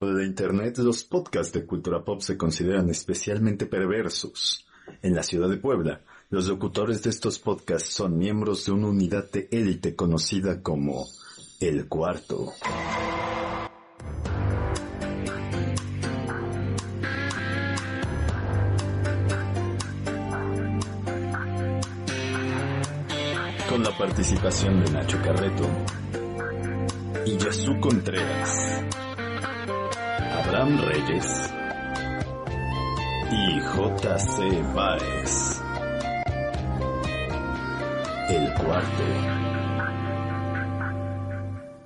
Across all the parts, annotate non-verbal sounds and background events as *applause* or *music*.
de Internet, los podcasts de cultura pop se consideran especialmente perversos. En la ciudad de Puebla, los locutores de estos podcasts son miembros de una unidad de élite conocida como El Cuarto. Con la participación de Nacho Carreto y Yasu Contreras. Abraham Reyes y J.C. Báez. El cuarto.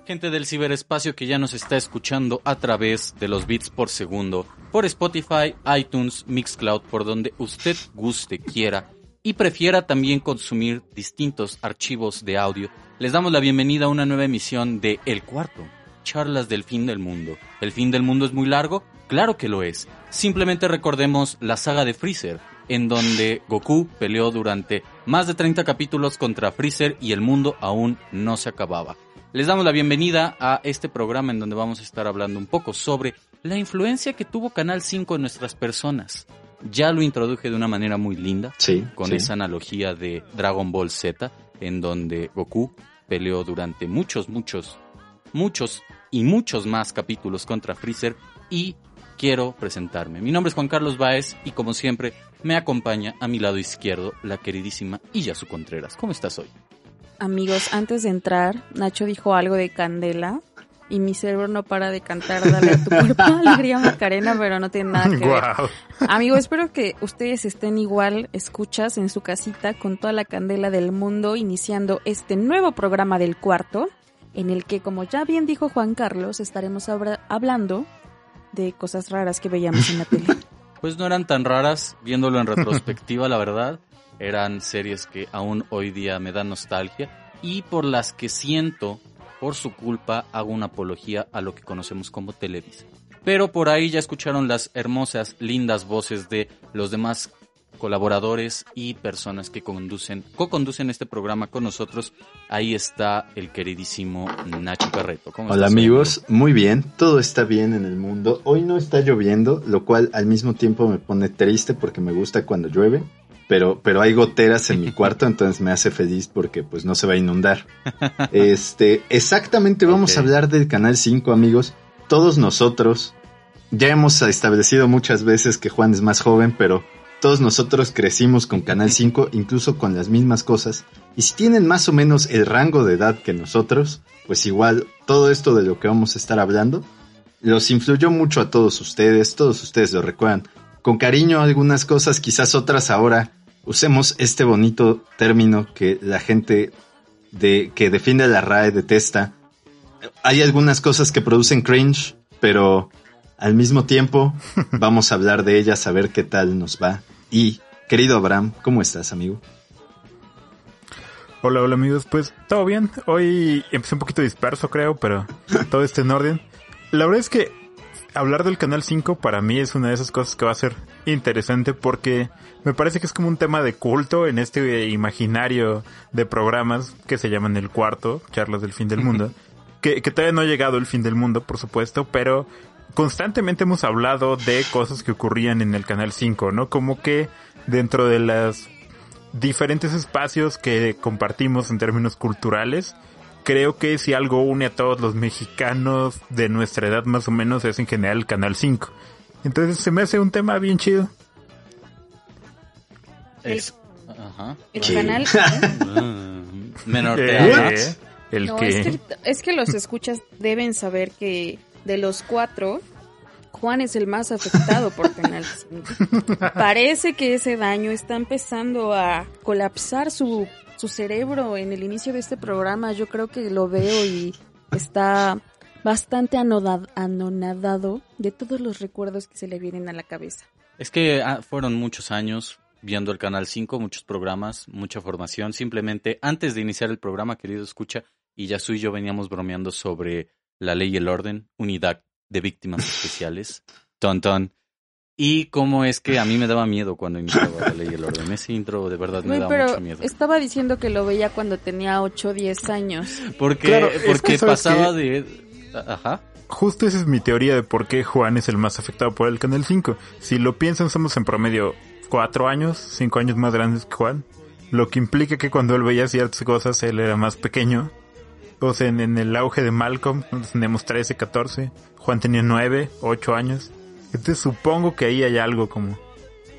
Gente del ciberespacio que ya nos está escuchando a través de los bits por segundo, por Spotify, iTunes, Mixcloud, por donde usted guste, quiera y prefiera también consumir distintos archivos de audio, les damos la bienvenida a una nueva emisión de El Cuarto, charlas del fin del mundo. ¿El fin del mundo es muy largo? Claro que lo es. Simplemente recordemos la saga de Freezer, en donde Goku peleó durante más de 30 capítulos contra Freezer y el mundo aún no se acababa. Les damos la bienvenida a este programa en donde vamos a estar hablando un poco sobre la influencia que tuvo Canal 5 en nuestras personas. Ya lo introduje de una manera muy linda, Sí, con sí. esa analogía de Dragon Ball Z, en donde Goku peleó durante muchos, muchos, muchos y muchos más capítulos contra Freezer y quiero presentarme. Mi nombre es Juan Carlos Baez y como siempre me acompaña a mi lado izquierdo la queridísima Iyasu Contreras. ¿Cómo estás hoy? Amigos, antes de entrar, Nacho dijo algo de Candela y mi cerebro no para de cantar Dale a tu cuerpo *laughs* alegría Macarena, pero no tiene nada que ver. Guau. Amigo, espero que ustedes estén igual, escuchas en su casita con toda la candela del mundo, iniciando este nuevo programa del cuarto, en el que, como ya bien dijo Juan Carlos, estaremos habra- hablando de cosas raras que veíamos en la tele. *laughs* Pues no eran tan raras, viéndolo en retrospectiva, la verdad. Eran series que aún hoy día me dan nostalgia y por las que siento, por su culpa, hago una apología a lo que conocemos como Televisa. Pero por ahí ya escucharon las hermosas, lindas voces de los demás colaboradores y personas que conducen, co-conducen este programa con nosotros. Ahí está el queridísimo Nacho Carreto. ¿Cómo Hola estás, amigos, muy bien, todo está bien en el mundo. Hoy no está lloviendo, lo cual al mismo tiempo me pone triste porque me gusta cuando llueve, pero, pero hay goteras en mi *laughs* cuarto, entonces me hace feliz porque pues no se va a inundar. Este, exactamente vamos a hablar del Canal 5 amigos, todos nosotros, ya hemos establecido muchas veces que Juan es más joven, pero todos nosotros crecimos con Canal 5, incluso con las mismas cosas. Y si tienen más o menos el rango de edad que nosotros, pues igual todo esto de lo que vamos a estar hablando los influyó mucho a todos ustedes, todos ustedes lo recuerdan. Con cariño algunas cosas, quizás otras ahora usemos este bonito término que la gente de que defiende la RAE detesta. Hay algunas cosas que producen cringe, pero al mismo tiempo *laughs* vamos a hablar de ellas a ver qué tal nos va. Y querido Abraham, ¿cómo estás, amigo? Hola, hola amigos, pues todo bien. Hoy empecé un poquito disperso creo, pero *laughs* todo está en orden. La verdad es que hablar del Canal 5 para mí es una de esas cosas que va a ser interesante porque me parece que es como un tema de culto en este imaginario de programas que se llaman El Cuarto, charlas del fin del mundo, *laughs* que, que todavía no ha llegado el fin del mundo, por supuesto, pero constantemente hemos hablado de cosas que ocurrían en el Canal 5, ¿no? Como que dentro de las diferentes espacios que compartimos en términos culturales, creo que si algo une a todos los mexicanos de nuestra edad más o menos es en general el Canal 5. Entonces se me hace un tema bien chido. Es- Ajá. El Sí. canal... *laughs* Ah, Me *laughs* Eh, el No, que... es que, es que los escuchas deben saber que de los cuatro, Juan es el más afectado por Canal 5. *laughs* Parece que ese daño está empezando a colapsar su, su cerebro en el inicio de este programa. Yo creo que lo veo y está bastante anonadado de todos los recuerdos que se le vienen a la cabeza. Es que ah, fueron muchos años viendo el Canal 5, muchos programas, mucha formación. Simplemente antes de iniciar el programa, querido escucha, y Yasu y yo veníamos bromeando sobre la ley y el orden, unidad de víctimas *laughs* especiales, ton ton. Y cómo es que a mí me daba miedo cuando iniciaba la ley y el orden. Ese intro de verdad me daba pero mucho miedo. estaba diciendo que lo veía cuando tenía 8 o 10 años. Porque, Claro, es que porque ¿sabes pasaba qué? de... Ajá. justo esa es mi teoría de por qué Juan es el más afectado por el Canal 5. Si lo piensan, somos en promedio cuatro años, cinco años más grandes que Juan. Lo que implica que cuando él veía ciertas cosas, él era más pequeño. Sea, en, el auge de Malcolm, teníamos 13, 14. Juan tenía 9, 8 años. Entonces supongo que ahí hay algo como...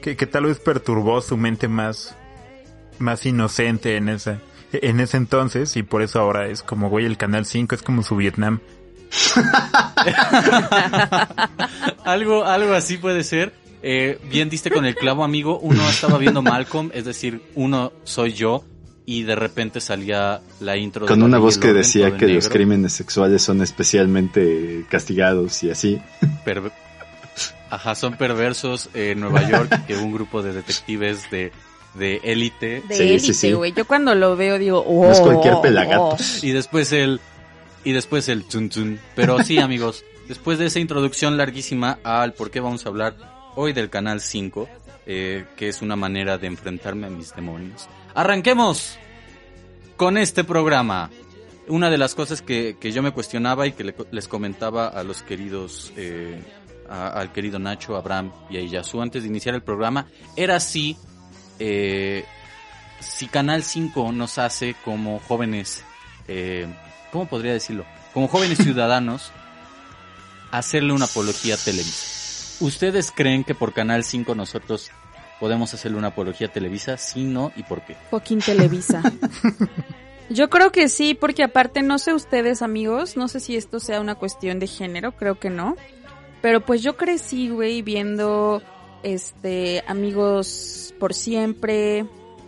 Que, que tal vez perturbó su mente más... Más inocente en esa... En ese entonces, y por eso ahora es como, güey, el Canal 5 es como su Vietnam. *laughs* algo, algo así puede ser. Eh, bien diste con el clavo, amigo. Uno estaba viendo Malcolm, es decir, uno soy yo, y de repente salía la intro. Con de una voz que decía todo que en los negro. crímenes sexuales son especialmente castigados y así. Perver- Ajá, son perversos en Nueva York, que un grupo de detectives de de élite De Sí, sí, élite, sí. güey. Yo cuando lo veo digo, oh, No es cualquier oh, pelagato. oh. y después el y después el tun tun. Pero sí, *laughs* amigos, después de esa introducción larguísima al por qué vamos a hablar hoy del canal 5, eh, que es una manera de enfrentarme a mis demonios. Arranquemos con este programa. Una de las cosas que, que yo me cuestionaba y que le- les comentaba a los queridos, eh, al querido Nacho, Abraham y a Iyasu antes de iniciar el programa, era si, eh, si Canal 5 nos hace como jóvenes, eh, ¿cómo podría decirlo? Como jóvenes ciudadanos, hacerle una apología a Televisa. ¿Ustedes creen que por Canal 5 nosotros podemos hacerle una apología a Televisa? Sí, no y por qué. Fucking Televisa. *laughs* Yo creo que sí, porque aparte no sé ustedes amigos, no sé si esto sea una cuestión de género, creo que no. Pero pues yo crecí, güey, viendo este amigos por siempre,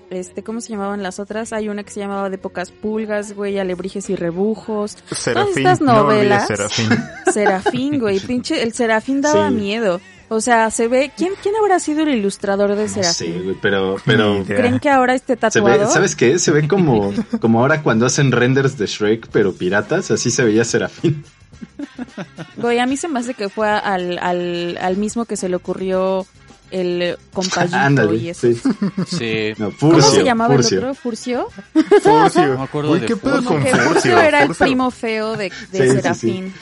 este, ¿cómo se llamaban las otras? Hay una que se llamaba de pocas pulgas, güey, alebrijes y rebujos. Serafín, estas no olvides novelas- Serafín. *laughs* Serafín, güey, *laughs* pinche, el Serafín daba Sí. miedo. O sea, se ve, ¿quién, quién habrá sido el ilustrador de Serafín? güey, pero, pero. ¿Creen que ahora esté se ve, tatuado? ¿sabes qué? Se ve como, como ahora cuando hacen renders de Shrek, pero piratas, así se veía Serafín. Güey, a mí se me hace que fue al, al, al mismo que se le ocurrió el *laughs* Ándale, y eso. sí. Sí. No, ¿Cómo se llamaba Furcio. el otro? ¿Furcio? Furcio. No me acuerdo Uy, de ¿qué pedo Furcio. con Como que Furcio? Furcio era el primo feo de, de Sí, sí, sí. Serafín.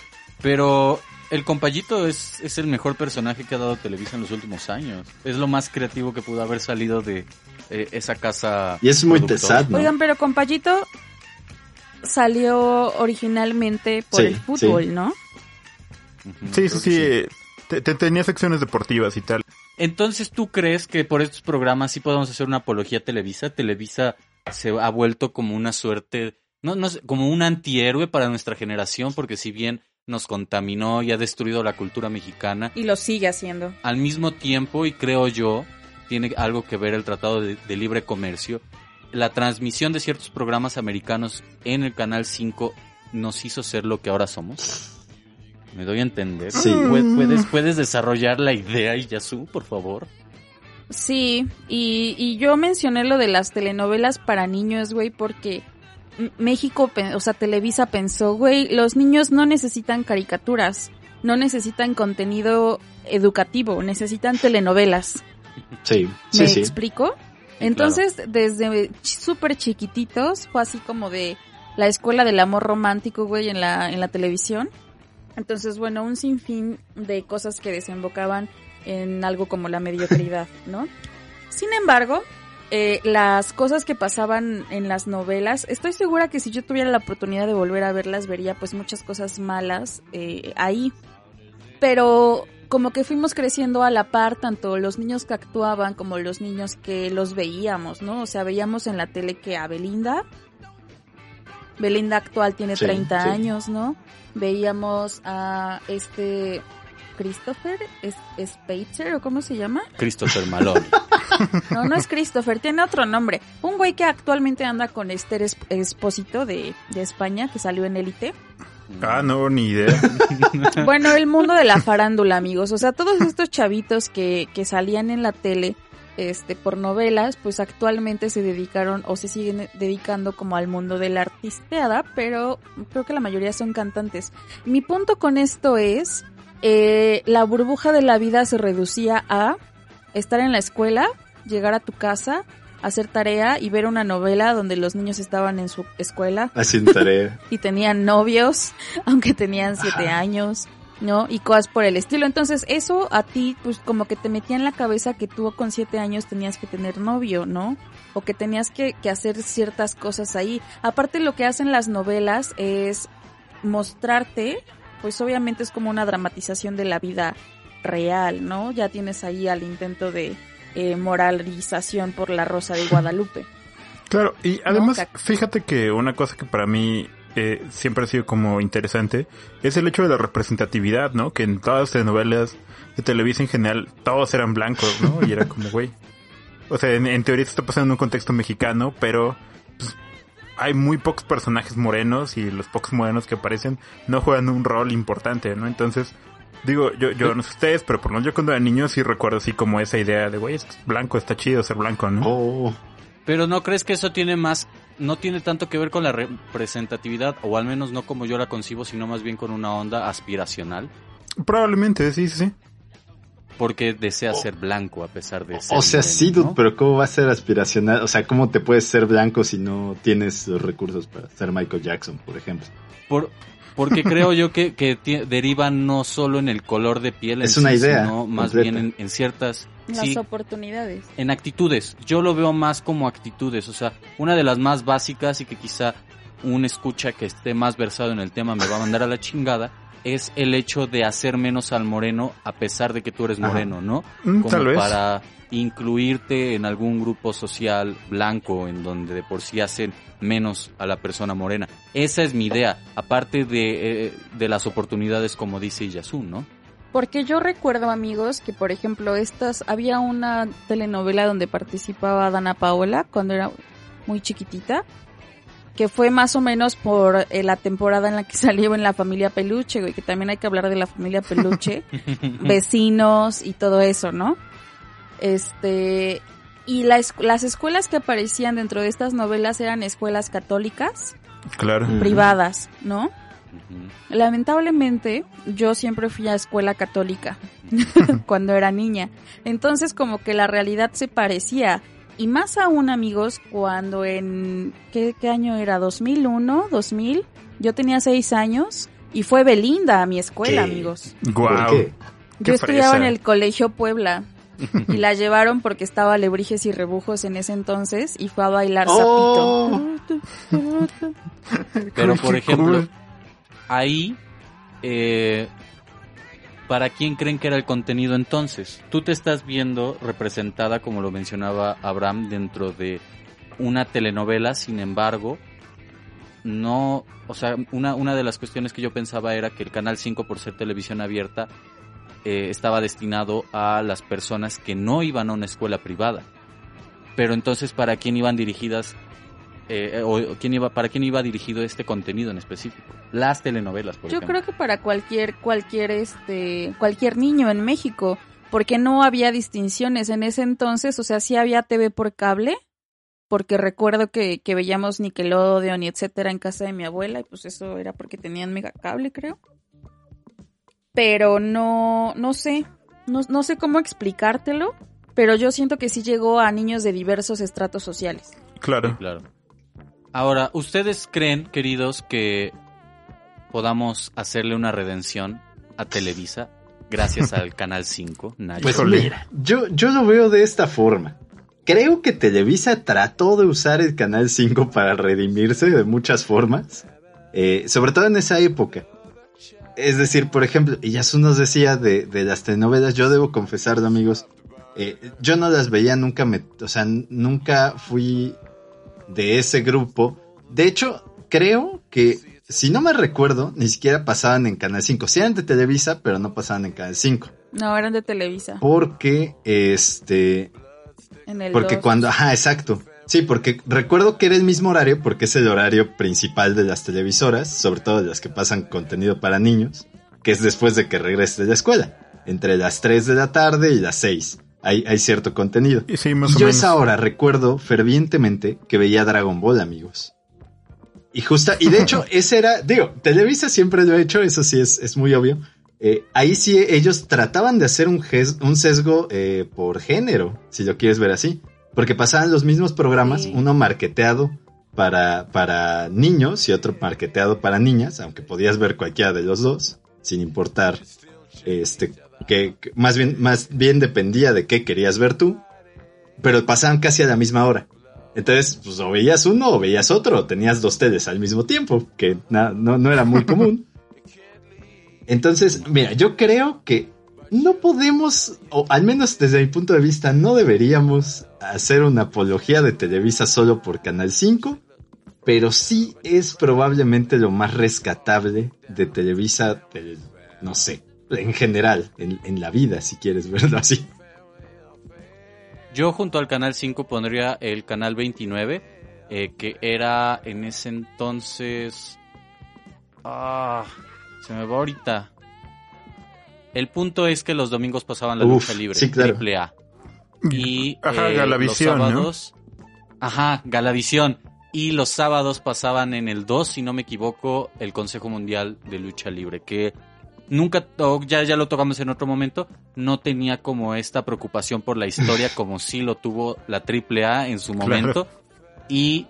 Pero el compayito es, es el mejor personaje que ha dado Televisa en los últimos años. Es lo más creativo que pudo haber salido de eh, esa casa. Y es muy tesad, ¿no? Oigan, pero compayito salió originalmente por Sí, el fútbol, ¿no? Sí, sí, sí. te- te- tenía secciones deportivas y tal. Entonces, ¿tú crees que por estos programas sí podemos hacer una apología a Televisa? Televisa se ha vuelto como una suerte, no, no sé, como un antihéroe para nuestra generación, porque si bien nos contaminó y ha destruido la cultura mexicana, Y lo sigue haciendo. al mismo tiempo, y creo yo, tiene algo que ver el Tratado de, de Libre Comercio, la transmisión de ciertos programas americanos en el Canal 5 nos hizo ser lo que ahora somos. ¿Me doy a entender? Sí. ¿Pu- ¿Puedes, puedes desarrollar la idea, Yasu, por favor? Sí, y, y yo mencioné lo de las telenovelas para niños, güey, porque México, o sea, Televisa pensó, güey, los niños no necesitan caricaturas, no necesitan contenido educativo, necesitan telenovelas. Sí, sí, ¿Me sí. explico? Entonces, desde súper chiquititos, fue así como de la escuela del amor romántico, güey, en la, en la televisión. Entonces, bueno, un sinfín de cosas que desembocaban en algo como la mediocridad, ¿no? Sin embargo, eh, las cosas que pasaban en las novelas, estoy segura que si yo tuviera la oportunidad de volver a verlas, vería pues muchas cosas malas eh, ahí. Pero como que fuimos creciendo a la par, tanto los niños que actuaban como los niños que los veíamos, ¿no? O sea, veíamos en la tele que a Belinda, Belinda actual tiene Sí, 30 sí. años, ¿no? Veíamos a este Christopher es, Spacer o cómo se llama? Christopher Maloney. *laughs* No, no es Christopher, tiene otro nombre. Un güey que actualmente anda con Esther Es- Espósito de, de España, que salió en Élite. Ah, no, ni idea. *laughs* Bueno, el mundo de la farándula, amigos. O sea, todos estos chavitos que, que salían en la tele este, por novelas, pues actualmente se dedicaron o se siguen dedicando como al mundo de la artisteada, pero creo que la mayoría son cantantes. Mi punto con esto es, eh, la burbuja de la vida se reducía a estar en la escuela, llegar a tu casa, hacer tarea y ver una novela donde los niños estaban en su escuela Haciendo tarea. *laughs* y tenían novios, *laughs* aunque tenían siete Ajá. años. ¿no? Y cosas por el estilo. Entonces, eso a ti, pues como que te metía en la cabeza que tú con siete años tenías que tener novio, ¿no? O que tenías que, que hacer ciertas cosas ahí. Aparte, lo que hacen las novelas es mostrarte, pues obviamente es como una dramatización de la vida real, ¿no? Ya tienes ahí al intento de eh, moralización por la Rosa de Guadalupe. Claro, y además, fíjate que una cosa que para mí eh, siempre ha sido como interesante es el hecho de la representatividad, ¿no? Que en todas las novelas de Televisa en general todos eran blancos, ¿no? Y era como, güey. O sea, en, teoría se está pasando en un contexto mexicano, pero pues, hay muy pocos personajes morenos y los pocos morenos que aparecen no juegan un rol importante, ¿no? Entonces, digo, yo, yo no sé ustedes, pero por lo menos yo cuando era niño sí recuerdo así como esa idea de, güey, es blanco, está chido ser blanco, ¿no? Oh. Pero no crees que eso tiene más, no tiene tanto que ver con la representatividad, o al menos no como yo la concibo, sino más bien con una onda aspiracional. Probablemente, sí, sí, sí. Porque desea ser blanco a pesar de ser. O sea, sí, pero ¿cómo va a ser aspiracional? O sea, ¿cómo te puedes ser blanco si no tienes los recursos para ser Michael Jackson, por ejemplo? Por, porque *laughs* creo yo que, que deriva no solo en el color de piel, es una idea, sino más bien en, ciertas las oportunidades. En actitudes. Yo lo veo más como actitudes. O sea, una de las más básicas y que quizá un escucha que esté más versado en el tema me va a mandar a la chingada es el hecho de hacer menos al moreno a pesar de que tú eres moreno, ¿no? Mm, como para incluirte en algún grupo social blanco en donde de por sí hacen menos a la persona morena. Esa es mi idea, aparte de, eh, de las oportunidades como dice Yasun, ¿no? Porque yo recuerdo, amigos, que por ejemplo, estas, había una telenovela donde participaba Dana Paola cuando era muy chiquitita que fue más o menos por eh, la temporada en la que *laughs* salió en la familia Peluche, güey, que también hay que hablar de la familia Peluche, *laughs* vecinos y todo eso, ¿no? Este, y las escuelas que aparecían dentro de estas novelas eran escuelas católicas, claro. privadas, ¿no? Lamentablemente, yo siempre fui a escuela católica *laughs* cuando era niña. Entonces, como que la realidad se parecía. Y más aún, amigos, cuando en... ¿Qué, año era? ¿2001? ¿2000? Yo tenía seis años y fue Belinda a mi escuela, amigos. Guau. Yo estudiaba en el Colegio Puebla *laughs* y la llevaron porque estaba Lebrijes y Rebujos en ese entonces y fue a bailar oh. Pero por ejemplo, ahí eh, ¿para quién creen que era el contenido entonces? Tú te estás viendo representada, como lo mencionaba Abraham, dentro de una telenovela, sin embargo, no, o sea, una, una de las cuestiones que yo pensaba era que el Canal 5, por ser televisión abierta, eh, estaba destinado a las personas que no iban a una escuela privada. Pero entonces, ¿para quién iban dirigidas eh, o quién iba, para quién iba dirigido este contenido en específico. Las telenovelas, por Yo creo que para cualquier, cualquier, este, cualquier niño en México, porque no había distinciones en ese entonces, o sea, sí había TV por cable, porque recuerdo que, que veíamos Nickelodeon y etcétera en casa de mi abuela, y pues eso era porque tenían mega cable, creo. Pero no, no sé, no, no sé cómo explicártelo, pero yo siento que sí llegó a niños de diversos estratos sociales. Claro. claro. Ahora, ¿ustedes creen, queridos, que podamos hacerle una redención a Televisa gracias al *laughs* Canal 5? Pues mira, yo, yo lo veo de esta forma. Creo que Televisa trató de usar el Canal 5 para redimirse de muchas formas, eh, sobre todo en esa época. Es decir, por ejemplo, y ya nos decía de, de, las telenovelas, yo debo confesarlo amigos, eh, yo no las veía, nunca me, o sea, nunca fui de ese grupo. De hecho, creo que, si no me recuerdo, ni siquiera pasaban en Canal 5. Sí eran de Televisa, pero no pasaban en Canal 5. No, eran de Televisa. Porque, este... porque cuando... Ajá, exacto. Sí, porque recuerdo que era el mismo horario, porque es el horario principal de las televisoras, sobre todo de las que pasan contenido para niños, que es después de que regrese de la escuela, entre las 3 de la tarde y las 6 hay, cierto contenido. Y, sí, yo esa hora recuerdo fervientemente que veía Dragon Ball, amigos. Y justa, y de hecho, *laughs* ese era, digo, Televisa siempre lo ha hecho, eso sí es, es muy obvio. Eh, ahí sí ellos trataban de hacer un, un sesgo eh, por género, si lo quieres ver así. Porque pasaban los mismos programas, uno marketeado para, para niños y otro marketeado para niñas, aunque podías ver cualquiera de los dos, sin importar, este, que, que más bien, más bien dependía de qué querías ver tú, pero pasaban casi a la misma hora. Entonces, pues o veías uno o veías otro, tenías dos teles al mismo tiempo, que na- no, no era muy común. Entonces, mira, yo creo que no podemos, o al menos desde mi punto de vista, no deberíamos hacer una apología de Televisa solo por Canal 5, pero sí es probablemente lo más rescatable de Televisa, no sé, en general, en, en la vida, si quieres verlo así. Yo junto al canal 5 pondría el canal 29, eh, que era en ese entonces... Ah, se me va ahorita. El punto es que los domingos pasaban la Uf, lucha libre, sí, claro. triple A. Y Ajá, eh, Galavisión, los ¿no? sábados... Ajá, Galavisión. Y los sábados pasaban en el 2, si no me equivoco, el Consejo Mundial de Lucha Libre, que nunca, ya, ya lo tocamos en otro momento, no tenía como esta preocupación por la historia *laughs* como sí lo tuvo la AAA en su Claro. momento y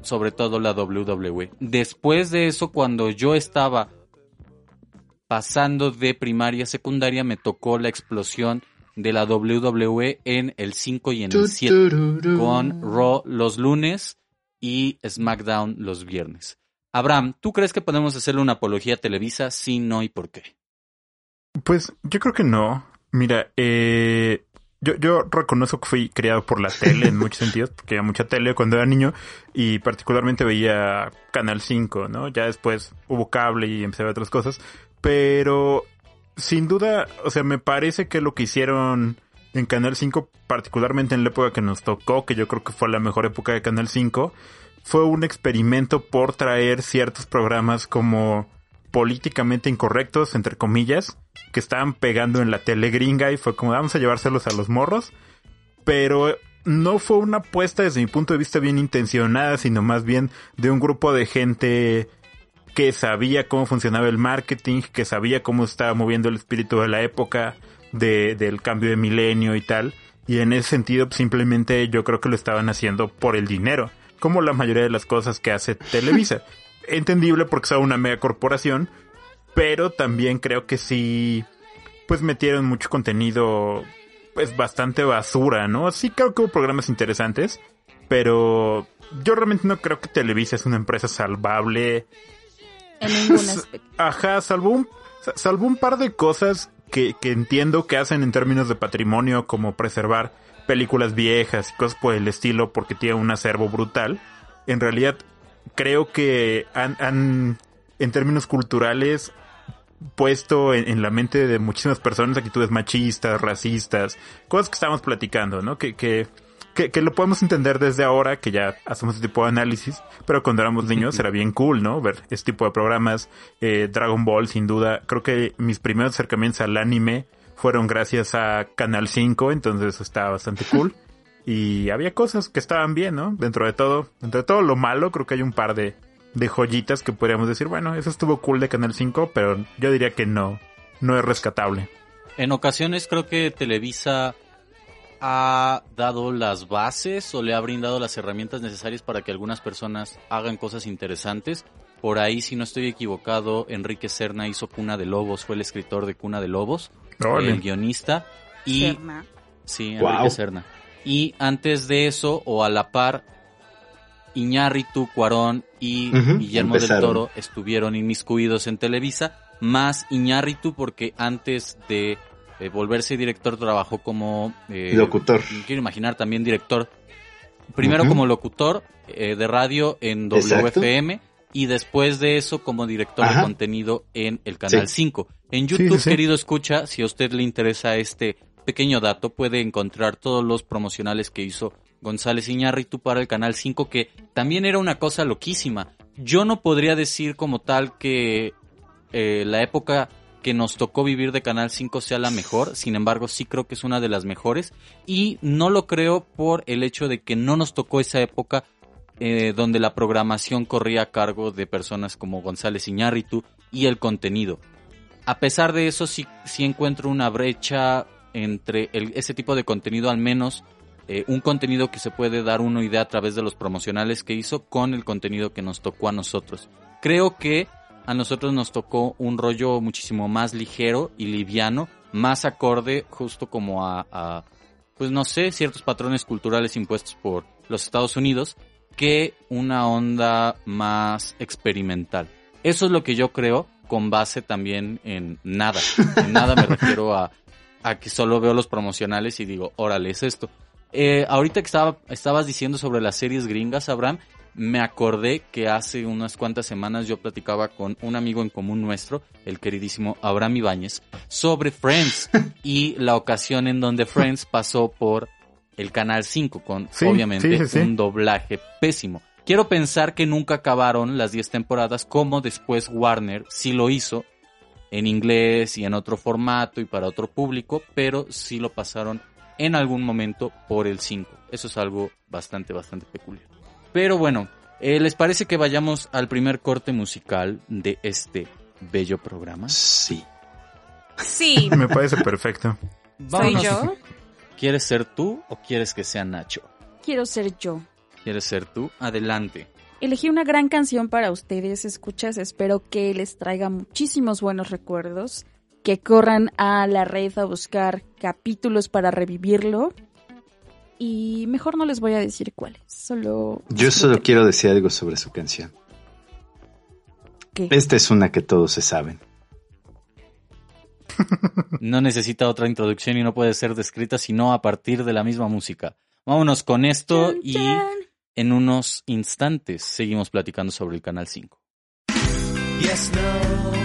sobre todo la WWE. Después de eso, cuando yo estaba pasando de primaria a secundaria, me tocó la explosión de la WWE en el 5 y en el 7 con Raw los lunes y SmackDown los viernes. Abraham, ¿tú crees que podemos hacerle una apología a Televisa? Sí, no y por qué. Pues yo creo que no. Mira, eh, yo, yo reconozco que fui criado por la tele en muchos *laughs* sentidos, porque había mucha tele cuando era niño y particularmente veía Canal 5, ¿no? Ya después hubo cable y empecé a ver otras cosas, pero sin duda, o sea, me parece que lo que hicieron en Canal 5, particularmente en la época que nos tocó, que yo creo que fue la mejor época de Canal 5, fue un experimento por traer ciertos programas como políticamente incorrectos, entre comillas, que estaban pegando en la tele gringa y fue como vamos a llevárselos a los morros, pero no fue una apuesta desde mi punto de vista bien intencionada, sino más bien de un grupo de gente que sabía cómo funcionaba el marketing, que sabía cómo estaba moviendo el espíritu de la época, de, del cambio de milenio y tal. Y en ese sentido, pues, simplemente yo creo que lo estaban haciendo por el dinero, como la mayoría de las cosas que hace Televisa. *laughs* Entendible porque es una mega corporación, pero también creo que sí, pues metieron mucho contenido, pues bastante basura, ¿no? Sí creo que hubo programas interesantes, pero yo realmente no creo que Televisa es una empresa salvable En ningún aspecto. Ajá, salvo un, sa- salvo un par de cosas que, que entiendo que hacen en términos de patrimonio, como preservar películas viejas y cosas por el estilo, porque tiene un acervo brutal. En realidad, creo que han, han en términos culturales, puesto en, en la mente de muchísimas personas actitudes machistas, racistas, cosas que estamos platicando, ¿no? Que, que, que, que lo podemos entender desde ahora, que ya hacemos este tipo de análisis, pero cuando éramos niños era bien cool, ¿no? Ver este tipo de programas, eh, Dragon Ball, sin duda, creo que mis primeros acercamientos al anime fueron gracias a Canal 5, entonces eso estaba bastante cool. *laughs* Y había cosas que estaban bien, ¿no? Dentro de todo, dentro de todo lo malo, creo que hay un par de, de joyitas que podríamos decir, bueno, eso estuvo cool de Canal 5, pero yo diría que no, no es rescatable. En ocasiones creo que Televisa ha dado las bases o le ha brindado las herramientas necesarias para que algunas personas hagan cosas interesantes. Por ahí, si no estoy equivocado, Enrique Serna hizo Cuna de Lobos, fue el escritor de Cuna de Lobos, Órale. el guionista. Y Serna. Sí. Enrique Serna. Y antes de eso, o a la par, Iñárritu, Cuarón y Guillermo del. Toro estuvieron inmiscuidos en Televisa, más Iñárritu porque antes de eh, volverse director trabajó como... eh, Locutor. Quiero imaginar también director. Primero como locutor eh, de radio en Exacto. WFM y después de eso como director de contenido en el Canal Sí. 5. En YouTube, sí, sí. querido escucha, si a usted le interesa este pequeño dato, puede encontrar todos los promocionales que hizo González Iñárritu para el Canal 5, que también era una cosa loquísima. Yo no podría decir como tal que eh, la época que nos tocó vivir de Canal 5 sea la mejor, sin embargo sí creo que es una de las mejores y no lo creo por el hecho de que no nos tocó esa época eh, donde la programación corría a cargo de personas como González Iñárritu y el contenido. A pesar de eso sí, sí encuentro una brecha entre ese tipo de contenido, al menos eh, un contenido que se puede dar una idea a través de los promocionales que hizo con el contenido que nos tocó a nosotros. Creo que a nosotros nos tocó un rollo muchísimo más ligero y liviano, más acorde justo como a, pues no sé, ciertos patrones culturales impuestos por los Estados Unidos, que una onda más experimental. Eso es lo que yo creo con base también en nada. En nada me refiero a, a que solo veo los promocionales y digo, órale, es esto. Eh, ahorita que estaba, estabas diciendo sobre las series gringas, Abraham, me acordé que hace unas cuantas semanas yo platicaba con un amigo en común nuestro, el queridísimo Abraham Ibáñez, sobre Friends *laughs* y la ocasión en donde Friends pasó por el Canal 5 con Sí, obviamente sí, sí, sí. un doblaje pésimo. Quiero pensar que nunca acabaron las 10 temporadas como después Warner sí lo hizo en inglés y en otro formato y para otro público, pero sí lo pasaron en algún momento por el 5. Eso es algo bastante, bastante peculiar. Pero bueno, eh, ¿les parece que vayamos al primer corte musical de este bello programa? Sí. Sí, *laughs* Me parece perfecto. soy yo. ¿Quieres ser tú o quieres que sea Nacho? Quiero ser yo. ¿Quieres ser tú? Adelante. Elegí una gran canción para ustedes, escuchas. Espero que les traiga muchísimos buenos recuerdos. Que corran a la red a buscar capítulos para revivirlo. Y mejor no les voy a decir cuáles. Solo. Yo solo quiero decir algo sobre su canción. ¿Qué? Esta es una que todos se saben. *laughs* No necesita otra introducción y no puede ser descrita sino a partir de la misma música. Vámonos con esto y en unos instantes seguimos platicando sobre el Canal 5. Yes, no,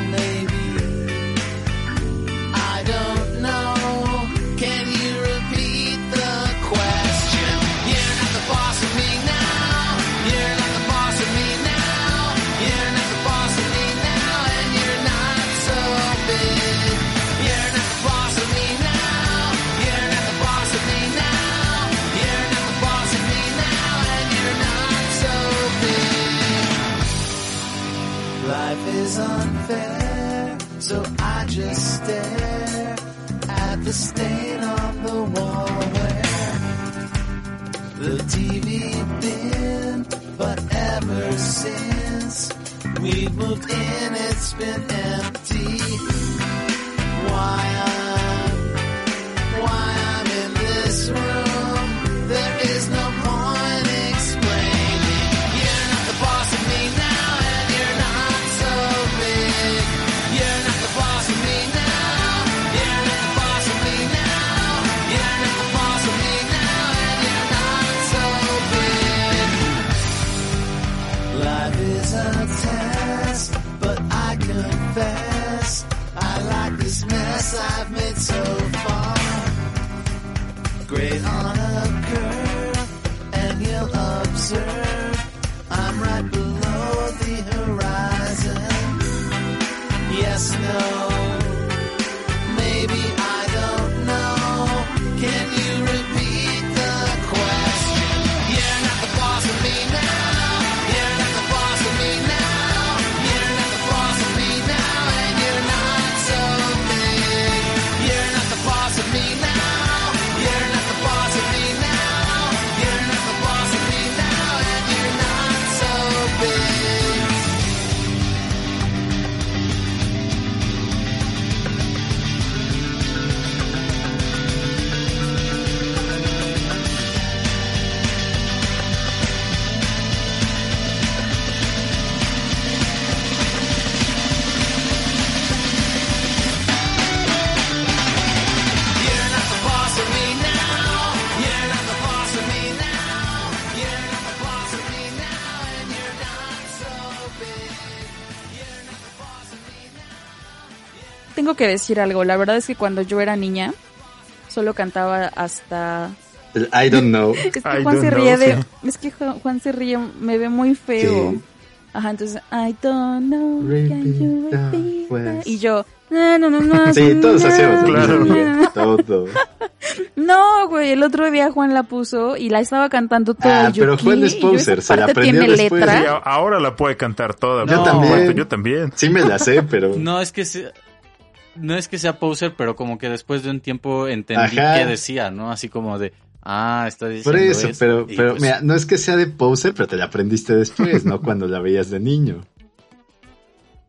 we've moved in, it's been empty. Why Great on a curve, and you'll observe I'm right below the horizon. Yes, no, Tengo que decir algo. La verdad es que cuando yo era niña, solo cantaba hasta. El I don't know. *laughs* Es que I Juan se know, ríe de. sí. Es que Ju- Juan se ríe, me ve muy feo. Sí. Ajá, entonces, I don't know, can you repeat pues. that? Y yo, no, no, no, no. Sí, todos hacíamos Claro. claro. todo. *laughs* No, güey, el otro día Juan la puso y la estaba cantando toda. Ah, y yo, pero Juan es poser, se la aprendió después. letra. Sí, ahora la puede cantar toda. Yo también. Yo también. Sí me la sé, pero... No es que sea, no es que sea poser, pero como que después de un tiempo entendí Ajá. qué decía, ¿no? Así como de, ah, está diciendo Por eso, esto, pero, pero pues, mira, no es que sea de poser, pero te la aprendiste después, no *laughs* cuando la veías de niño.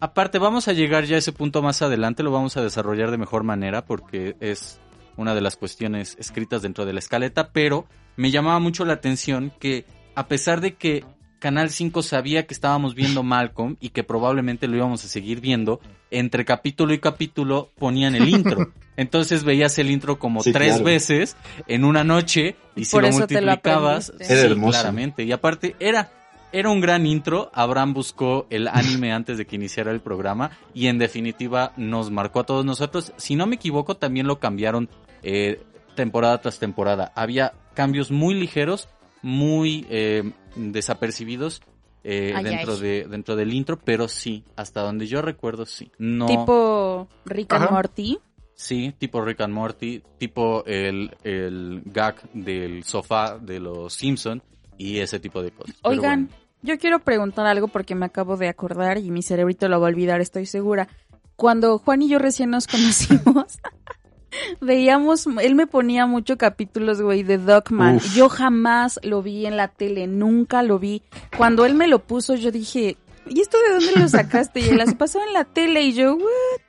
Aparte, vamos a llegar ya a ese punto más adelante, lo vamos a desarrollar de mejor manera porque es una de las cuestiones escritas dentro de la escaleta, pero me llamaba mucho la atención que a pesar de que Canal 5 sabía que estábamos viendo Malcolm y que probablemente lo íbamos a seguir viendo, entre capítulo y capítulo ponían el intro. *laughs* Entonces veías el intro como Sí, tres claro. veces en una noche y si Por lo lo multiplicabas. Era sí, hermoso. claramente. Y aparte era era un gran intro. Abraham buscó el anime *laughs* antes de que iniciara el programa y en definitiva nos marcó a todos nosotros. Si no me equivoco, también lo cambiaron eh, temporada tras temporada. Había cambios muy ligeros, muy eh, desapercibidos eh, Ay, dentro ay. de dentro del intro, pero sí, hasta donde yo recuerdo sí. No, Tipo Rick and Ajá. Morty. sí, tipo Rick and Morty, tipo el, el gag del sofá de los Simpson y ese tipo de cosas. Oigan, bueno. yo quiero preguntar algo porque me acabo de acordar y mi cerebrito lo va a olvidar, estoy segura. Cuando Juan y yo recién nos conocimos, *laughs* *laughs* veíamos, él me ponía muchos capítulos, güey, de Dogman. Uf. Yo jamás lo vi en la tele, nunca lo vi. Cuando él me lo puso, yo dije, ¿y esto de dónde lo sacaste? Y él las pasaba en la tele y yo, ¿what?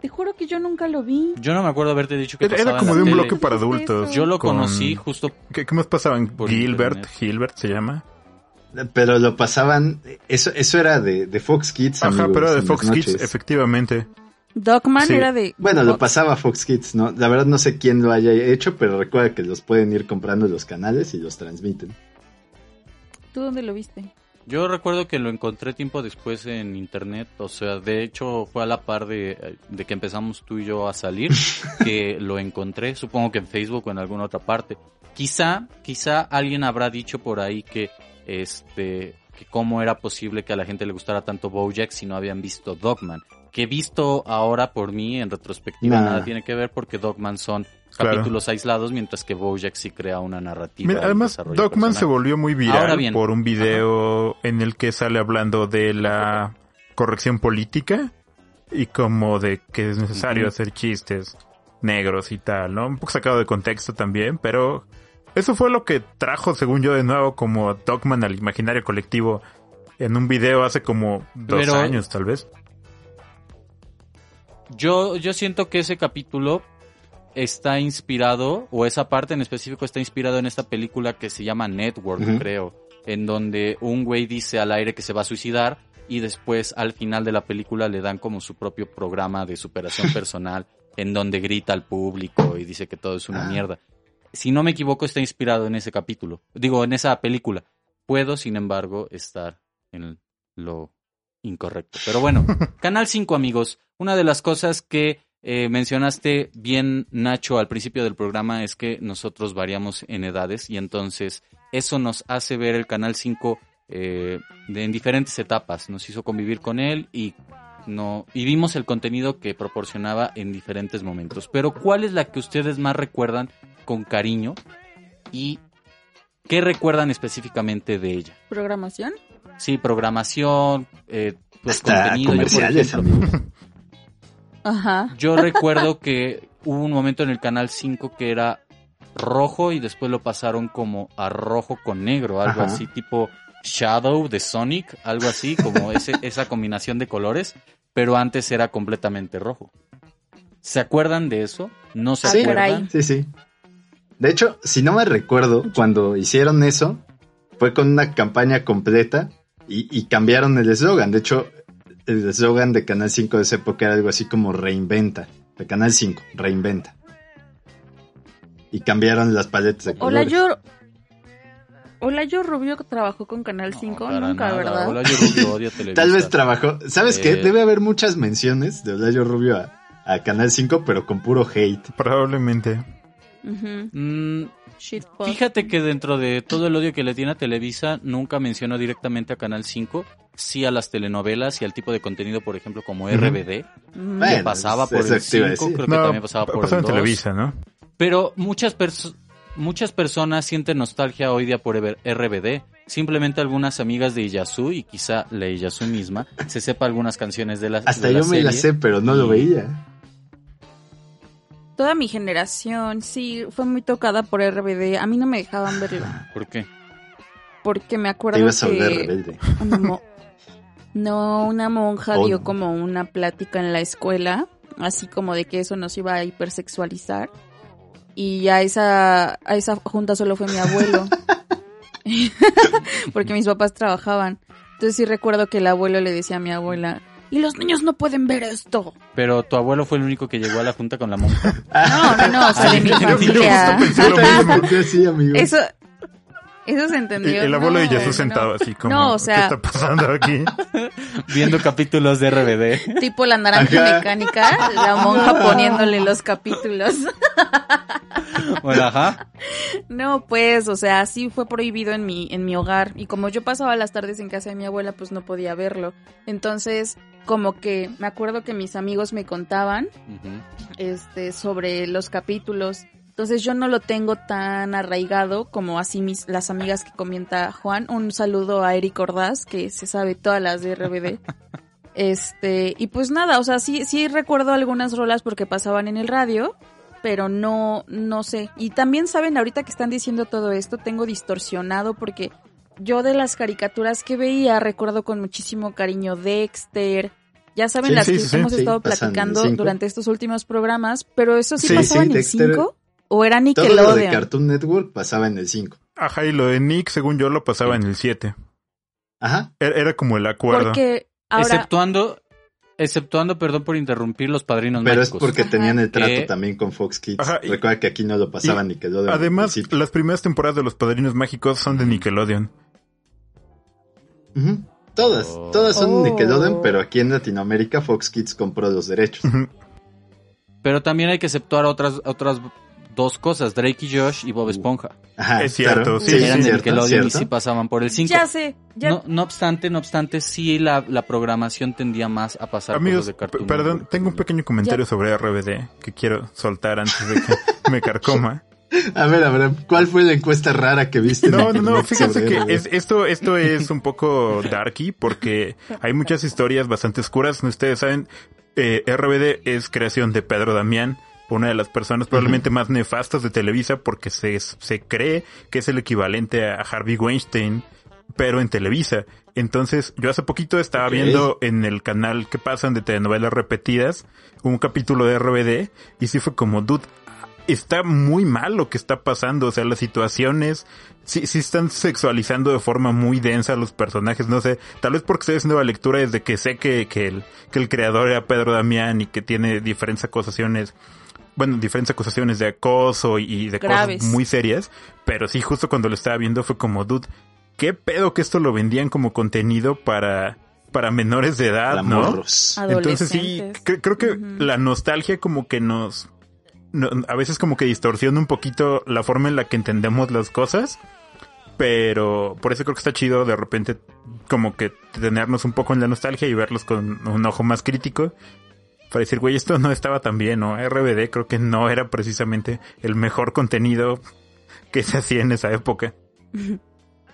Te juro que yo nunca lo vi. Yo no me acuerdo haberte dicho que Era, pasaba era en como la de un tele. bloque para ¿Qué es adultos. Yo lo con- conocí justo ¿Qué, qué más pasaban? Gilbert, internet. Gilbert se llama. Pero lo pasaban, eso, eso era de, de Fox Kids. Ajá, amigos, pero era de Fox Kids, efectivamente. Dogman Sí. era de... Bueno, lo pasaba Fox Kids, ¿no? La verdad no sé quién lo haya hecho, pero recuerda que los pueden ir comprando en los canales y los transmiten. ¿Tú dónde lo viste? Yo recuerdo que lo encontré tiempo después en internet, o sea, de hecho fue a la par de, de que empezamos tú y yo a salir *laughs* que lo encontré, supongo que en Facebook o en alguna otra parte. Quizá, quizá alguien habrá dicho por ahí que este que cómo era posible que a la gente le gustara tanto BoJack si no habían visto Dogman. Que visto ahora por mí en retrospectiva nada tiene que ver porque Dogman son Claro. capítulos aislados mientras que BoJack sí crea una narrativa. Mira, además, Dogman se volvió muy viral bien. por un video en el que sale hablando de la corrección política y como de que es necesario hacer chistes negros y tal, ¿no? Un poco sacado de contexto también, pero eso fue lo que trajo, según yo, de nuevo como Dogman al imaginario colectivo en un video hace como dos Pero- años, tal vez. Yo, yo siento que ese capítulo está inspirado, o esa parte en específico está inspirado en esta película que se llama Network, creo, en donde un güey dice al aire que se va a suicidar y después al final de la película le dan como su propio programa de superación *laughs* personal en donde grita al público y dice que todo es una Ah. mierda. Si no me equivoco, está inspirado en ese capítulo. Digo, en esa película. Puedo, sin embargo, estar en lo incorrecto. Pero bueno, *laughs* Canal 5, amigos. Una de las cosas que eh, mencionaste bien, Nacho, al principio del programa es que nosotros variamos en edades y entonces eso nos hace ver el Canal 5 eh, de, en diferentes etapas. Nos hizo convivir con él y, no, y vimos el contenido que proporcionaba en diferentes momentos. Pero ¿cuál es la que ustedes más recuerdan con cariño y qué recuerdan específicamente de ella? ¿Programación? Sí, programación, eh, pues Hasta contenido. Yo, por comerciales, ejemplo. Ajá. yo recuerdo que hubo un momento en el canal 5 que era rojo y después lo pasaron como a rojo con negro, algo Ajá. así tipo Shadow de Sonic, algo así, como ese, *laughs* esa combinación de colores, pero antes era completamente rojo. ¿Se acuerdan de eso? ¿No se Sí. acuerdan? Sí, sí. De hecho, si no me recuerdo, cuando hicieron eso, fue con una campaña completa y, y cambiaron el eslogan. De hecho, el eslogan de Canal 5 de esa época era algo así como reinventa. De Canal 5, reinventa. Y cambiaron las paletas de Hola, colores. yo... Hola, yo Rubio trabajó con Canal No, 5, para nunca, nada. ¿verdad? Hola, yo Rubio odio *laughs* Televisa. Tal vez trabajó. ¿Sabes qué? Eh. Debe haber muchas menciones de Olayo Rubio a, a Canal 5, pero con puro hate. Probablemente. Ujú. Mm, Shitpost. Fíjate que dentro de todo el odio que le tiene a Televisa, nunca mencionó directamente a Canal 5, sí a las telenovelas y al tipo de contenido, por ejemplo, como. RBD, Mm. Bueno, que pasaba por el te iba a 5, decir. creo que también pasaba por el en 2. Televisa, ¿no? Pero muchas, perso- muchas personas sienten nostalgia hoy día por RBD. Simplemente algunas amigas de Iyasu y quizá la Iyasu misma se sepa algunas canciones de la Hasta de la yo me la serie. sé, pero no lo veía. Toda mi generación, sí, fue muy tocada por RBD. A mí no me dejaban verlo. ¿Por qué? Porque me Te acuerdo ibas a que... rebelde. No, No, una monja Oh, dio no. como una plática en la escuela, así como de que eso nos iba a hipersexualizar. Y a esa, a esa junta solo fue mi abuelo. *laughs* *laughs* Porque mis papás trabajaban. Entonces sí recuerdo que el abuelo le decía a mi abuela, y los niños no pueden ver esto. Pero tu abuelo fue el único que llegó a la junta con la monja. *laughs* No, no, no, o sea, de mi familia. Eso, eso se entendió. El abuelo de No, Jesús no. sentado así como, No, o sea- ¿qué está pasando aquí? *laughs* Viendo capítulos de RBD. Tipo la naranja Ajá. mecánica, la monja poniéndole los capítulos. *laughs* Bueno, ajá. No, pues, o sea, sí fue prohibido en mi, en mi hogar. Y como yo pasaba las tardes en casa de mi abuela, pues no podía verlo. Entonces, como que me acuerdo que mis amigos me contaban este, sobre los capítulos. Entonces yo no lo tengo tan arraigado como así mis, las amigas que comenta Juan. Un saludo a Eric Ordaz, que se sabe todas las de RBD. *laughs* Este, y pues nada, o sea, sí, sí recuerdo algunas rolas porque pasaban en el radio, pero no, no sé. Y también saben, ahorita que están diciendo todo esto, tengo distorsionado porque yo de las caricaturas que veía recuerdo con muchísimo cariño Dexter. Ya saben Sí, las sí, que sí, hemos Sí, estado el platicando durante estos últimos programas, pero eso sí, Sí, pasaba sí, en el Dexter- 5 o era Todo lo de Nickelodeon. Cartoon Network pasaba en el 5. Ajá, y lo de Nick, según yo, lo pasaba en el 7. Ajá. Era, era como el acuerdo. Porque ahora Exceptuando, exceptuando, perdón por interrumpir, los padrinos Pero es porque Ajá. tenían el trato también con Fox Kids. Ajá, y- Recuerda que aquí no lo pasaban ni que lo Además, las primeras temporadas de Los Padrinos Mágicos son de Nickelodeon. Todas, Oh. todas son Oh. Nickelodeon, pero aquí en Latinoamérica Fox Kids compró los derechos. Pero también hay que exceptuar otras, otras dos cosas, Drake y Josh y Bob Esponja. Ajá, Es cierto, claro. sí, Eran de cierto, Nickelodeon y sí pasaban por el 5. ya sé, ya No, no obstante, no obstante, sí la, la programación tendía más a pasar Amigos, cosas de Cartoon perdón, tengo un pequeño comentario sobre RBD que quiero soltar antes de que *laughs* me carcoma. A ver, a ver, ¿cuál fue la encuesta rara que viste? No, no, no, fíjense que es, esto, esto es un poco darky porque hay muchas historias bastante oscuras. Ustedes saben, eh, RBD es creación de Pedro Damián, una de las personas probablemente más nefastas de Televisa porque se, se cree que es el equivalente a Harvey Weinstein, pero en Televisa. Entonces, yo hace poquito estaba viendo en el canal que pasan de telenovelas repetidas un capítulo de RBD y sí fue como, dude, está muy mal lo que está pasando, o sea, las situaciones sí, sí están sexualizando de forma muy densa a los personajes, no sé, tal vez porque estoy haciendo la lectura desde que sé que, que, el, que el creador era Pedro Damián y que tiene diferentes acusaciones, bueno, diferentes acusaciones de acoso y, de Graves. cosas muy serias, pero sí, justo cuando lo estaba viendo fue como, dude, qué pedo que esto lo vendían como contenido para, para menores de edad, ¿no? Entonces sí, cre- creo que la nostalgia como que nos... a veces como que distorsiona un poquito la forma en la que entendemos las cosas, pero por eso creo que está chido de repente como que tenernos un poco en la nostalgia y verlos con un ojo más crítico. Para decir, güey, esto no estaba tan bien, ¿no? RBD creo que no era precisamente el mejor contenido que se hacía en esa época. *laughs*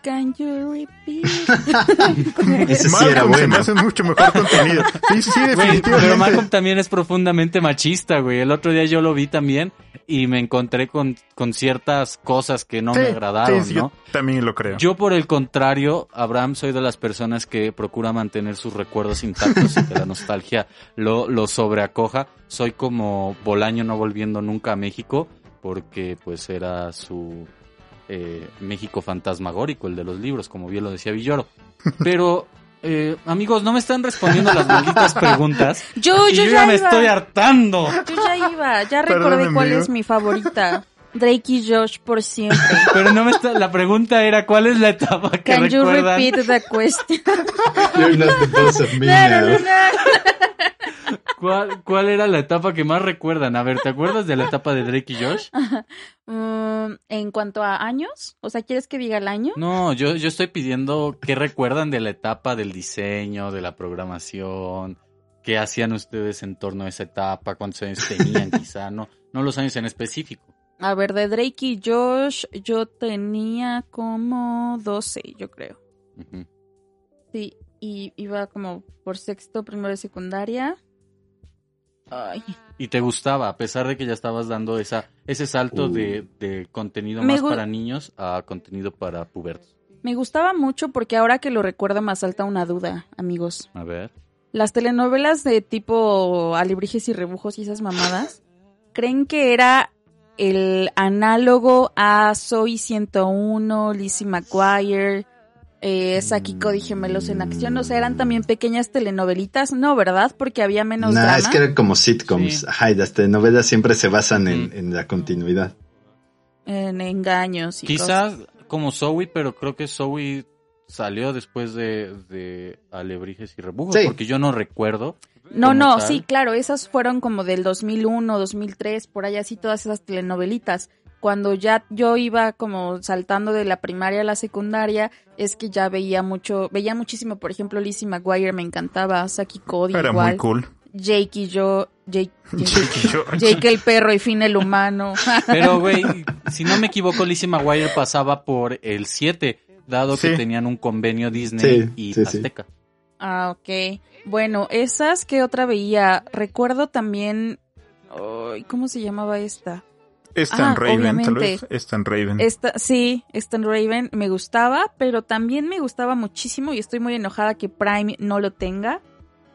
Can you repeat? *laughs* Ese sí era se bueno. me hace mucho mejor contenido. Sí, sí, sí, Güey, definitivamente. pero Malcolm también es profundamente machista, güey. El otro día yo lo vi también y me encontré con, con ciertas cosas que no me agradaron, sí, sí, ¿no? yo también lo creo. Yo, por el contrario, Abraham, soy de las personas que procura mantener sus recuerdos intactos y que la nostalgia lo, lo sobreacoja. Soy como Bolaño no volviendo nunca a México, porque pues era su eh, México fantasmagórico, el de los libros, como bien lo decía Villoro. Pero, eh, amigos, no me están respondiendo las malditas *laughs* preguntas. Yo, y yo, yo ya ya me iba. estoy hartando. Yo ya iba, ya Perdón, recordé cuál amigo. es mi favorita. Drake y Josh por siempre. *laughs* Pero no me está, la pregunta era, ¿cuál es la etapa que Can you recuerdan? repeat the question? *laughs* You're not the boss of me No, no, now. no, no. ¿Cuál, ¿Cuál era la etapa que más recuerdan? A ver, ¿te acuerdas de la etapa de Drake y Josh? Mm, en cuanto a años, o sea, ¿quieres que diga el año? No, yo, yo estoy pidiendo qué recuerdan de la etapa del diseño, de la programación, qué hacían ustedes en torno a esa etapa, cuántos años tenían *laughs* quizá, no, no los años en específico. A ver, de Drake y Josh, yo tenía como 12, yo creo. Sí, y iba como por sexto, primero de secundaria. Ay, Y te gustaba, a pesar de que ya estabas dando esa, ese salto Uh. de, de contenido Me más para niños a contenido para pubertos. Me gustaba mucho porque ahora que lo recuerdo me asalta una duda, amigos. A ver. Las telenovelas de tipo Alebrijes y Rebujos y esas mamadas, ¿creen que era el análogo a Soy 101, Lizzie McGuire, eh, Saki Cody Gemelos en Acción? O sea, eran también pequeñas telenovelitas, ¿no, verdad? Porque había menos Nah, drama. es que eran como sitcoms. Sí. Ajá, y las telenovelas siempre se basan en, Mm. en la continuidad. En engaños y Quizás cosas. como Zoe, pero creo que Zoe salió después de, de Alebrijes y Rebujos, Sí. porque yo no recuerdo. No, no, tal. sí, claro, esas fueron como del 2001, 2003, por allá así todas esas telenovelitas. Cuando ya yo iba como saltando de la primaria a la secundaria, es que ya veía mucho, veía muchísimo, por ejemplo, Lizzie McGuire me encantaba, Saki Cody Era igual, muy cool. Jake y yo, Jake, Jake, *laughs* Jake y yo. Jake el perro y Finn el humano. *laughs* Pero, güey, si no me equivoco, Lizzie McGuire pasaba por el 7, dado que Sí. tenían un convenio Disney Sí, y sí, sí. Azteca. Ah, ok. Bueno, esas que otra veía, recuerdo también, ay, ¿cómo se llamaba esta? Stan Ah, Raven, tal obviamente. vez. Stan Raven. Esta, sí, Stan Raven me gustaba, pero también me gustaba muchísimo y estoy muy enojada que Prime no lo tenga.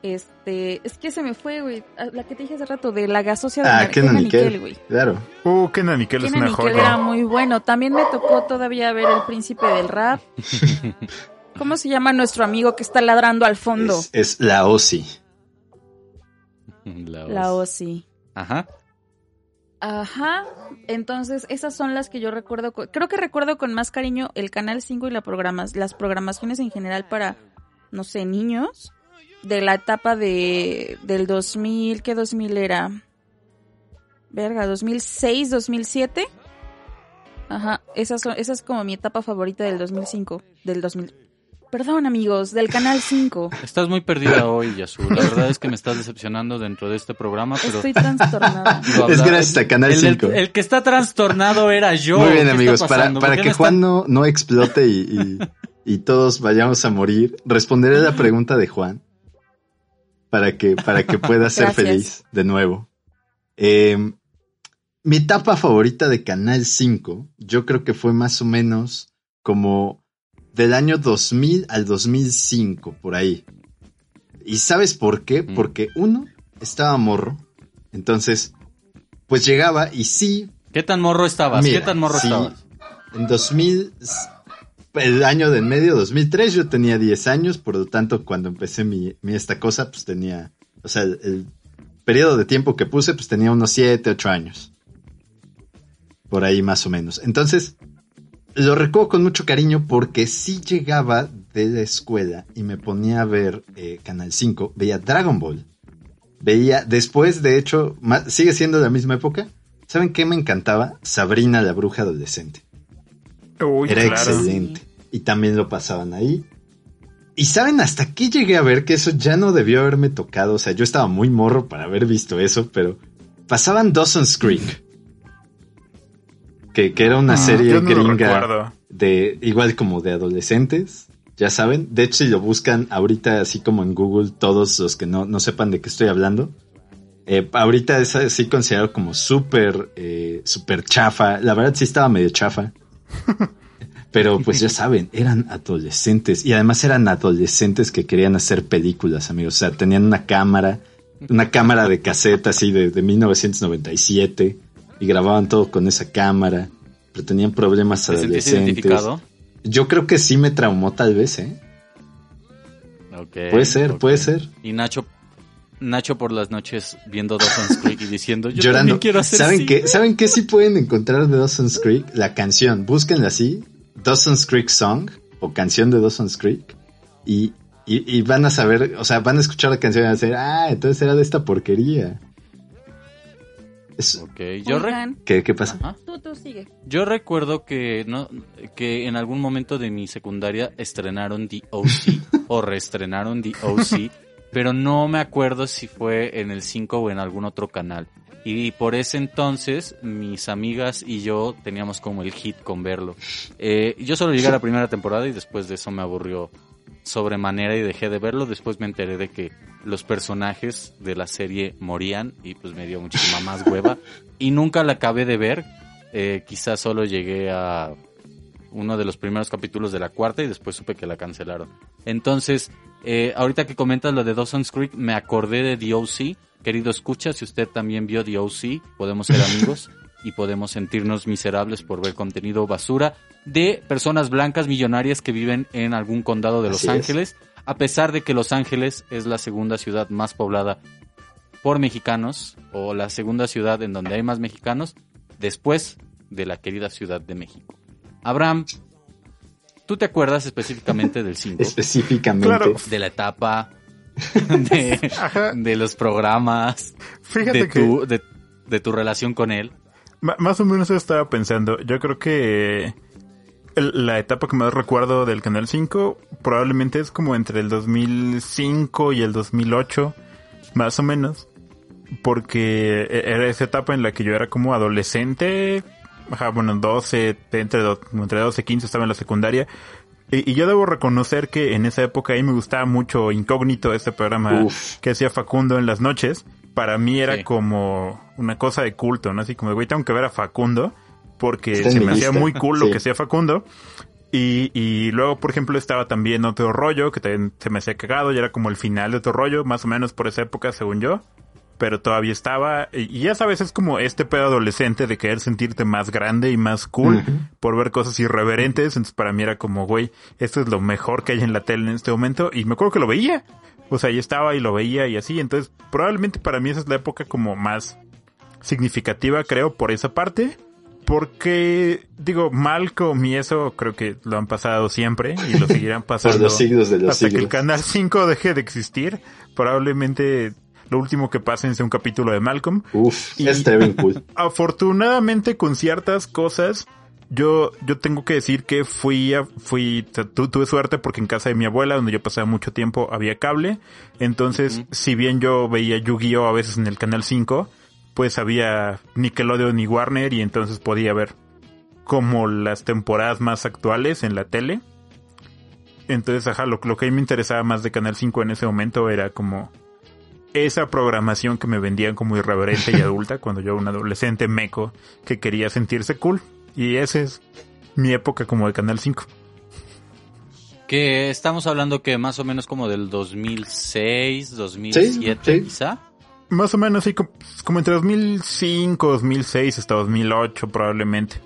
Este, es que se me fue, güey, a- la que te dije hace rato de la gasosia de Ah, Kenan Nickel, Kel. güey. Claro. Uh, Kenan Nickel es una Nickel era joya. muy bueno. También me tocó todavía ver El Príncipe del Rap. *laughs* ¿Cómo se llama nuestro amigo que está ladrando al fondo? Es, es la OSI. *laughs* La. OSI. Ajá. Ajá, entonces esas son las que yo recuerdo, creo que recuerdo con más cariño el Canal 5 y la programas, las programaciones en general para, no sé, niños, de la etapa de, del 2000, ¿qué 2000 era? Verga, 2006, 2007. Ajá, esas son, esa es como mi etapa favorita del 2005, del 2000. Perdón amigos, del Canal 5. Estás muy perdida hoy, Yasu. La verdad es que me estás decepcionando dentro de este programa, pero... Estoy trastornada. *laughs* Es gracias a Canal el, 5. El, el que está trastornado era yo. Muy bien, ¿Qué está amigos. Para, para ¿Por qué que Juan no, no explote y, y- y todos vayamos a morir, responderé la pregunta de Juan para que, para que pueda ser Gracias. feliz de nuevo. Eh, mi etapa favorita de Canal 5, yo creo que fue más o menos como del año 2000 al 2005, por ahí. ¿Y sabes por qué? Mm. Porque uno, estaba morro. Entonces, pues llegaba y sí, ¿Qué tan morro estabas? Mira, ¿Qué tan morro sí, estabas? En 2000, el año del medio, 2003, yo tenía 10 años, por lo tanto, cuando empecé mi, mi esta cosa, pues tenía, o sea, el, el periodo de tiempo que puse, pues tenía unos 7, 8 años. Por ahí más o menos. Entonces, lo recuerdo con mucho cariño porque sí llegaba de la escuela y me ponía a ver eh, Canal 5, veía Dragon Ball. Veía, después, de hecho, ma- sigue siendo de la misma época. ¿Saben qué me encantaba? Sabrina la bruja adolescente. Uy, Era claro. excelente. Y también lo pasaban ahí. Y saben hasta qué llegué a ver que eso ya no debió haberme tocado. O sea, yo estaba muy morro para haber visto eso, pero pasaban Dawson's Creek. Que, que era una Ah, serie no gringa de igual como de adolescentes. Ya saben. De hecho, si lo buscan ahorita así como en Google, todos los que no, no sepan de qué estoy hablando. eh, ahorita es así considerado como súper, eh, súper chafa. La verdad sí estaba medio chafa. *laughs* Pero pues ya saben, eran adolescentes. Y además eran adolescentes que querían hacer películas, amigos. O sea, tenían una cámara, una cámara de cassette así de, de 1997. Y grababan todo con esa cámara. Pero tenían problemas ¿Te adolescentes. identificado? Yo creo que sí me traumó tal vez, ¿eh? Puede ser, puede ser. Y Nacho, Nacho por las noches viendo Dawson's Creek y *laughs* diciendo, yo Llorando. también quiero hacer ¿Saben cine". qué? ¿Saben qué sí pueden encontrar de Dawson's Creek? La canción. Búsquenla así. Dawson's Creek Song o canción de Dawson's Creek. Y, y, y van a saber, o sea, van a escuchar la canción y van a decir, ah, entonces era de esta porquería. Es- Ok, yo, re- ¿qué, ¿Qué pasa? Ajá. tú, tú sigue. yo recuerdo que, no, que en algún momento de mi secundaria estrenaron The OC *laughs* o reestrenaron The OC, pero no me acuerdo si fue en el 5 o en algún otro canal. Y por ese entonces mis amigas y yo teníamos como el hit con verlo. Eh, yo solo llegué a la primera temporada y después de eso me aburrió sobremanera y dejé de verlo. Después me enteré de que los personajes de la serie morían y pues me dio muchísima más hueva. Y nunca la acabé de ver. Eh, quizás solo llegué a uno de los primeros capítulos de la cuarta y después supe que la cancelaron. Entonces, eh, ahorita que comentas lo de Dawson's Creek, me acordé de The O.C. Querido escucha, si usted también vio The O.C., podemos ser amigos *laughs* y podemos sentirnos miserables por ver contenido basura de personas blancas millonarias que viven en algún condado de Los Así es. Ángeles, a pesar de que Los Ángeles es la segunda ciudad más poblada por mexicanos o la segunda ciudad en donde hay más mexicanos después de la querida Ciudad de México. Abraham, ¿tú te acuerdas específicamente del *laughs* 5? Específicamente. Claro. De la etapa, *laughs* de, los programas, Fíjate de que de tu relación con él. Más o menos estaba pensando. Yo creo que la etapa que más recuerdo del Canal 5 probablemente es como entre el 2005 y el 2008, más o menos. Porque e- era esa etapa en la que yo era como adolescente. Ajá, bueno, 12, entre, entre 12 y 15 estaba en la secundaria. Y, y yo debo reconocer que en esa época ahí me gustaba mucho Incógnito, este programa Uf. que hacía Facundo en las noches. Para mí era Sí. como una cosa de culto, ¿no? Así como, de, güey, tengo que ver a Facundo porque se me hacía muy cool lo que hacía Facundo. Y, y luego, por ejemplo, estaba también otro rollo que también se me hacía cagado y era como el final de otro rollo, más o menos por esa época, según yo. Pero todavía estaba. Y y ya sabes, es como este pedo adolescente de querer sentirte más grande y más cool por ver cosas irreverentes. Entonces, para mí era como, güey, esto es lo mejor que hay en la tele en este momento. Y me acuerdo que lo veía. O sea, yo estaba y lo veía y así. Entonces, probablemente para mí esa es la época como más significativa, creo, por esa parte. Porque, digo, Malcolm y eso creo que lo han pasado siempre y lo seguirán *laughs* pasando Por los siglos de los hasta que el. Canal 5 deje de existir. Probablemente lo último que pase sea un capítulo de Malcolm. Uf, Y- estaría bien cool. *laughs* Afortunadamente con ciertas cosas, yo, yo tengo que decir que fui, a- fui, tu- tu- tuve suerte porque en casa de mi abuela, donde yo pasaba mucho tiempo, había cable. Entonces, si bien yo veía Yu-Gi-Oh a veces en el canal 5, pues había Nickelodeon y Warner y entonces podía ver como las temporadas más actuales en la tele. Entonces, ajá, lo, lo que a mí me interesaba más de Canal 5 en ese momento era como esa programación que me vendían como irreverente y adulta *laughs* cuando yo era un adolescente meco que quería sentirse cool. Y esa es mi época como de Canal 5. Que estamos hablando que más o menos como del 2006, 2007 Sí, sí. quizá. Más o menos así como, como entre 2005, 2006 hasta 2008 probablemente.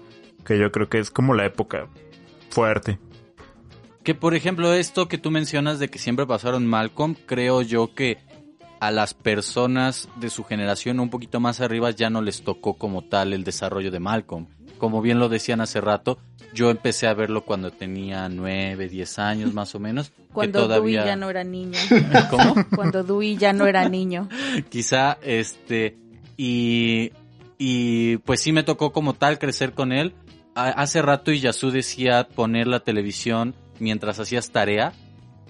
Que yo creo que es como la época fuerte. Que por ejemplo esto que tú mencionas de que siempre pasaron Malcolm, creo yo que a las personas de su generación un poquito más arriba ya no les tocó como tal el desarrollo de Malcolm. Como bien lo decían hace rato, yo empecé a verlo cuando tenía 9, 10 años más o menos. que Cuando todavía... Dewey ya no era niño. *laughs* ¿Cómo? Cuando Dewey ya no era niño. quizá este y y pues sí me tocó como tal crecer con él hace rato Iyasu decía poner la televisión mientras hacías tarea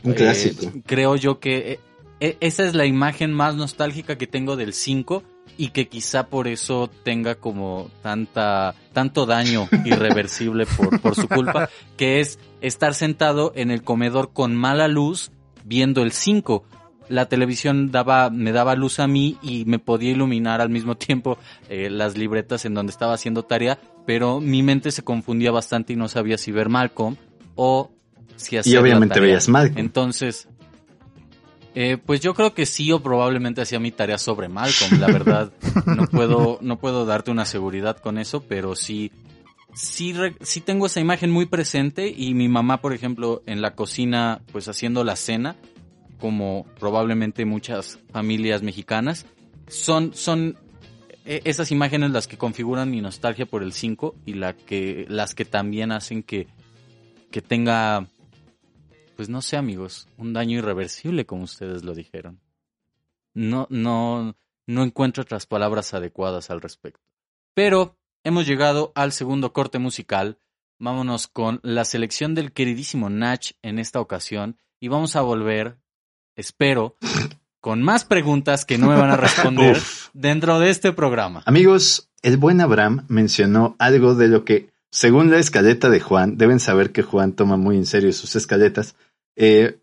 Un Eh, clásico. creo yo que eh, eh, esa es la imagen más nostálgica que tengo del 5 y que quizá por eso tenga como tanta tanto daño irreversible por, por su culpa, *laughs* que es estar sentado en el comedor con mala luz viendo el 5. La televisión daba, me daba luz a mí y me podía iluminar al mismo tiempo eh, las libretas en donde estaba haciendo tarea, pero mi mente se confundía bastante y no sabía si ver Malcolm o si hacer Y la obviamente tarea. veías Malcolm. Entonces, eh, pues yo creo que sí o probablemente hacía mi tarea sobre Malcolm, la verdad. No puedo, no puedo darte una seguridad con eso, pero sí, sí, sí tengo esa imagen muy presente y mi mamá, por ejemplo, en la cocina, pues haciendo la cena, como probablemente muchas familias mexicanas, son, son eh, esas imágenes las que configuran mi nostalgia por el 5 y la que, las que también hacen que, que tenga pues no sé amigos, un daño irreversible como ustedes lo dijeron. No, no, no encuentro otras palabras adecuadas al respecto. Pero hemos llegado al segundo corte musical. Vámonos con la selección del queridísimo Nach en esta ocasión y vamos a volver, espero, con más preguntas que no me van a responder *laughs* dentro de este programa. Amigos, el buen Abraham mencionó algo de lo que, según la escaleta de Juan, deben saber que Juan toma muy en serio sus escaletas. Eh,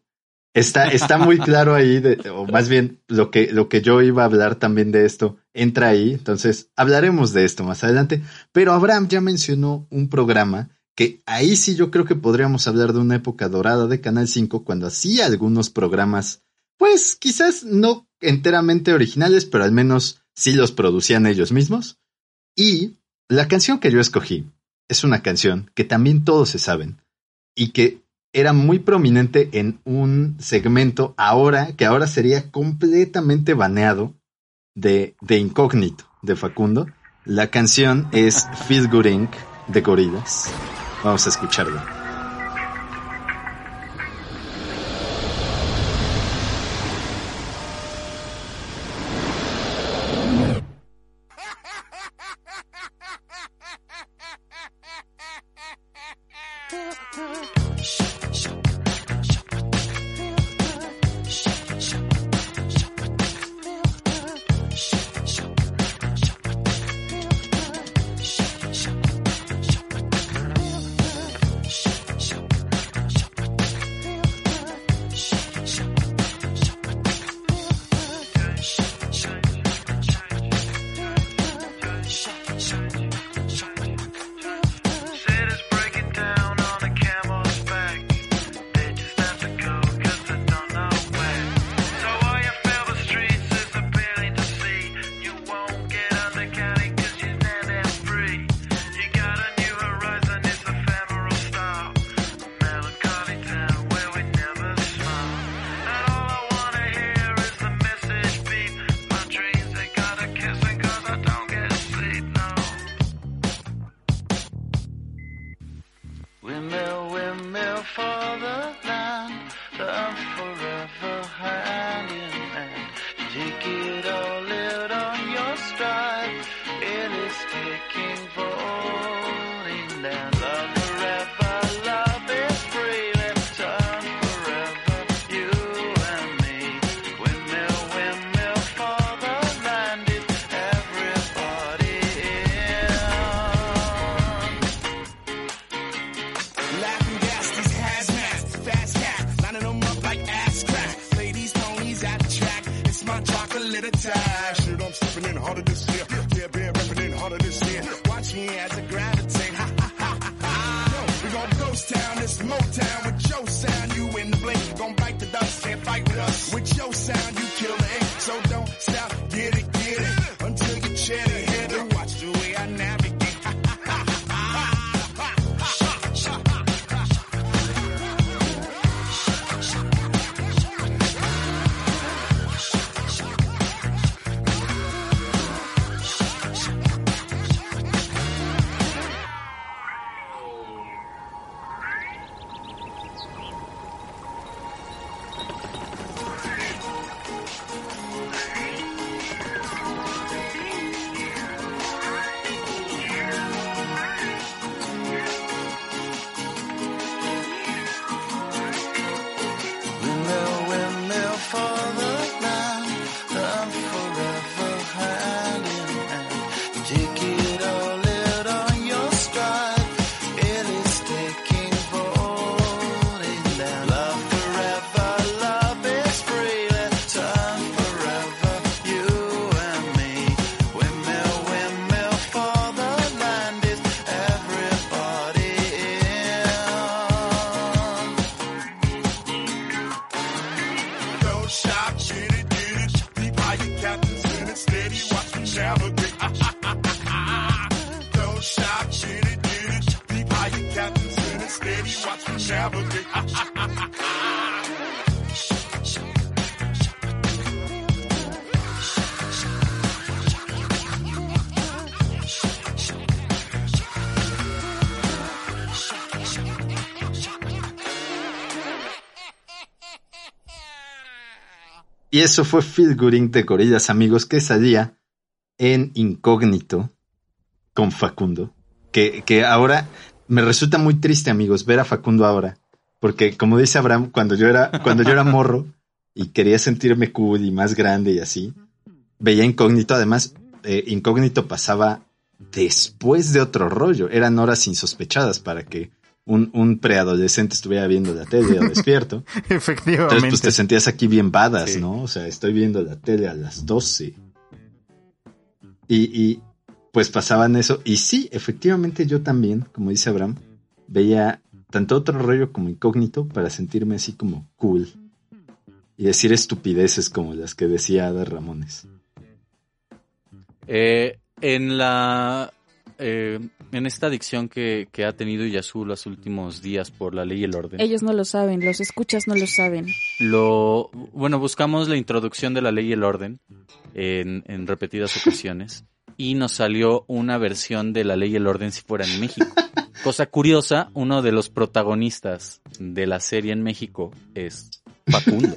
está, está muy claro ahí, o más bien lo que, lo que yo iba a hablar también de esto entra ahí. Entonces hablaremos de esto más adelante. Pero Abraham ya mencionó un programa que ahí sí yo creo que podríamos hablar de una época dorada de Canal 5 cuando hacía algunos programas, pues quizás no enteramente originales, pero al menos sí los producían ellos mismos. Y la canción que yo escogí es una canción que también todos se saben y que era muy prominente en un segmento ahora que ahora sería completamente baneado de, de incógnito de Facundo. La canción es Feel Good Inc. de Gorillaz. Vamos a escucharla. Y eso fue Inc. de Gorillaz, amigos, que salía en incógnito con Facundo. Que, que ahora me resulta muy triste, amigos, ver a Facundo ahora. Porque, como dice Abraham, cuando yo era, cuando yo era morro y quería sentirme cool y más grande y así, veía incógnito. Además, eh, incógnito pasaba después de otro rollo. Eran horas insospechadas para que un, un preadolescente estuviera viendo la tele o despierto. Efectivamente. *laughs* Entonces, pues te sentías aquí bien badass, Sí. ¿no? O sea, estoy viendo la tele a las 12. Y, y pues pasaban eso. Y sí, efectivamente yo también, como dice Abraham, veía tanto otro rollo como incógnito para sentirme así como cool. Y decir estupideces como las que decía Ada Ramones. Eh, en la eh, en esta adicción que, que ha tenido Yasu los últimos días por la ley y el orden, Ellos no lo saben, los escuchas no lo saben. lo bueno buscamos la introducción de la ley y el orden en, en repetidas ocasiones y nos salió una versión de la ley y el orden si fuera en México. Cosa curiosa, uno de los protagonistas de la serie en México es Facundo.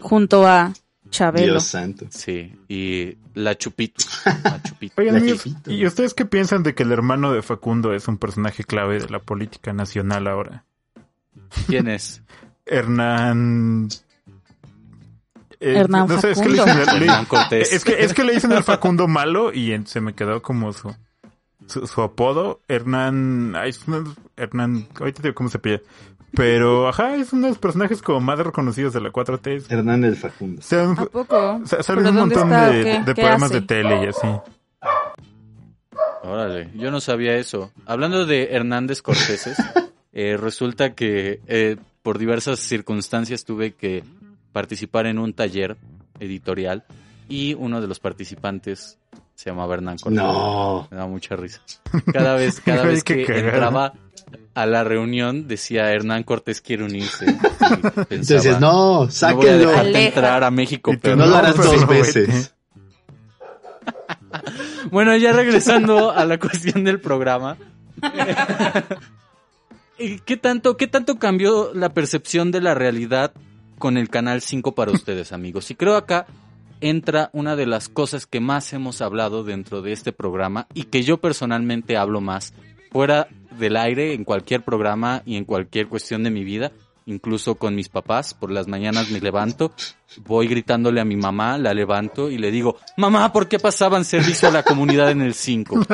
Junto a Chabelo. Dios santo. Sí, y la Chupito. La *laughs* Chupito. Oigan, La amigos, jefita. ¿y ustedes qué piensan de que el hermano de Facundo es un personaje clave de la política nacional ahora? ¿Quién es? *laughs* Hernán... Eh, Hernán no sé, es que le Facundo. dicen, le- es que, es que le dicen el *laughs* Facundo malo y en- se me quedó como su, su, su apodo. Hernán... ay, Hernán... Ahorita te digo cómo se pide. Pero, ajá, es uno de los personajes como más reconocidos de la 4T. Hernán el Facundo. ¿Pero un montón está de, de ¿Qué programas hace? de tele y así. Órale, yo no sabía eso. Hablando de Hernández Cortéses, *laughs* eh, resulta que eh, por diversas circunstancias tuve que participar en un taller editorial y uno de los participantes se llamaba Hernán Cortés. No. Me da mucha risa. Cada vez, cada *laughs* vez que entraba a la reunión decía Hernán Cortés quiere unirse. *laughs* Pensaba, Entonces, no, "No voy a sáquenlo. dejarte Aleja. entrar a México, Y tú, pero No lo harás pero dos veces. *laughs* Bueno, ya regresando a la cuestión del programa. *laughs* ¿Y ¿Qué tanto, ¿Qué tanto cambió la percepción de la realidad con el Canal 5 para ustedes, amigos? Y creo acá entra una de las cosas que más hemos hablado dentro de este programa y que yo personalmente hablo más fuera del aire en cualquier programa y en cualquier cuestión de mi vida, incluso con mis papás. Por las mañanas me levanto, voy gritándole a mi mamá, la levanto y le digo, mamá, ¿por qué pasaban servicio a la comunidad en el 5? *laughs*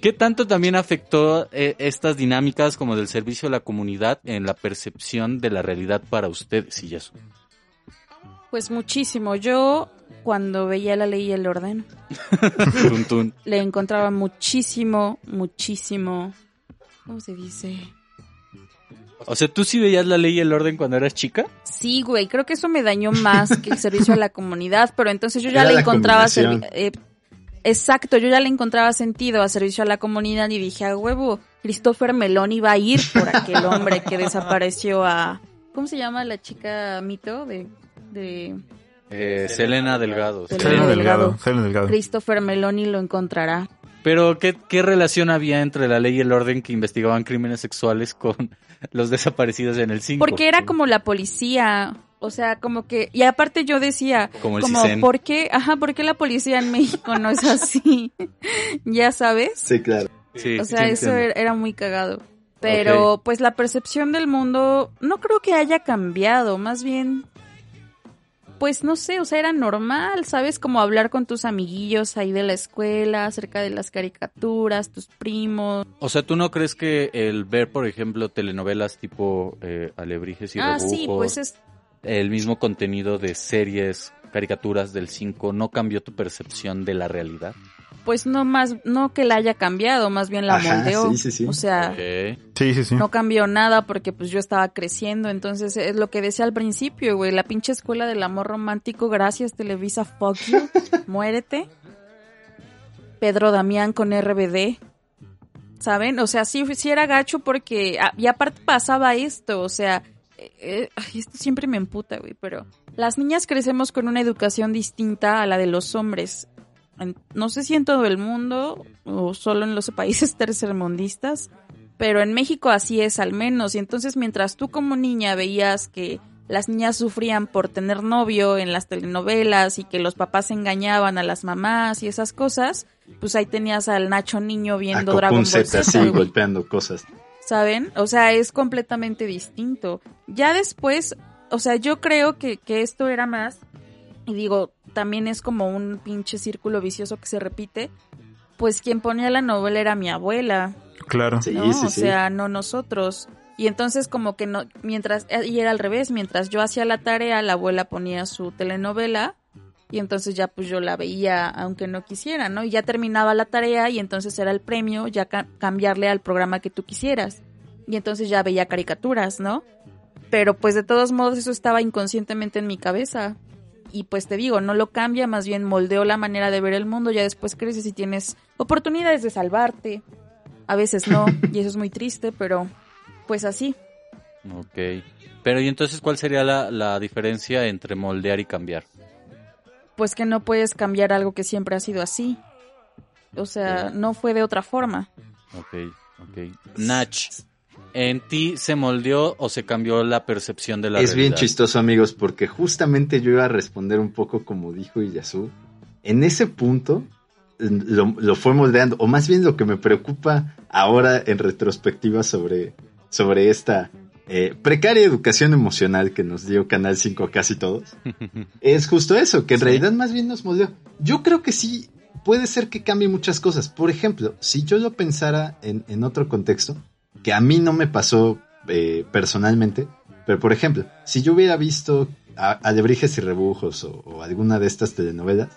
¿Qué tanto también afectó eh, estas dinámicas como del servicio a la comunidad en la percepción de la realidad para ustedes y? Pues muchísimo. Yo, cuando veía la ley y el orden, *laughs* Tun, tun. le encontraba muchísimo, muchísimo. ¿Cómo se dice? O sea, ¿tú sí veías la ley y el orden cuando eras chica? Sí, güey, creo que eso me dañó más que el servicio a la comunidad, pero entonces yo ya Era le encontraba eh, exacto, yo ya le encontraba sentido a servicio a la comunidad y dije, a huevo, Christopher Meloni va a ir por aquel hombre que desapareció a ¿cómo se llama la chica mito de de Eh, Selena Delgado. Selena Selena Delgado. Selena Delgado. Christopher Meloni lo encontrará? Pero, ¿qué, ¿qué relación había entre la ley y el orden que investigaban crímenes sexuales con *laughs* los desaparecidos en el 5? Porque era como la policía, o sea, como que y aparte yo decía, Como el como. ¿por qué? Ajá, ¿por qué la policía en México no es así? *laughs* ya sabes? Sí, claro. Sí, O sí sea, eso entiendo. era, era muy cagado. Pero pues la percepción del mundo no creo que haya cambiado, más bien pues no sé, o sea, era normal, ¿sabes? Como hablar con tus amiguillos ahí de la escuela, acerca de las caricaturas, tus primos. O sea, ¿tú no crees que el ver, por ejemplo, telenovelas tipo eh, Alebrijes y ah, Rebujos, sí, pues es el mismo contenido de series, caricaturas del 5, no cambió tu percepción de la realidad? Pues no más no que la haya cambiado, más bien la Ajá, moldeó. sí, sí, sí. O sea, Ok. Sí, sí, sí. no cambió nada porque pues yo estaba creciendo, entonces es lo que decía al principio, güey, la pinche escuela del amor romántico, gracias Televisa, fuck you, *laughs* muérete. Pedro Damián con RBD, ¿saben? O sea, sí, sí era gacho porque, ah, y aparte pasaba esto, o sea, eh, eh, esto siempre me emputa, güey, pero las niñas crecemos con una educación distinta a la de los hombres. En- no sé si en todo el mundo o solo en los *laughs* países tercermundistas, pero en México así es al menos. Y entonces mientras tú como niña veías que las niñas sufrían por tener novio en las telenovelas y que los papás engañaban a las mamás y esas cosas, pues ahí tenías al Nacho niño viendo Dragon Ball Z así golpeando cosas. ¿saben? O sea, es completamente distinto. Ya después, o sea, yo creo que, que esto era más, y digo, también es como un pinche círculo vicioso que se repite, pues quien ponía la novela era mi abuela, Claro. Sí, ¿no? sí, o sí. sea, no nosotros. Y entonces como que no, mientras, y era al revés, mientras yo hacía la tarea, la abuela ponía su telenovela y entonces ya pues yo la veía aunque no quisiera, ¿no? Y ya terminaba la tarea y entonces era el premio ya ca- cambiarle al programa que tú quisieras. Y entonces ya veía caricaturas, ¿no? Pero pues de todos modos eso estaba inconscientemente en mi cabeza. Y pues te digo, no lo cambia, más bien moldeó la manera de ver el mundo, ya después creces y tienes oportunidades de salvarte. A veces no, *laughs* y eso es muy triste, pero pues así. Ok. Pero ¿y entonces cuál sería la, la diferencia entre moldear y cambiar? Pues que no puedes cambiar algo que siempre ha sido así. O sea, no fue de otra forma. Ok, ok. Nach, ¿en ti se moldeó o se cambió la percepción de la es bien realidad? chistoso, amigos, porque justamente yo iba a responder un poco como dijo Iyasu. En ese punto lo, lo fue moldeando, o más bien lo que me preocupa ahora en retrospectiva sobre, sobre esta eh, precaria educación emocional que nos dio Canal 5 a casi todos, *laughs* es justo eso, que en Sí. realidad más bien nos moldeó. Yo creo que sí, puede ser que cambie muchas cosas. Por ejemplo, si yo lo pensara en, en otro contexto, que a mí no me pasó eh, personalmente, pero por ejemplo, si yo hubiera visto a- Alebrijes y Rebujos o, alguna de estas telenovelas,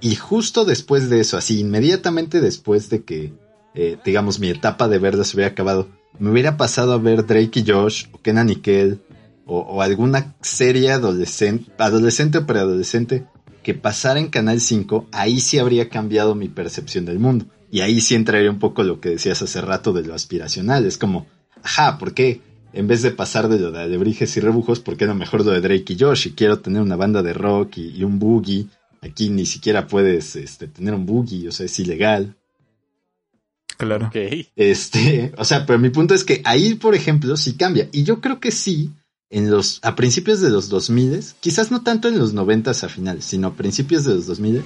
y justo después de eso, así inmediatamente después de que, eh, digamos, mi etapa de verlas hubiera acabado, me hubiera pasado a ver Drake y Josh, o Kenan y Kel, o, o alguna serie adolescente, adolescente o preadolescente que pasara en Canal 5, ahí sí habría cambiado mi percepción del mundo. Y ahí sí entraría un poco lo que decías hace rato de lo aspiracional. Es como, ajá, ¿por qué? En vez de pasar de lo de alebrijes y rebujos, ¿por qué no mejor lo de Drake y Josh? Y quiero tener una banda de rock y, y un boogie. Aquí ni siquiera puedes este, tener un boogie, o sea, es ilegal. Claro. Este, *laughs* o sea, pero mi punto es que ahí, por ejemplo, sí cambia. Y yo creo que sí, en los, a principios de los 2000, quizás no tanto en los 90 a finales, sino a principios de los 2000,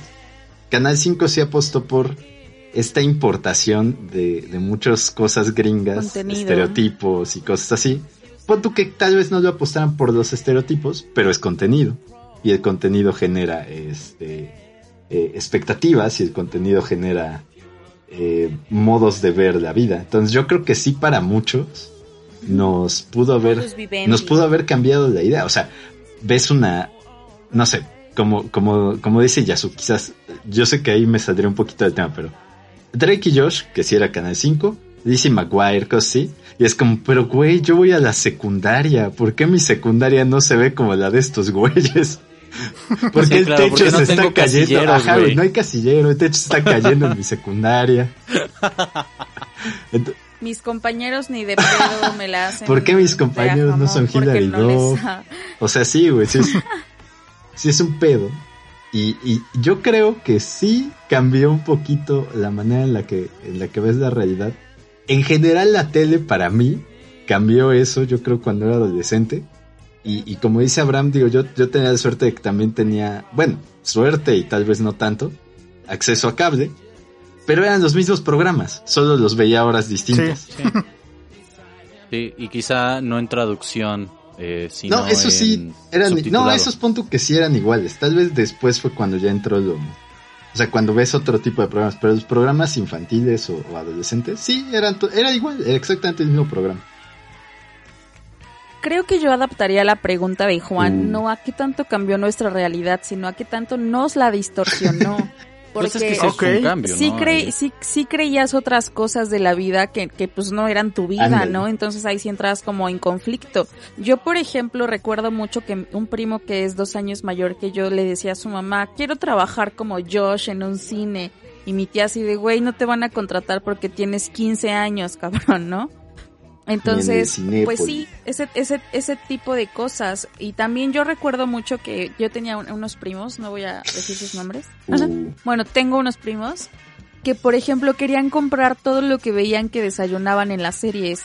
Canal 5 sí apostó por esta importación de, de muchas cosas gringas, Contenido. estereotipos y cosas así. Pon tú que tal vez no lo apostaran por los estereotipos, pero es contenido. Y el contenido genera este, eh, expectativas y el contenido genera eh, modos de ver la vida. Entonces yo creo que sí para muchos nos pudo haber nos pudo haber cambiado la idea. O sea, ves una, no sé, como, como, como dice Yasu, quizás, yo sé que ahí me saldría un poquito del tema, pero Drake y Josh, que sí era Canal 5, Lizzie McGuire, cosas así, y es como, pero güey, yo voy a la secundaria, ¿por qué mi secundaria no se ve como la de estos güeyes? *laughs* Porque Sí, el claro, techo porque no se está tengo cayendo. Ajá, güey. no hay casillero, el techo se está cayendo en mi secundaria. *laughs* Mis compañeros ni de pedo me la hacen. ¿Por qué mis compañeros no son Hilary no les O sea, sí, güey, sí es, *laughs* sí es un pedo. Y, yo creo que sí cambió un poquito la manera en la que, en la que ves la realidad. En general la tele para mí cambió eso, yo creo, cuando era adolescente. Y, y como dice Abraham, digo, yo, yo tenía la suerte de que también tenía, bueno, suerte y tal vez no tanto, acceso a cable. Pero eran los mismos programas, solo los veía horas distintas. Sí. Sí, *laughs* y quizá no en traducción, eh, sino No, eso sí, eran, no, esos puntos que sí eran iguales. Tal vez después fue cuando ya entró lo, o sea, cuando ves otro tipo de programas, pero los programas infantiles o, o adolescentes, sí, eran, era igual, era exactamente el mismo programa. Creo que yo adaptaría la pregunta de Juan, Mm. no a qué tanto cambió nuestra realidad, sino a qué tanto nos la distorsionó. *laughs* Pues Porque es que sí Ok. es un cambio, sí, sí, sí creías otras cosas de la vida que, que pues no eran tu vida. ¿no? Entonces ahí sí entras como en conflicto. Yo, por ejemplo, recuerdo mucho que un primo que es dos años mayor que yo le decía a su mamá, quiero trabajar como Josh en un cine. Y mi tía así de, güey, no te van a contratar porque tienes 15 años, *laughs* cabrón, ¿no? Entonces, pues sí, ese, ese, ese tipo de cosas. Y también yo recuerdo mucho que yo tenía un- unos primos, no voy a decir sus nombres. Uh, Bueno, tengo unos primos que, por ejemplo, querían comprar todo lo que veían que desayunaban en las series.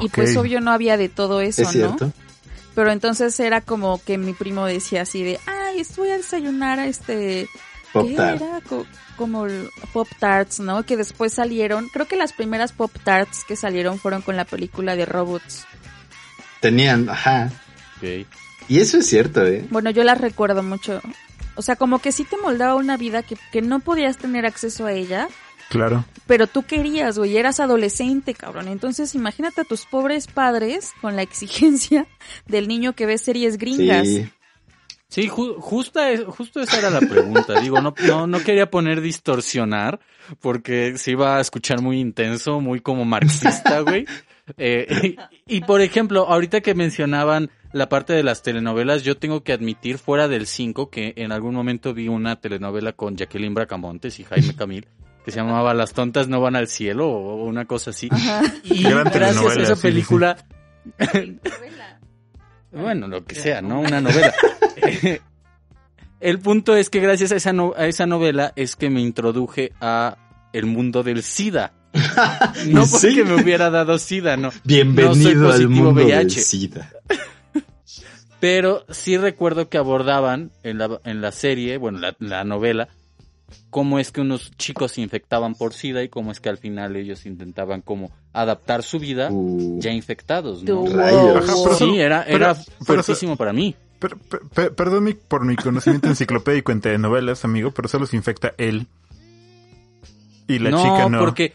Y pues obvio no había de todo eso, es ¿no? Pero entonces era como que mi primo decía así de, ay, voy a desayunar a este... ¿Qué era? Co- como Pop Tarts, ¿no? Que después salieron, creo que las primeras Pop Tarts que salieron fueron con la película de Robots. Tenían, ajá. ok. Y eso es cierto, ¿eh? Bueno, yo las recuerdo mucho. O sea, como que sí te moldaba una vida que, que no podías tener acceso a ella, Claro. pero tú querías, güey, eras adolescente, cabrón. Entonces, imagínate a tus pobres padres con la exigencia *laughs* del niño que ve series gringas. Sí. Sí, ju- justa es- justo esa era la pregunta. *laughs* Digo, no, no, no quería poner distorsionar porque se iba a escuchar muy intenso, muy como marxista, güey. *laughs* Eh, y, y, por ejemplo, ahorita que mencionaban la parte de las telenovelas, yo tengo que admitir fuera del 5 que en algún momento vi una telenovela con Jacqueline Bracamontes y Jaime *laughs* Camil que se llamaba Las tontas no van al cielo o una cosa así. Y Gran gracias a esa sí, película bueno, lo que sea, ¿no? Una novela. *laughs* El punto es que gracias a esa, no- a esa novela es que me introduje a el mundo del SIDA. *laughs* No porque Sí. me hubiera dado SIDA, no. Bienvenido No soy al mundo del VIH. SIDA. *laughs* Pero sí recuerdo que abordaban en la, en la serie, bueno, la, la novela, cómo es que unos chicos se infectaban por SIDA y cómo es que al final ellos intentaban como adaptar su vida Uh, ya infectados, ¿no? Rayos. Ajá, pero- Sí, era, era pero- fuertísimo para mí. Per- per- per- perdón mi- por mi conocimiento *laughs* enciclopédico en telenovelas, amigo, pero solo se infecta él. Y la no, chica no. porque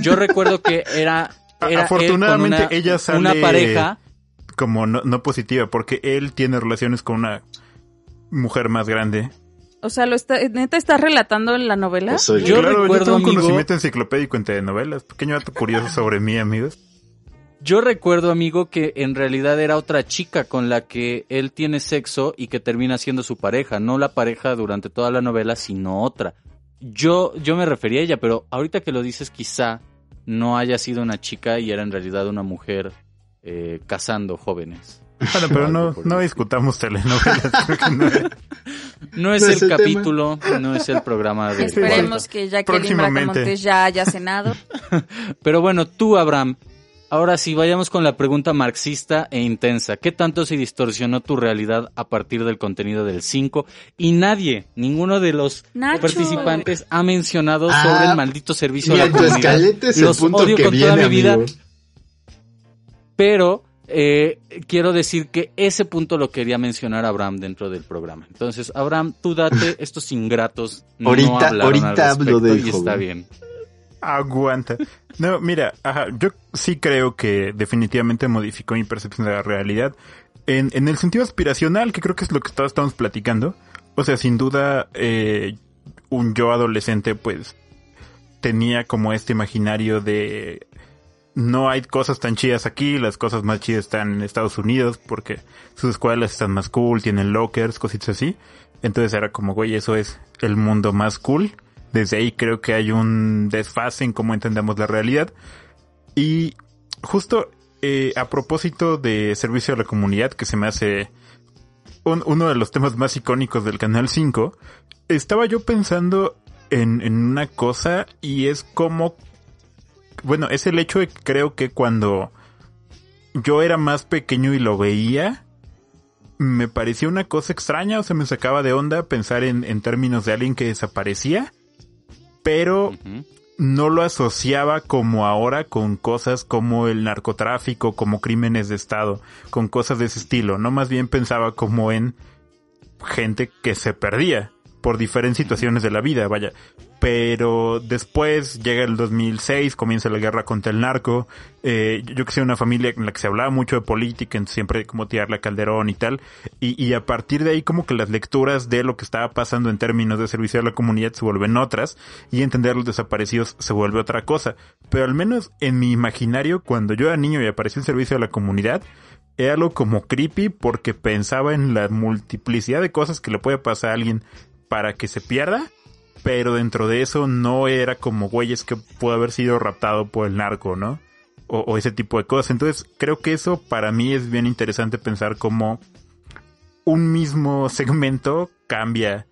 yo recuerdo que era, *laughs* era él con Afortunadamente, una, ella sale- una pareja. Como no, no positiva, porque él tiene relaciones con una mujer más grande. O sea, lo está, ¿neta estás relatando en la novela? Yo yo. claro, recuerdo, yo tengo un amigo- conocimiento enciclopédico en telenovelas. Pequeño dato curioso sobre mí, amigos. Yo recuerdo, amigo, que en realidad era otra chica con la que él tiene sexo y que termina siendo su pareja, no la pareja durante toda la novela, sino otra. Yo, yo me refería a ella, pero ahorita que lo dices, quizá no haya sido una chica y era en realidad una mujer eh, casando jóvenes. Bueno, pero no, no discutamos telenovelas. *laughs* no. No es No el, es el capítulo, no es el programa de... Esperemos que Jacqueline. Bracamontes ya haya cenado. *laughs* Pero bueno, tú, Abraham, ahora sí, vayamos con la pregunta marxista e intensa. ¿Qué tanto se distorsionó tu realidad a partir del contenido del 5? Y nadie, ninguno de los Nacho. participantes ha mencionado Ah, sobre el maldito servicio a la tu comunidad. escalete es el Los punto odio que con viene, toda mi vida, pero eh, quiero decir que ese punto lo quería mencionar Abraham dentro del programa. Entonces, Abraham, tú date *laughs* estos ingratos. no Ahorita- hablaron ahorita al hablo del y está bien. Aguanta. No, mira, ajá, yo sí creo que definitivamente modificó mi percepción de la realidad. En, en el sentido aspiracional, que creo que es lo que todos estamos platicando. O sea, sin duda, eh, un yo adolescente, pues, tenía como este imaginario de no hay cosas tan chidas aquí, las cosas más chidas están en Estados Unidos porque sus escuelas están más cool, tienen lockers, cositas así. Entonces era como, güey, eso es el mundo más cool. Desde ahí creo que hay un desfase en cómo entendemos la realidad. Y justo eh, a propósito de servicio a la comunidad, que se me hace un- uno de los temas más icónicos del Canal 5, estaba yo pensando en, en una cosa y es como, bueno, es el hecho de que creo que cuando yo era más pequeño y lo veía, me parecía una cosa extraña, o sea, me sacaba de onda pensar en, en términos de alguien que desaparecía, pero no lo asociaba como ahora con cosas como el narcotráfico, como crímenes de Estado, con cosas de ese estilo, no más bien pensaba como en gente que se perdía por diferentes situaciones de la vida, vaya. Pero después llega el 2006, comienza la guerra contra el narco. Eh, yo que sé, una familia en la que se hablaba mucho de política, siempre como tirarle a Calderón y tal. Y, y a partir de ahí como que las lecturas de lo que estaba pasando en términos de servicio a la comunidad se vuelven otras y entender a los desaparecidos se vuelve otra cosa. Pero al menos en mi imaginario, cuando yo era niño y apareció el servicio a la comunidad, era algo como creepy porque pensaba en la multiplicidad de cosas que le puede pasar a alguien para que se pierda, pero dentro de eso no era como güeyes que puede haber sido raptado por el narco, ¿no? O, ese tipo de cosas. Entonces creo que eso para mí es bien interesante pensar cómo un mismo *laughs* segmento cambia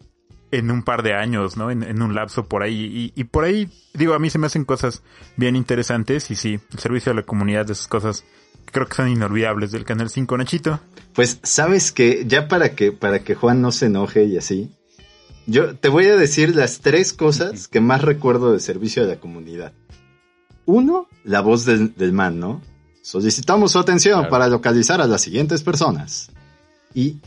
en un par de años, ¿no? En, un lapso por ahí. Y, por ahí, digo, a mí se me hacen cosas bien interesantes y sí, el servicio a la comunidad de esas cosas creo que son inolvidables del Canal 5, Nachito. Pues, ¿sabes que Ya para que, para que Juan no se enoje y así, yo te voy a decir las tres cosas que más recuerdo de servicio a la comunidad. Uno, la voz del, del man, ¿no? Solicitamos su atención Claro. para localizar a las siguientes personas. Y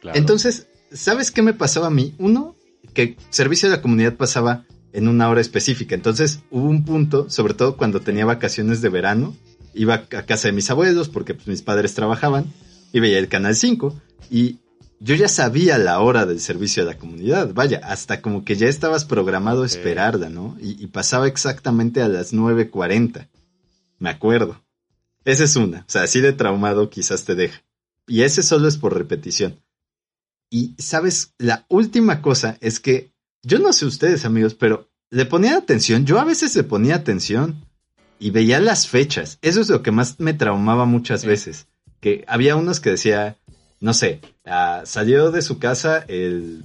Claro. entonces, ¿sabes qué me pasaba a mí? Uno, que servicio a la comunidad pasaba en una hora específica. Entonces hubo un punto, sobre todo cuando tenía vacaciones de verano, iba a casa de mis abuelos porque pues, mis padres trabajaban y veía el Canal 5 y yo ya sabía la hora del servicio a la comunidad. Vaya, hasta como que ya estabas programado a esperarla, ¿no? Y, y pasaba exactamente a las 9.40. Me acuerdo. Esa es una. O sea, así de traumado quizás te deja. Y ese solo es por repetición. Y, ¿sabes? La última cosa es que, yo no sé ustedes amigos, pero le ponía atención. Yo a veces le ponía atención y veía las fechas. Eso es lo que más me traumaba muchas Sí. veces. Que había unos que decía, no sé, ah, salió de su casa el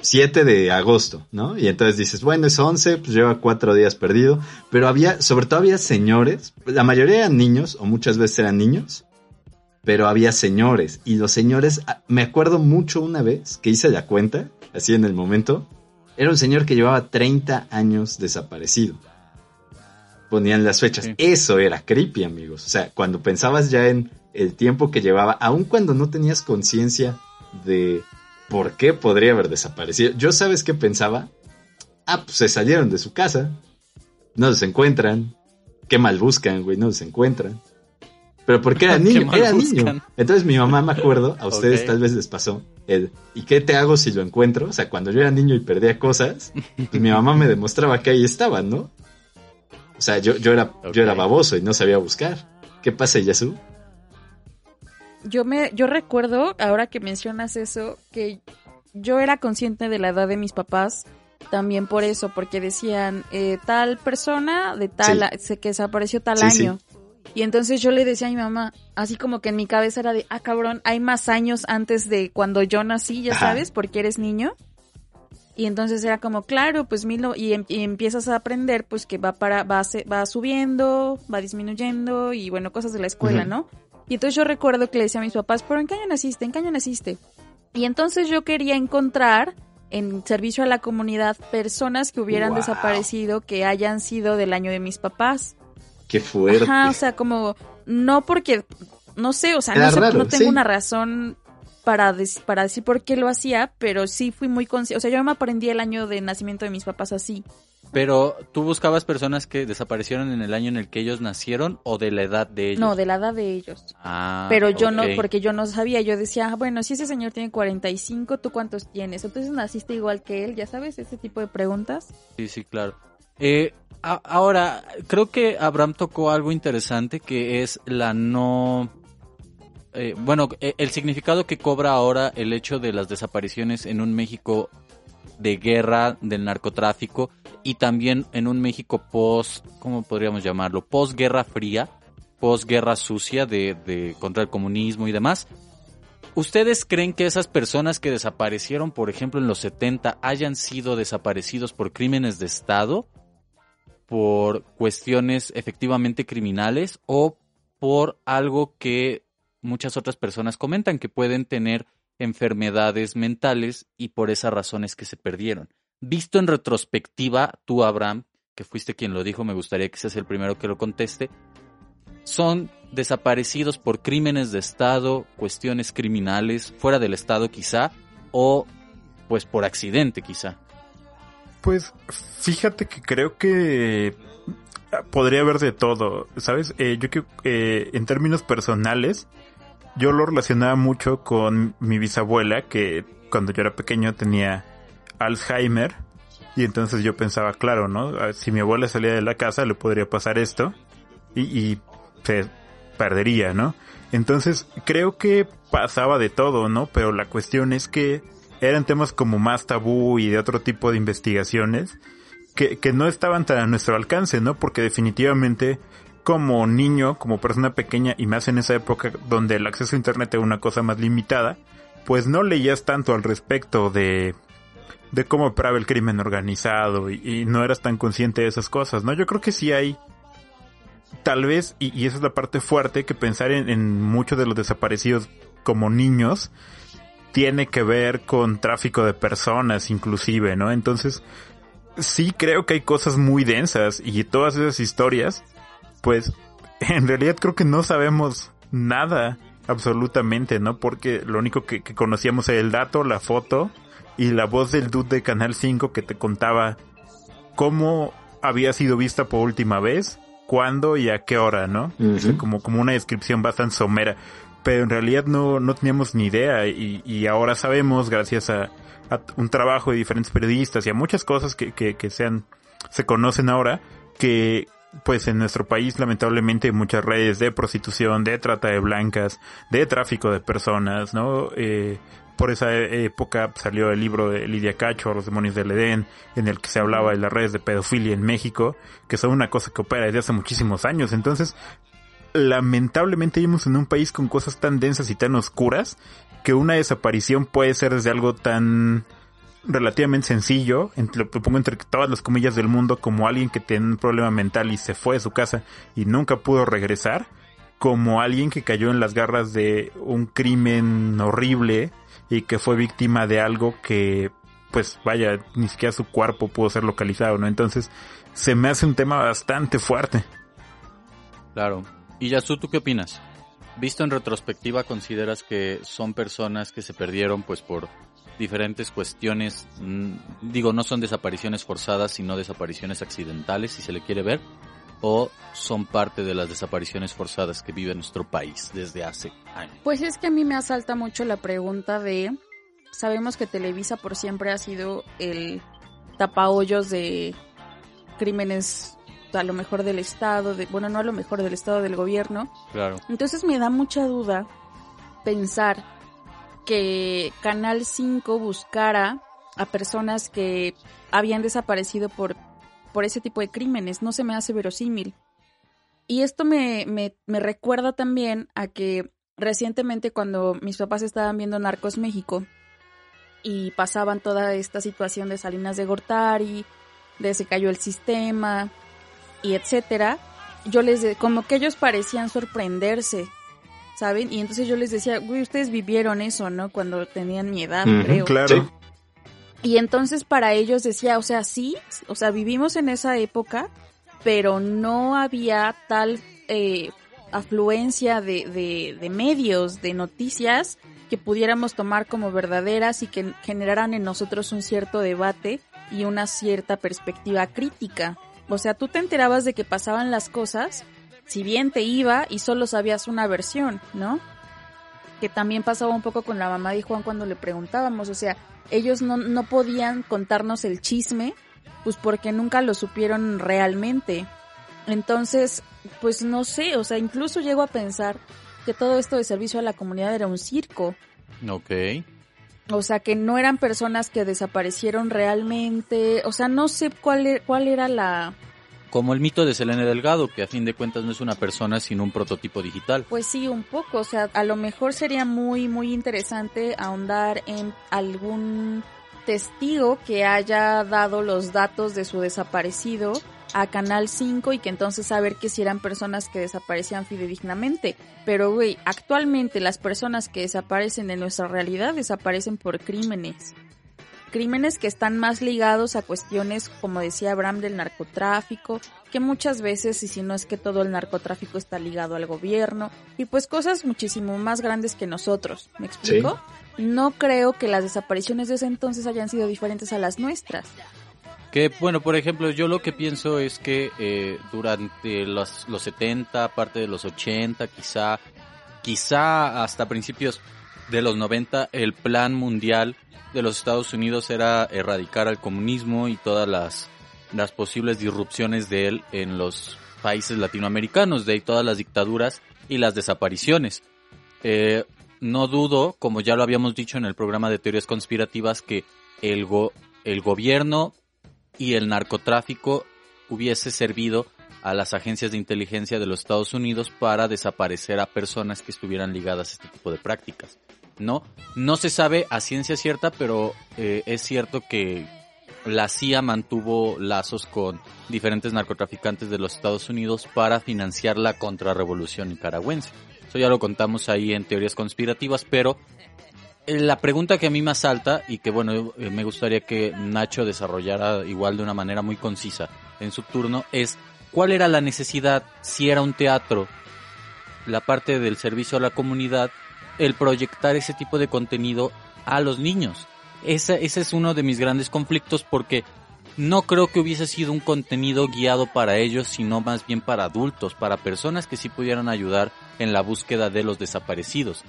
7 de agosto, ¿no? Y entonces dices, bueno, es 11, pues lleva cuatro días perdido. Pero había, sobre todo había señores, la mayoría eran niños, o muchas veces eran niños, pero había señores. Y los señores, ah, me acuerdo mucho una vez que hice la cuenta, así en el momento, era un señor que llevaba 30 años desaparecido. Ponían las fechas. Sí. Eso era creepy, amigos. O sea, cuando pensabas ya en el tiempo que llevaba, aun cuando no tenías conciencia de por qué podría haber desaparecido. Yo sabes qué pensaba. Ah, pues se salieron de su casa. No los encuentran. Qué mal buscan, güey, no los encuentran. Pero porque era *laughs* niño, era buscan. niño. Entonces mi mamá me acuerdo, a *laughs* ustedes tal vez les pasó, el ¿y qué te hago si lo encuentro? O sea, cuando yo era niño y perdía cosas, *laughs* pues mi mamá me demostraba que ahí estaban, ¿no? O sea, yo, yo era, yo era baboso y no sabía buscar. ¿Qué pasa, Yasu? Yo me, yo recuerdo, ahora que mencionas eso, que yo era consciente de la edad de mis papás, también por eso, porque decían, eh, tal persona de tal, Sí. a- se que desapareció tal Sí, sí. año. Y entonces yo le decía a mi mamá, así como que en mi cabeza era de, ah, cabrón, hay más años antes de cuando yo nací, ya Ajá. sabes, porque eres niño. Y entonces era como, claro, pues mil y, em- y empiezas a aprender, pues que va para, va, se- va subiendo, va disminuyendo y bueno, cosas de la escuela. ¿no? Y entonces yo recuerdo que le decía a mis papás, pero ¿en qué año naciste? ¿En qué año naciste? Y entonces yo quería encontrar en servicio a la comunidad personas que hubieran Wow. desaparecido que hayan sido del año de mis papás. Qué fuerte. Ajá, o sea, como no porque no sé, o sea, no, sé- no tengo sí. una razón para para decir por qué lo hacía, pero sí fui muy consciente, o sea, yo me aprendí el año de nacimiento de mis papás así. Pero tú buscabas personas que desaparecieron en el año en el que ellos nacieron o de la edad de ellos. No, de la edad de ellos. Ah, Pero yo no, porque yo no sabía, yo decía, ah, bueno, si ese señor tiene 45, ¿tú cuántos tienes? Entonces naciste igual que él, ya sabes, ese tipo de preguntas. Sí, sí, claro. Eh, a- ahora, creo que Abraham tocó algo interesante que es la no... eh, bueno, eh, el significado que cobra ahora el hecho de las desapariciones en un México de guerra, del narcotráfico y también en un México post, ¿cómo podríamos llamarlo? Post-guerra fría, post-guerra sucia de, de contra el comunismo y demás. ¿Ustedes creen que esas personas que desaparecieron, por ejemplo, en los 70, hayan sido desaparecidos por crímenes de Estado? ¿Por cuestiones efectivamente criminales? ¿O por algo que muchas otras personas comentan, que pueden tener enfermedades mentales y por esas razones que se perdieron? Visto en retrospectiva, tú, Abraham, que fuiste quien lo dijo, me gustaría que seas el primero que lo conteste, son desaparecidos por crímenes de Estado, cuestiones criminales, fuera del Estado quizá, o pues por accidente quizá. Pues fíjate que creo que podría haber de todo, ¿sabes? Eh, yo que en términos personales, yo lo relacionaba mucho con mi bisabuela, que cuando yo era pequeño tenía Alzheimer, y entonces yo pensaba, claro, ¿no? Si mi abuela salía de la casa le podría pasar esto, y, y se perdería, ¿no? Entonces creo que pasaba de todo, ¿no? Pero la cuestión es que eran temas como más tabú y de otro tipo de investigaciones que, que no estaban tan a nuestro alcance, ¿no? Porque definitivamente como niño, como persona pequeña y más en esa época donde el acceso a internet era una cosa más limitada, pues no leías tanto al respecto de de cómo operaba el crimen organizado y, no eras tan consciente de esas cosas, ¿no? Yo creo que sí hay tal vez, y, esa es la parte fuerte, que pensar en, en muchos de los desaparecidos como niños tiene que ver con tráfico de personas inclusive, ¿no? Entonces, sí creo que hay cosas muy densas y todas esas historias, pues *laughs* en realidad creo que no sabemos nada absolutamente, ¿no? Porque lo único que, que conocíamos era el dato, la foto y la voz del dude de Canal 5 que te contaba cómo había sido vista por última vez, cuándo y a qué hora, ¿no? Ujú. O sea, como, como una descripción bastante somera. pero en realidad no, no teníamos ni idea y, y ahora sabemos gracias a, a un trabajo de diferentes periodistas y a muchas cosas que, que, que sean, se conocen ahora que pues en nuestro país lamentablemente muchas redes de prostitución, de trata de blancas, de tráfico de personas, ¿no? Eh, por esa época salió el libro de Lidia Cacho, Los demonios del Edén, en el que se hablaba de las redes de pedofilia en México, que son una cosa que opera desde hace muchísimos años. Entonces, lamentablemente vivimos en un país con cosas tan densas y tan oscuras que una desaparición puede ser desde algo tan relativamente sencillo, lo pongo entre todas las comillas del mundo, como alguien que tiene un problema mental y se fue de su casa y nunca pudo regresar, como alguien que cayó en las garras de un crimen horrible y que fue víctima de algo que, pues vaya, ni siquiera su cuerpo pudo ser localizado, ¿no? Entonces, se me hace un tema bastante fuerte. Claro. Y Yasu, ¿tú qué opinas? Visto en retrospectiva, ¿consideras que son personas que se perdieron pues por diferentes cuestiones? mm, digo, no son desapariciones forzadas, sino desapariciones accidentales, si se le quiere ver. ¿O son parte de las desapariciones forzadas que vive nuestro país desde hace años? Pues es que a mí me asalta mucho la pregunta de, sabemos que Televisa por siempre ha sido el tapahoyos de crímenes a lo mejor del Estado, de, bueno, no a lo mejor del Estado del gobierno. Claro. Entonces me da mucha duda pensar que Canal 5 buscara a personas que habían desaparecido por, por ese tipo de crímenes. No se me hace verosímil. Y esto me, me, me recuerda también a que recientemente cuando mis papás estaban viendo Narcos México y pasaban toda esta situación de Salinas de Gortari, de se cayó el sistema y etcétera, yo les como que ellos parecían sorprenderse, ¿saben? Y entonces yo les decía, güey, ustedes vivieron eso, ¿no? Cuando tenían mi edad, creo. Claro. Sí. Y entonces para ellos decía, o sea, sí, o sea, vivimos en esa época, pero no había tal eh, afluencia de, de, de medios, de noticias que pudiéramos tomar como verdaderas y que generaran en nosotros un cierto debate y una cierta perspectiva crítica. O sea, tú te enterabas de que pasaban las cosas, si bien te iba y solo sabías una versión, ¿no? Que también pasaba un poco con la mamá de Juan cuando le preguntábamos, o sea, ellos no, no podían contarnos el chisme, pues porque nunca lo supieron realmente. Entonces, pues no sé, o sea, incluso llego a pensar que todo esto de servicio a la comunidad era un circo. Ok. O sea, que no eran personas que desaparecieron realmente. O sea, no sé cuál, e- cuál era la... Como el mito de Selene Delgado, que a fin de cuentas no es una persona sino un prototipo digital. Pues sí, un poco. O sea, a lo mejor sería muy, muy interesante ahondar en algún testigo que haya dado los datos de su desaparecido a Canal 5 y que entonces saber que si eran personas que desaparecían fidedignamente. Pero, güey, actualmente las personas que desaparecen de nuestra realidad desaparecen por crímenes. Crímenes que están más ligados a cuestiones, como decía Abraham, del narcotráfico, que muchas veces, y si no es que todo el narcotráfico está ligado al gobierno, y pues cosas muchísimo más grandes que nosotros. ¿Me explico? No creo que las desapariciones de ese entonces hayan sido diferentes a las nuestras. Que, bueno, por ejemplo, yo lo que pienso es que eh, durante los, los 70, parte de los 80, quizá, quizá hasta principios de los 90, el plan mundial de los Estados Unidos era erradicar al comunismo y todas las, las posibles disrupciones de él en los países latinoamericanos, de ahí todas las dictaduras y las desapariciones. Eh, no dudo, como ya lo habíamos dicho en el programa de teorías conspirativas, que el, go- el gobierno y el narcotráfico hubiese servido a las agencias de inteligencia de los Estados Unidos para desaparecer a personas que estuvieran ligadas a este tipo de prácticas. No, no se sabe a ciencia cierta, pero eh, es cierto que la CIA mantuvo lazos con diferentes narcotraficantes de los Estados Unidos para financiar la contrarrevolución nicaragüense. Eso ya lo contamos ahí en teorías conspirativas, pero eh, la pregunta que a mí me asalta y que bueno, eh, me gustaría que Nacho desarrollara igual de una manera muy concisa en su turno es ¿cuál era la necesidad si era un teatro, la parte del servicio a la comunidad, el proyectar ese tipo de contenido a los niños? Ese, ese es uno de mis grandes conflictos porque no creo que hubiese sido un contenido guiado para ellos, sino más bien para adultos, para personas que sí pudieran ayudar en la búsqueda de los desaparecidos.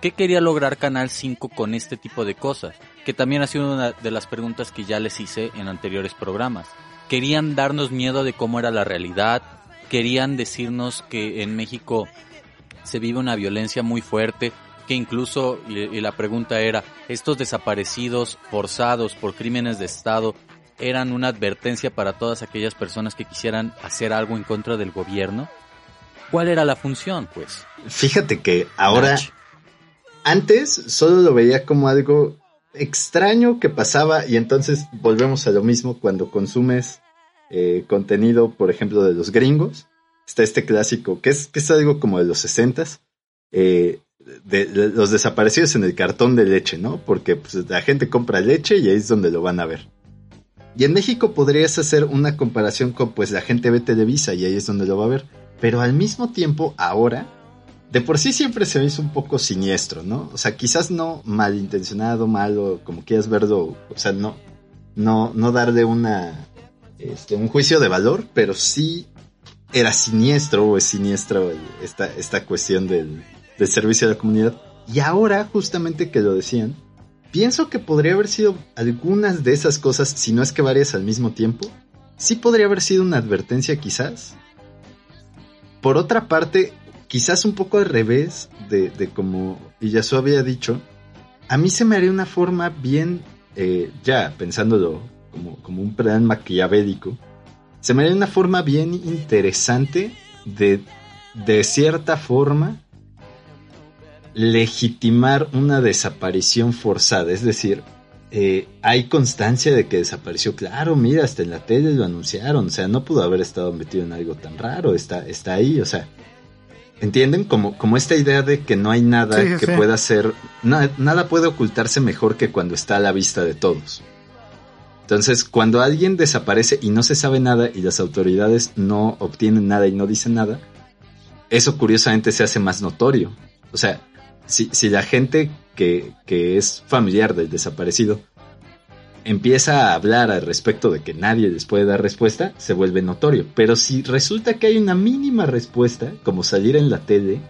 ¿Qué quería lograr Canal 5 con este tipo de cosas? Que también ha sido una de las preguntas que ya les hice en anteriores programas. Querían darnos miedo de cómo era la realidad, querían decirnos que en México se vive una violencia muy fuerte, que incluso, y, y la pregunta era, ¿estos desaparecidos forzados por crímenes de Estado eran una advertencia para todas aquellas personas que quisieran hacer algo en contra del gobierno? ¿Cuál era la función, pues? Fíjate que ahora, Nach. antes solo lo veía como algo extraño que pasaba y entonces volvemos a lo mismo cuando consumes eh, contenido, por ejemplo, de los gringos. Está este clásico que es, que es algo como de los sesentas, eh, de, los desaparecidos en el cartón de leche, ¿no? Porque pues, la gente compra leche y ahí es donde lo van a ver. Y en México podrías hacer una comparación con pues la gente ve Televisa y ahí es donde lo va a ver. Pero al mismo tiempo, ahora, de por sí siempre se me un poco siniestro, ¿no? O sea, quizás no malintencionado, malo, como quieras verlo, o sea, no, no, no darle una, este, un juicio de valor, pero sí era siniestro o es siniestro esta, esta cuestión del, del servicio a la comunidad. Y ahora, justamente que lo decían, pienso que podría haber sido algunas de esas cosas, si no es que varias al mismo tiempo, sí podría haber sido una advertencia quizás. Por otra parte, quizás un poco al revés de, de como Iyasu había dicho, a mí se me haría una forma bien, eh, ya pensándolo como, como un plan maquiavélico, se me haría una forma bien interesante de, de cierta forma, legitimar una desaparición forzada. Es decir, eh, hay constancia de que desapareció. Claro, mira, hasta en la tele lo anunciaron. O sea, no pudo haber estado metido en algo tan raro. Está, está ahí, o sea. ¿Entienden? Como, como esta idea de que no hay nada Sí, que pueda ser. na- nada puede ocultarse mejor que cuando está a la vista de todos. Entonces, cuando alguien desaparece y no se sabe nada y las autoridades no obtienen nada y no dicen nada, eso curiosamente se hace más notorio. O sea, si, si la gente que, que es familiar del desaparecido empieza a hablar al respecto de que nadie les puede dar respuesta, se vuelve notorio. Pero si resulta que hay una mínima respuesta, como salir en la tele,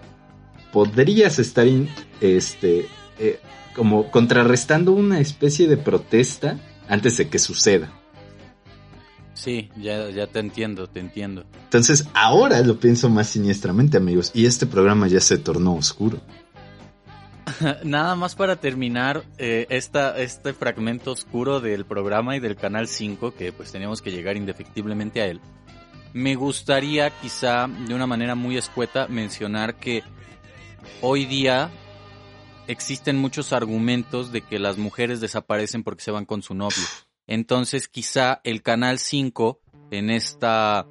podrías estar in- este, eh, como contrarrestando una especie de protesta antes de que suceda. Sí, ya, ya te entiendo, te entiendo. Entonces, ahora lo pienso más siniestramente, amigos, y este programa ya se tornó oscuro. *laughs* Nada más para terminar eh, esta, este fragmento oscuro del programa y del Canal 5, que pues teníamos que llegar indefectiblemente a él. Me gustaría quizá de una manera muy escueta mencionar que hoy día existen muchos argumentos de que las mujeres desaparecen porque se van con su novio. Entonces quizá el Canal 5 en esta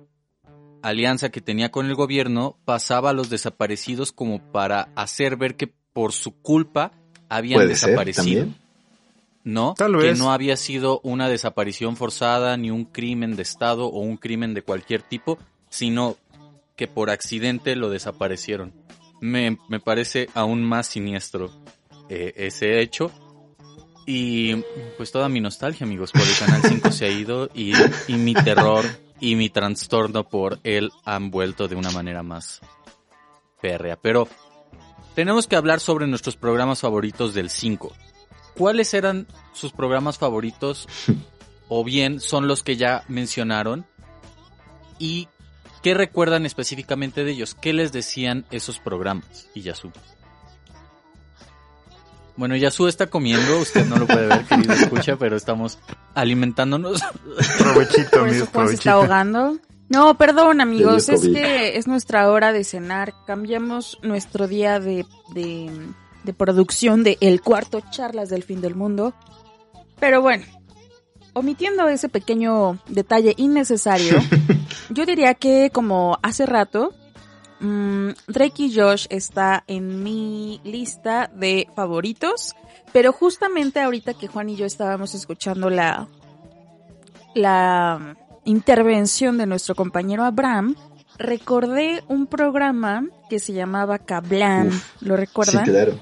alianza que tenía con el gobierno pasaba a los desaparecidos como para hacer ver que por su culpa habían ser desaparecido. también. ¿no? Tal que vez. no había sido una desaparición forzada ni un crimen de Estado o un crimen de cualquier tipo, sino que por accidente lo desaparecieron. Me, me parece aún más siniestro eh, ese hecho. Y pues toda mi nostalgia, amigos, por el Canal 5 se ha ido y, y mi terror y mi trastorno por él han vuelto de una manera más férrea. Pero tenemos que hablar sobre nuestros programas favoritos del 5. ¿Cuáles eran sus programas favoritos? *laughs* o bien son los que ya mencionaron. ¿Y qué recuerdan específicamente de ellos? ¿Qué les decían esos programas? Y Yasu. Bueno, Yasu está comiendo, usted no lo puede ver, querido escucha, pero estamos alimentándonos. *laughs* Provechito, Por eso Juan se está ahogando. No, perdón amigos, es que es nuestra hora de cenar. Cambiamos nuestro día de, de, de producción de El Cuarto Charlas del Fin del Mundo. Pero bueno, omitiendo ese pequeño detalle innecesario, *laughs* yo diría que como hace rato, mm, Drake y Josh está en mi lista de favoritos. Pero justamente ahorita que Juan y yo estábamos escuchando la, la intervención de nuestro compañero Abraham, recordé un programa que se llamaba Kablan, Uf, ¿lo recuerdan? Sí, claro.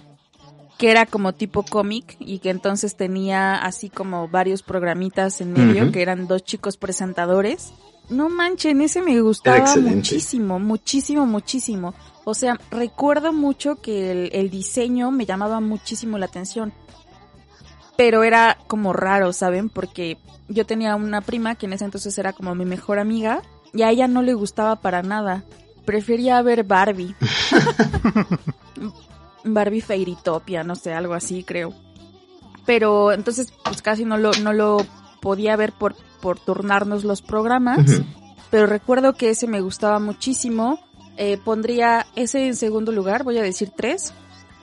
Que era como tipo cómic y que entonces tenía así como varios programitas en medio, que eran dos chicos presentadores. No manchen, ese me gustaba muchísimo, muchísimo, muchísimo. O sea, recuerdo mucho que el, el diseño me llamaba muchísimo la atención. Pero era como raro, ¿saben? Porque yo tenía una prima que en ese entonces era como mi mejor amiga y a ella no le gustaba para nada. Prefería ver Barbie. *laughs* Barbie Fairytopia, no sé, algo así creo. Pero entonces pues casi no lo, no lo podía ver por, por turnarnos los programas. Pero recuerdo que ese me gustaba muchísimo. Eh, pondría ese en segundo lugar, voy a decir tres.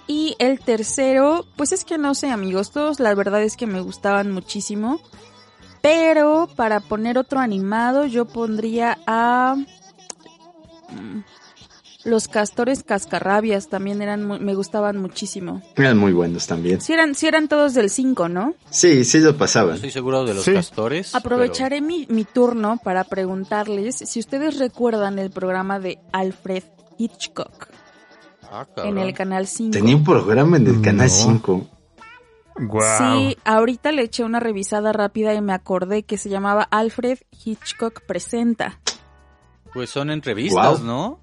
Y el tercero, pues es que no sé amigos, todos la verdad es que me gustaban muchísimo. Pero para poner otro animado yo pondría a... mm, Los castores cascarrabias también eran me gustaban muchísimo. Eran muy buenos también. Si eran, sí eran todos del 5, ¿no? Sí, sí lo No pasaban. estoy seguro de los Sí. castores. Aprovecharé mi, mi turno para preguntarles si ustedes recuerdan el programa de Alfred Hitchcock Ah, en el canal 5. Tenía un programa en el Canal No. 5. Wow. Sí, ahorita le eché una revisada rápida y me acordé que se llamaba Alfred Hitchcock Presenta. Pues son entrevistas, Guau. ¿no?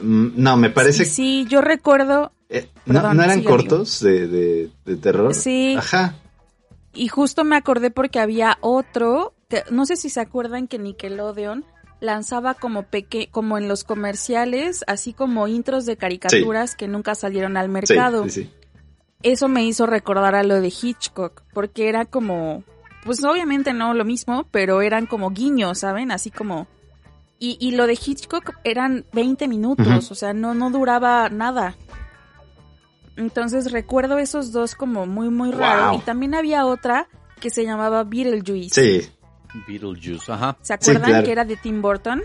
Mm, No, me parece Sí, sí, yo recuerdo, Eh, no, Perdón, ¿no eran cortos de, de, de terror? Sí. Ajá. y justo me acordé porque había otro, que, no sé si se acuerdan que Nickelodeon lanzaba como peque como en los comerciales, así como intros de caricaturas que nunca salieron al mercado. sí, sí. eso me hizo recordar a lo de Hitchcock, porque era como, pues obviamente no lo mismo, pero eran como guiños, ¿saben? Así como... Y, y lo de Hitchcock eran 20 minutos, o sea, no, no duraba nada. Entonces recuerdo esos dos como muy, muy raro. Wow. Y también había otra que se llamaba Beetlejuice. Sí, Beetlejuice, ajá. ¿Se acuerdan claro. que era de Tim Burton?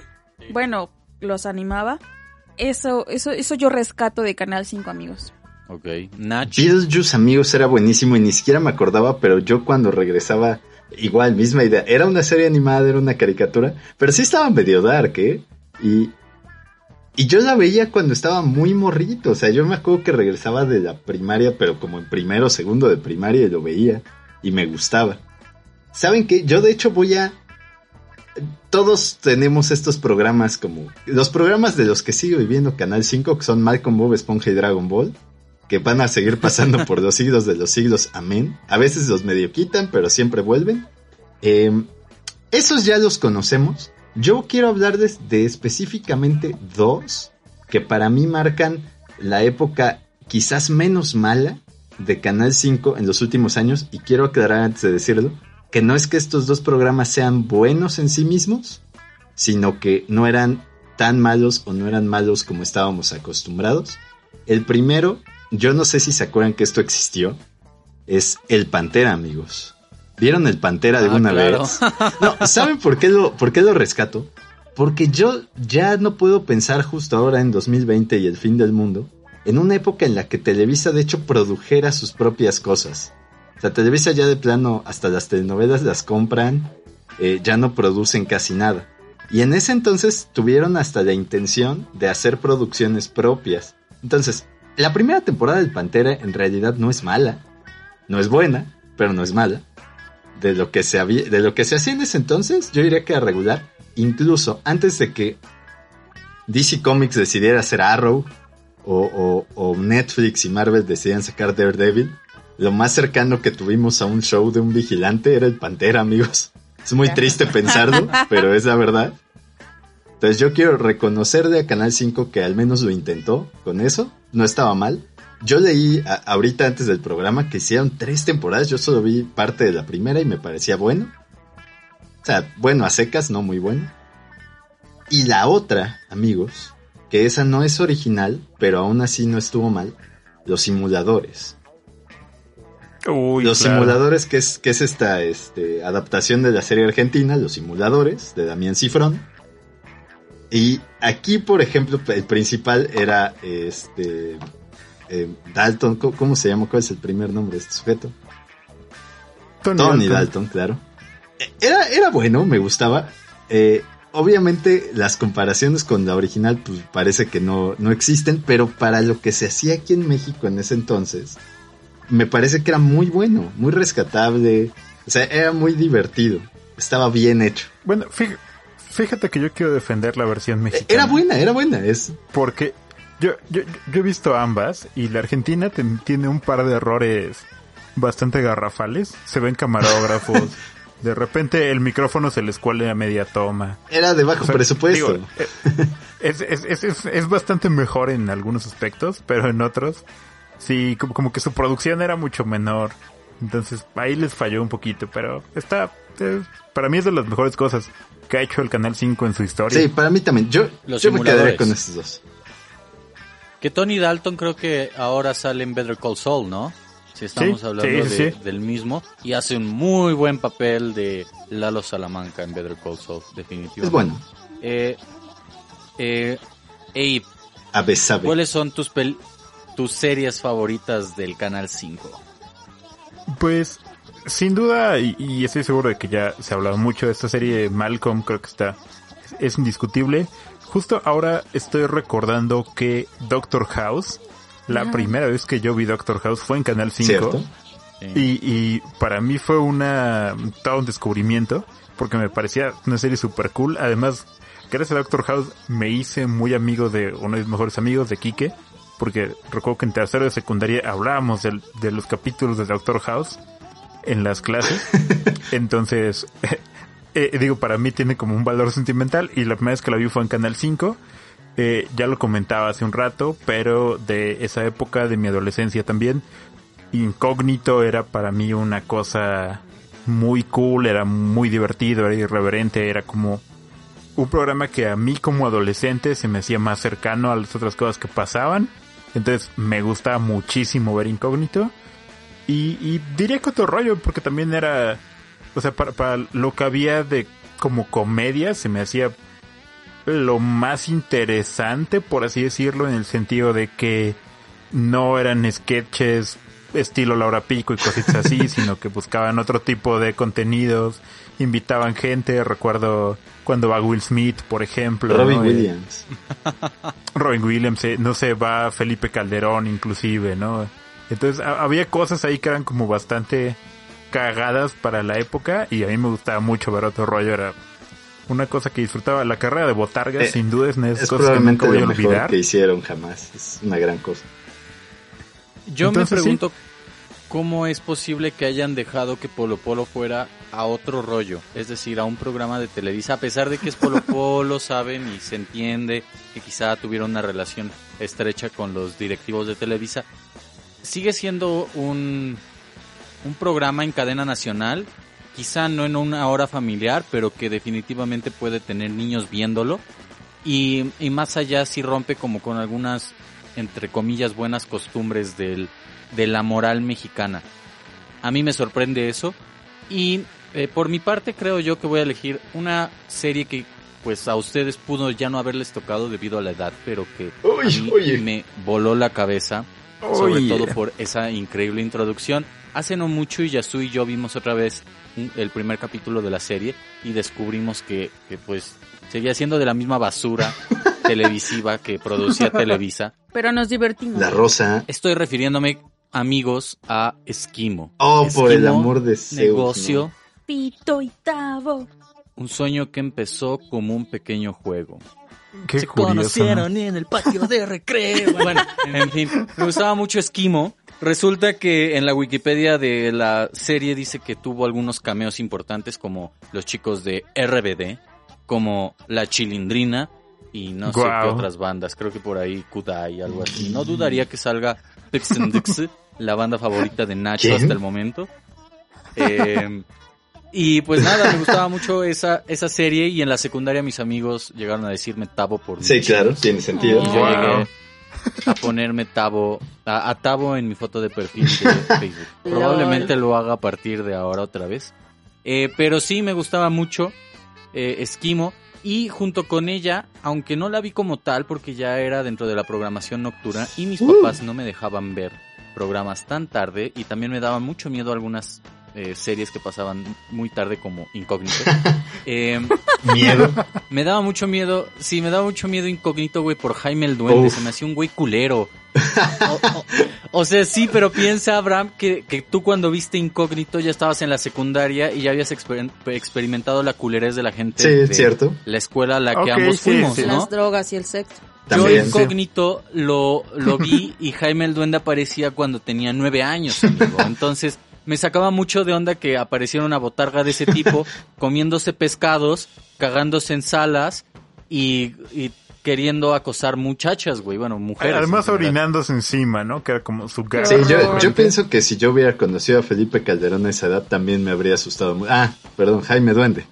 Bueno, los animaba. Eso, eso, eso yo rescato de Canal 5, amigos. Ok. Nach. Beetlejuice, amigos, era buenísimo y ni siquiera me acordaba, pero yo cuando regresaba, igual, misma idea. Era una serie animada, era una caricatura, pero sí estaba medio dark, ¿eh? Y, y yo la veía cuando estaba muy morrito, o sea, yo me acuerdo que regresaba de la primaria, pero como en primero o segundo de primaria y lo veía y me gustaba. ¿Saben qué? Yo de hecho voy a... Todos tenemos estos programas como... Los programas de los que sigo viviendo Canal 5, que son Malcolm Bob Esponja y Dragon Ball que van a seguir pasando por los siglos de los siglos, amén. A veces los medio quitan, pero siempre vuelven. Eh, esos ya los conocemos. Yo quiero hablarles de específicamente dos que para mí marcan la época quizás menos mala de Canal 5 en los últimos años. Y quiero aclarar antes de decirlo, que no es que estos dos programas sean buenos en sí mismos, sino que no eran tan malos o no eran malos como estábamos acostumbrados. El primero, yo no sé si se acuerdan que esto existió, es El Pantera, amigos. ¿Vieron El Pantera Ah, alguna claro. vez? No, ¿saben por qué, lo, por qué lo rescato? Porque yo ya no puedo pensar justo ahora en 2020 y el fin del mundo, en una época en la que Televisa de hecho produjera sus propias cosas. O sea, Televisa ya de plano hasta las telenovelas las compran, eh, ya no producen casi nada. Y en ese entonces tuvieron hasta la intención de hacer producciones propias. Entonces, la primera temporada del Pantera en realidad no es mala, no es buena, pero no es mala. De lo que se había, de lo que se hacía en ese entonces, yo diría que era regular. Incluso antes de que DC Comics decidiera hacer Arrow o, o- o Netflix y Marvel decidieran sacar Daredevil, lo más cercano que tuvimos a un show de un vigilante era el Pantera, amigos. Es muy triste pensarlo, *laughs* pero es la verdad. Entonces yo quiero reconocerle a Canal 5 que al menos lo intentó con eso. No estaba mal. Yo leí a- ahorita antes del programa que hicieron tres temporadas. Yo solo vi parte de la primera y me parecía bueno. O sea, bueno a secas, no muy bueno. Y la otra, amigos, que esa no es original, pero aún así no estuvo mal. Los simuladores. Uy, los claro. simuladores, que es, que es esta este, adaptación de la serie argentina, Los Simuladores, de Damián Cifrón. Y aquí, por ejemplo, el principal era este eh, Dalton, ¿cómo, se llama? ¿Cuál es el primer nombre de este sujeto? Tony, Tony Dalton. Dalton, claro. Eh, Era, era bueno, me gustaba. Eh, obviamente las comparaciones con la original pues parece que no, no existen, pero para lo que se hacía aquí en México en ese entonces, me parece que era muy bueno, muy rescatable, o sea, era muy divertido, estaba bien hecho. Bueno, fí- fíjate que yo quiero defender la versión Eh, mexicana. Era buena, era buena, es... Porque Yo, yo, yo he visto ambas y la Argentina ten- tiene un par de errores bastante garrafales. Se ven camarógrafos. *laughs* De repente el micrófono se les cuele a media toma. Era de bajo O sea, presupuesto. digo, eh, es, es, es, es, es bastante mejor en algunos aspectos, pero en otros sí, como, como que su producción era mucho menor. Entonces ahí les falló un poquito, pero está... eh, para mí es de las mejores cosas que ha hecho el Canal 5 en su historia. sí, para mí también. Yo, Los yo me quedaría simuladores. con esos dos. Que Tony Dalton creo que ahora sale en Better Call Saul, ¿no? Si estamos Sí, hablando sí, sí, de- sí. del mismo. Y hace un muy buen papel de Lalo Salamanca en Better Call Saul, definitivamente. Es bueno. Eh, eh, Abe. ¿cuáles son tus, pel- tus series favoritas del Canal 5? Pues, sin duda, y, y estoy seguro de que ya se ha hablado mucho de esta serie Malcolm, creo que está, es indiscutible. Justo ahora estoy recordando que Doctor House, la Ah. primera vez que yo vi Doctor House fue en Canal 5. ¿Cierto? Sí. Y, y para mí fue una, todo un descubrimiento, porque me parecía una serie super cool. Además, gracias a Doctor House me hice muy amigo de uno de mis mejores amigos, de Quique, porque recuerdo que en tercero de secundaria hablábamos del- de los capítulos de Doctor House en las clases. *laughs* Entonces, *laughs* eh, digo, para mí tiene como un valor sentimental y la primera vez que la vi fue en Canal 5. Eh, ya lo comentaba hace un rato, pero de esa época de mi adolescencia también, Incógnito era para mí una cosa muy cool, era muy divertido, era irreverente, era como un programa que a mí como adolescente se me hacía más cercano a las otras cosas que pasaban. Entonces me gustaba muchísimo ver Incógnito. Y, y diría que otro rollo, porque también era, o sea, para, para lo que había de como comedia, se me hacía lo más interesante, por así decirlo, en el sentido de que no eran sketches estilo Laura Pico y cositas así, *laughs* sino que buscaban otro tipo de contenidos, invitaban gente, recuerdo cuando va Will Smith, por ejemplo. Robin ¿no? Eh, Williams. *laughs* Robin Williams, eh, no sé, va Felipe Calderón inclusive, ¿no? Entonces ha- había cosas ahí que eran como bastante cagadas para la época y a mí me gustaba mucho ver otro rollo, era una cosa que disfrutaba. La carrera de Botarga Eh, sin duda es una de esas Es cosas que probablemente nunca voy a lo mejor olvidar. que hicieron jamás. Es una gran cosa. Yo Entonces, me sí. Cómo es posible que hayan dejado que Polo Polo fuera a otro rollo, es decir, a un programa de Televisa, a pesar de que es Polo *laughs* Polo, saben, y se entiende que quizá tuvieron una relación estrecha con los directivos de Televisa, sigue siendo un, un programa en cadena nacional, quizá no en una hora familiar, pero que definitivamente puede tener niños viéndolo, y, y más allá sí rompe como con algunas, entre comillas, buenas costumbres del, de la moral mexicana. A mí me sorprende eso. Y eh, por mi parte creo yo que voy a elegir una serie que pues a ustedes pudo ya no haberles tocado debido a la edad, pero que Uy, a mí oye. me voló la cabeza, sobre todo por esa increíble introducción. Hace no mucho Yasu y yo vimos otra vez el primer capítulo de la serie y descubrimos que, que pues seguía siendo de la misma basura *laughs* televisiva que producía Televisa. Pero nos divertimos. La Rosa. Estoy refiriéndome, amigos, a Esquimo. Oh, por el amor de Zeus. Negocio, Pito y Tavo. un sueño que empezó como un pequeño juego. Qué Se curioso. ¿no? conocieron en el patio de recreo. *laughs* Bueno, en fin, me gustaba mucho Esquimo. Resulta que en la Wikipedia de la serie dice que tuvo algunos cameos importantes como los chicos de RBD, como La Chilindrina y no sé qué otras bandas. Creo que por ahí Kudai, algo así. No dudaría que salga Dixie, la banda favorita de Nacho ¿Quién? hasta el momento. Eh, y pues nada, me gustaba mucho esa, esa serie y en la secundaria mis amigos llegaron a decirme Tabo por Sí, Michi. claro, tiene sentido. Y yo Wow. llegué a ponerme Tabo, a, a Tabo en mi foto de perfil de Facebook. Probablemente lo haga a partir de ahora otra vez. Eh, pero sí me gustaba mucho eh, Esquimo y junto con ella, aunque no la vi como tal porque ya era dentro de la programación nocturna y mis Uh. papás no me dejaban ver programas tan tarde y también me daban mucho miedo algunas eh, series que pasaban muy tarde como Incógnito. *laughs* Eh, Miedo. me daba mucho miedo, sí, me daba mucho miedo Incógnito, güey, por Jaime el Duende, Uf. se me hacía un güey culero. O, o- o sea, sí, pero piensa, Abraham, que, que tú cuando viste Incógnito ya estabas en la secundaria y ya habías exper- experimentado la culerez de la gente Sí, de cierto. la escuela a la que ambos sí, fuimos, sí. ¿no? Las drogas y el sexo. También, Yo sí. incógnito lo, lo vi y Jaime el Duende aparecía cuando tenía nueve años, amigo. *laughs* Entonces me sacaba mucho de onda que apareciera una botarga de ese tipo *laughs* comiéndose pescados, cagándose en salas y, y queriendo acosar muchachas, güey. Bueno, mujeres. Además en orinándose encima, ¿no? Que era como su gag. Sí, yo, pienso que si yo hubiera conocido a Felipe Calderón a esa edad también me habría asustado. Ah, perdón, Jaime Duende.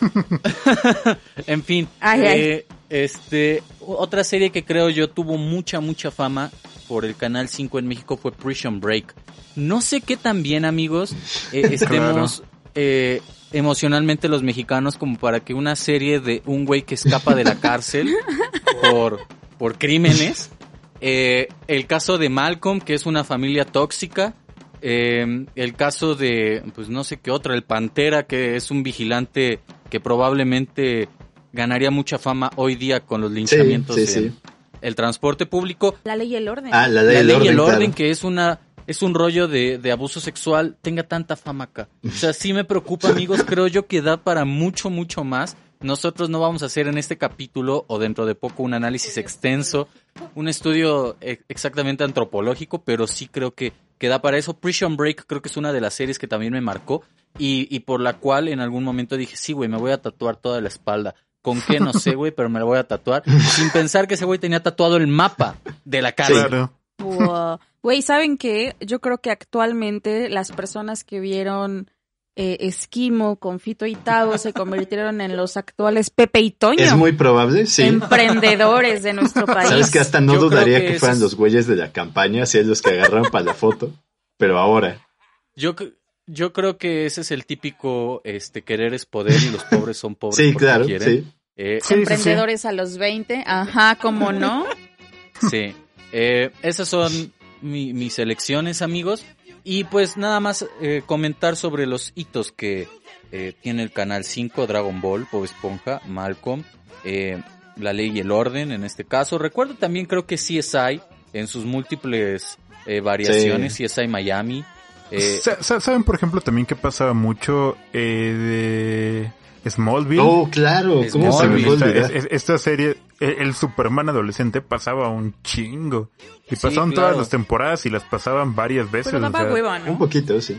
*laughs* En fin, Ay, eh, este, otra serie que creo yo tuvo mucha, mucha fama por el Canal 5 en México fue Prison Break. No sé qué tan bien, amigos, eh, *laughs* estemos eh, emocionalmente los mexicanos como para que una serie de un güey que escapa de la cárcel *laughs* por, por crímenes, eh, el caso de Malcolm, que es una familia tóxica, el caso de, pues no sé qué otra, el Pantera, que es un vigilante que probablemente ganaría mucha fama hoy día con los linchamientos sí, sí. en el transporte público. La ley y el orden. Ah, la ley, La ley orden, y el orden, claro. que es una es un rollo de, de abuso sexual, tenga tanta fama acá. O sea, sí me preocupa, amigos. *laughs* Creo yo que da para mucho, mucho más. Nosotros no vamos a hacer en este capítulo o dentro de poco un análisis extenso, un estudio eh, exactamente antropológico, pero sí creo que, que da para eso. Prison Break creo que es una de las series que también me marcó y, y por la cual en algún momento dije, sí, güey, me voy a tatuar toda la espalda. ¿Con qué? No sé, güey, pero me la voy a tatuar. *laughs* Sin pensar que ese güey tenía tatuado el mapa de la cárcel. Claro. Wow. Güey, ¿saben qué? Yo creo que actualmente las personas que vieron eh, Esquimo con Fito y Tavo se convirtieron en los actuales Pepe y Toño. Es muy probable, sí. Emprendedores de nuestro país. Sabes que hasta no Yo creo dudaría que fueran es- los güeyes de la campaña, así es los que agarraron para la foto. Pero ahora, Yo, cre- yo creo que ese es el típico este querer es poder y los pobres son *laughs* pobres sí, porque claro, quieren. sí. Eh, Sí, sí, sí. Emprendedores a los 20. Ajá, ¿cómo no? sí. Eh, esas son mi- mis elecciones, amigos. Y pues nada más eh, comentar sobre los hitos que eh, tiene el Canal 5, Dragon Ball, Bob Esponja, Malcolm, eh, La Ley y el Orden en este caso. Recuerdo también creo que CSI en sus múltiples eh, variaciones, CSI Miami. Eh, Sa- sa- ¿Saben, por ejemplo, también que pasaba mucho eh, de Smallville? Oh, claro, ¿cómo Smallville, esta, es- esta serie, el, el Superman adolescente pasaba un chingo. Y Sí, pasaban claro. todas las temporadas y las pasaban varias veces. Pero o daba sea, hueva, Un poquito, sí.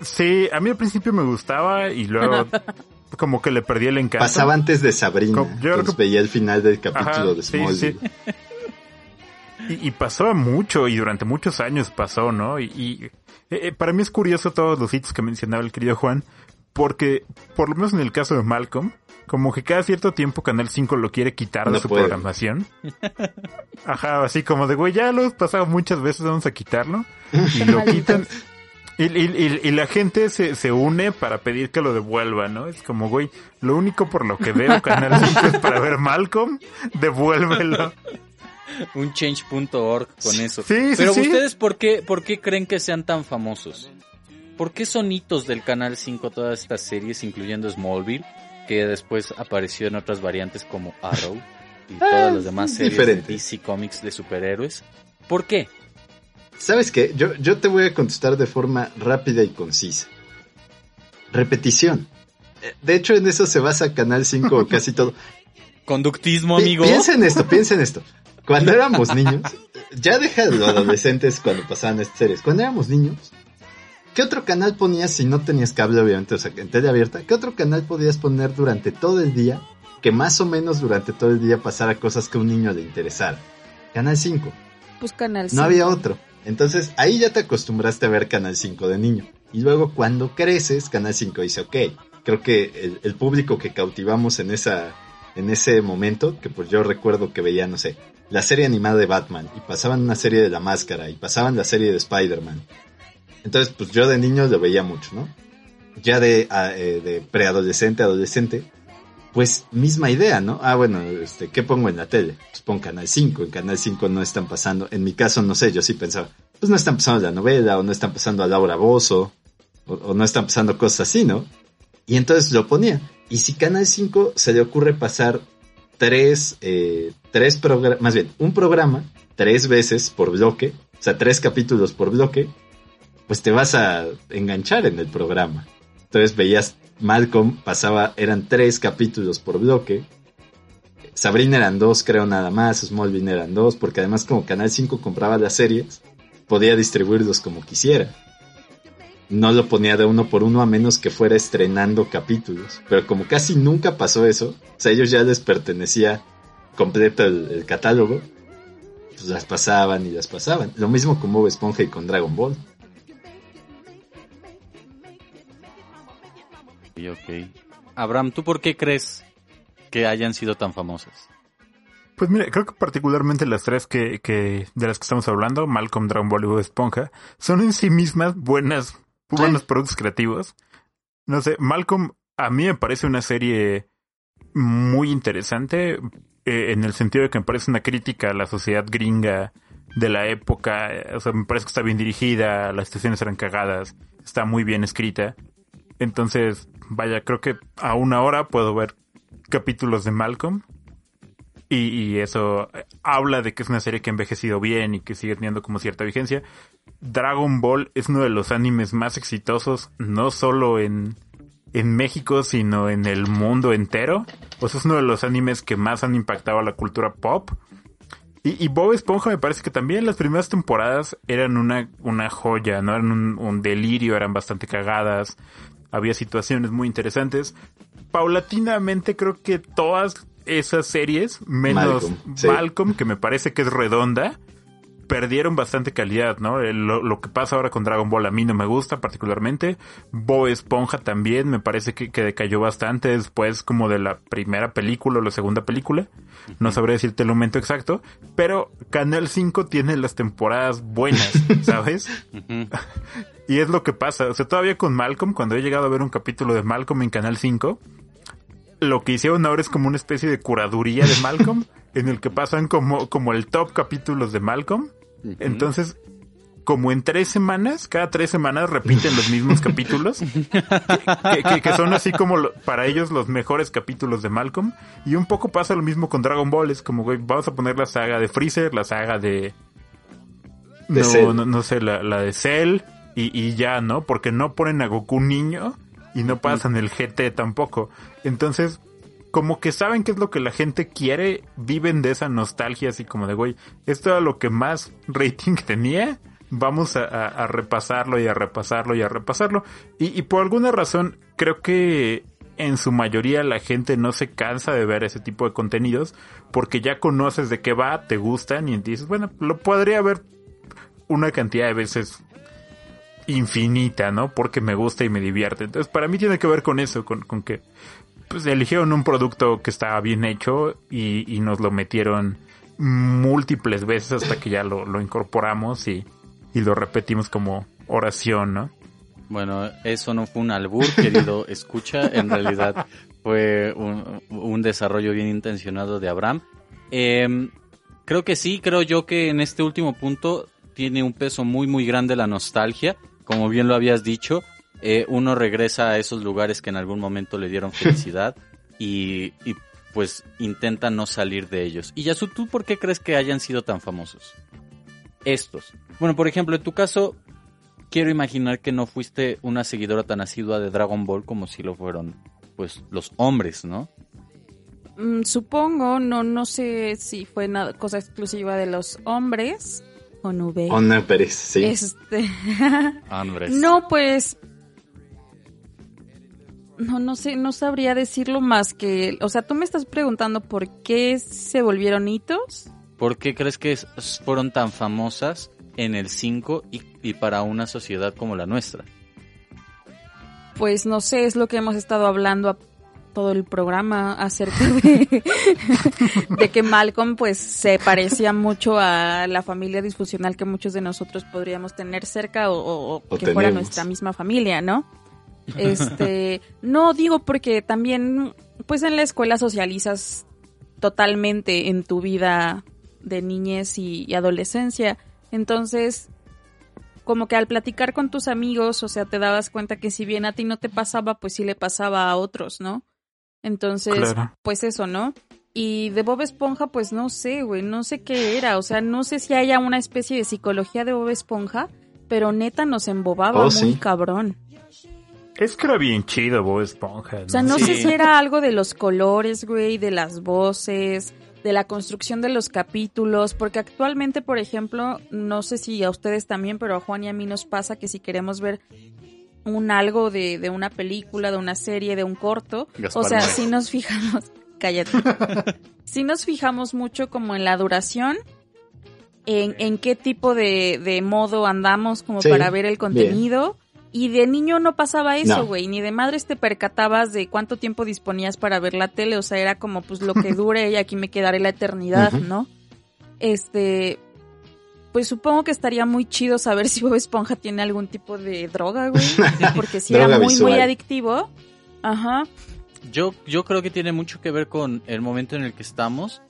Sí, a mí al principio me gustaba y luego *laughs* como que le perdí el encanto. Pasaba antes de Sabrina. Yo creo que- veía el final del capítulo Ajá, de sí, Smallville. sí. Y, y pasó mucho y durante muchos años pasó, ¿no? Y, y, eh, eh, para mí es curioso todos los hits que mencionaba el querido Juan, porque por lo menos en el caso de Malcolm, como que cada cierto tiempo Canal 5 lo quiere quitar de No su puede. programación. Ajá, así como de, güey, ya lo has pasado muchas veces, vamos a quitarlo. Y lo quitan. Y, y- y- y la gente se, se une para pedir que lo devuelva, ¿no? Es como, güey, lo único por lo que veo Canal 5 es para ver Malcolm, devuélvelo. *laughs* un change.org con eso. Sí, sí, Pero sí. ustedes, ¿por qué, ¿por qué creen que sean tan famosos? ¿Por qué son hitos del Canal 5 todas estas series, incluyendo Smallville, que después apareció en otras variantes como Arrow y *laughs* todas las demás series diferente. de DC Comics de superhéroes? ¿Por qué? ¿Sabes qué? Yo, yo te voy a contestar de forma rápida y concisa. Repetición. Eh, De hecho, en eso se basa Canal 5 *laughs* casi todo. Conductismo, Pi- amigo. Piensa en esto, piensa en esto. Cuando éramos *laughs* niños, ya deja de los adolescentes cuando pasaban estas series. Cuando éramos niños, ¿qué otro canal ponías si no tenías cable, obviamente, o sea, en tele abierta? ¿Qué otro canal podías poner durante todo el día que más o menos durante todo el día pasara cosas que a un niño le interesara? Canal 5. Pues Canal No 5. había otro. Entonces ahí ya te acostumbraste a ver Canal 5 de niño. Y luego cuando creces, Canal 5 dice, ok, creo que el, el público que cautivamos en esa en ese momento, que pues yo recuerdo que veía, no sé, la serie animada de Batman, y pasaban una serie de La Máscara, y pasaban la serie de Spider-Man. Entonces, pues yo de niño lo veía mucho, ¿no? Ya de, a- eh, de preadolescente, adolescente, pues misma idea, ¿no? Ah, bueno, este, ¿qué pongo en la tele? Pues pon Canal 5, en Canal 5 no están pasando, en mi caso no sé, yo sí pensaba, pues no están pasando la novela, o no están pasando a Laura Bozo, o, o no están pasando cosas así, ¿no? Y entonces lo ponía. Y si Canal 5 se le ocurre pasar tres, eh, tres programas, más bien, un programa tres veces por bloque, o sea, tres capítulos por bloque, pues te vas a enganchar en el programa. Entonces veías Malcolm, pasaba, eran tres capítulos por bloque. Sabrina eran dos, creo nada más, Smallville eran dos, porque además como Canal 5 compraba las series, podía distribuirlos como quisiera. No lo ponía de uno por uno a menos que fuera estrenando capítulos. Pero como casi nunca pasó eso, o sea, a ellos ya les pertenecía completo el, el catálogo, pues las pasaban y las pasaban. Lo mismo con Bob Esponja y con Dragon Ball. Y ok. Abraham, ¿tú por qué crees que hayan sido tan famosas? Pues mira, creo que particularmente las tres que, que de las que estamos hablando, Malcolm, Dragon Ball y Bob Esponja, son en sí mismas buenas, buenos productos creativos. No sé, Malcolm a mí me parece una serie muy interesante eh, en el sentido de que me parece una crítica a la sociedad gringa de la época. O sea, me parece que está bien dirigida, las situaciones eran cagadas, está muy bien escrita. Entonces, vaya, creo que a una hora puedo ver capítulos de Malcolm. Y, y eso eh, habla de que es una serie que ha envejecido bien y que sigue teniendo como cierta vigencia. Dragon Ball es uno de los animes más exitosos, no solo en, en México, sino en el mundo entero. O sea, es uno de los animes que más han impactado a la cultura pop. Y, y Bob Esponja me parece que también las primeras temporadas eran una, una joya, ¿no? Eran un, un delirio, eran bastante cagadas. Había situaciones muy interesantes. Paulatinamente creo que todas esas series, menos Malcolm, sí. Malcolm, que me parece que es redonda, perdieron bastante calidad, ¿no? El- Lo, lo que pasa ahora con Dragon Ball a mí no me gusta particularmente. Bob Esponja también me parece que, que decayó bastante después como de la primera película o la segunda película. No sabré decirte el momento exacto, pero Canal 5 tiene las temporadas buenas, *laughs* ¿sabes? *laughs* Y es lo que pasa. O sea, todavía con Malcolm, cuando he llegado a ver un capítulo de Malcolm en Canal 5, lo que hicieron ahora es como una especie de curaduría de Malcolm, *laughs* en el que pasan como, como el top capítulos de Malcolm. Entonces, como en tres semanas, cada tres semanas repiten los mismos *laughs* capítulos, que, que- que son así como lo- para ellos los mejores capítulos de Malcolm. Y un poco pasa lo mismo con Dragon Ball, es como, güey, vamos a poner la saga de Freezer, la saga de... De no, no, no sé, la, la de Cell y, y ya, ¿no? Porque no ponen a Goku niño y no pasan el GT tampoco. Entonces, como que saben qué es lo que la gente quiere, viven de esa nostalgia así como de, güey, esto era lo que más *laughs* rating tenía, vamos a, repasarlo y a repasarlo y a repasarlo. Y, y por alguna razón, creo que en su mayoría la gente no se cansa de ver ese tipo de contenidos porque ya conoces de qué va, te gustan y dices, bueno, lo podría ver una cantidad de veces infinita, ¿no? Porque me gusta y me divierte. Entonces, para mí tiene que ver con eso, con, con que pues eligieron un producto que estaba bien hecho y, y nos lo metieron múltiples veces hasta que ya lo, lo incorporamos y, y lo repetimos como oración, ¿no? Bueno, eso no fue un albur, querido *laughs* escucha, en realidad fue un, un desarrollo bien intencionado de Abraham. Em, creo que sí, creo yo que en este último punto tiene un peso muy muy grande la nostalgia, como bien lo habías dicho, eh, uno regresa a esos lugares que en algún momento le dieron *laughs* felicidad y, y, pues intenta no salir de ellos. Y Yasu, ¿tú por qué crees que hayan sido tan famosos? Estos. Bueno, por ejemplo, en tu caso, quiero imaginar que no fuiste una seguidora tan asidua de Dragon Ball como si lo fueron, pues, los hombres, ¿no? Mm, supongo, no, no sé si fue nada, cosa exclusiva de los hombres o no ve. Ona Pérez, sí. Este, *laughs* Hombres. no, pues, no, no sé, no sabría decirlo más que, o sea, tú me estás preguntando por qué se volvieron hitos. ¿Por qué crees que fueron tan famosas en el 5 y, y para una sociedad como la nuestra? Pues no sé, es lo que hemos estado hablando a todo el programa acerca de, de que Malcolm pues se parecía mucho a la familia disfuncional que muchos de nosotros podríamos tener cerca o, o- o O que fuera nuestra misma familia, ¿no? Este, *laughs* no digo porque también pues en la escuela socializas totalmente en tu vida de niñez y, y adolescencia. Entonces, como que al platicar con tus amigos, o sea, te dabas cuenta que si bien a ti no te pasaba, pues sí le pasaba a otros, ¿no? Entonces, Claro. pues eso, ¿no? Y de Bob Esponja, pues no sé, güey, no sé qué era, o sea, no sé si haya una especie de psicología de Bob Esponja, pero neta nos embobaba Oh, muy sí. cabrón. Es que era bien chido Bob Esponja. O sea, no sé si era algo de los colores, güey, de las voces, de la construcción de los capítulos, porque actualmente, por ejemplo, no sé si a ustedes también, pero a Juan y a mí nos pasa que si queremos ver un algo de, de una película, de una serie, de un corto, Gaspar o sea, si nos fijamos, *laughs* cállate, si nos fijamos mucho como en la duración, en, en qué tipo de, de modo andamos como Sí, para ver el contenido. Y de niño no pasaba eso, No. güey. Ni de madres te percatabas de cuánto tiempo disponías para ver la tele. O sea, era como pues lo que *laughs* dure y aquí me quedaré la eternidad. ¿no? Este. Pues supongo que estaría muy chido saber si Bob Esponja tiene algún tipo de droga, güey. *laughs* Porque si era muy, muy adictivo. Ajá. Yo, yo creo que tiene mucho que ver con el momento en el que estamos,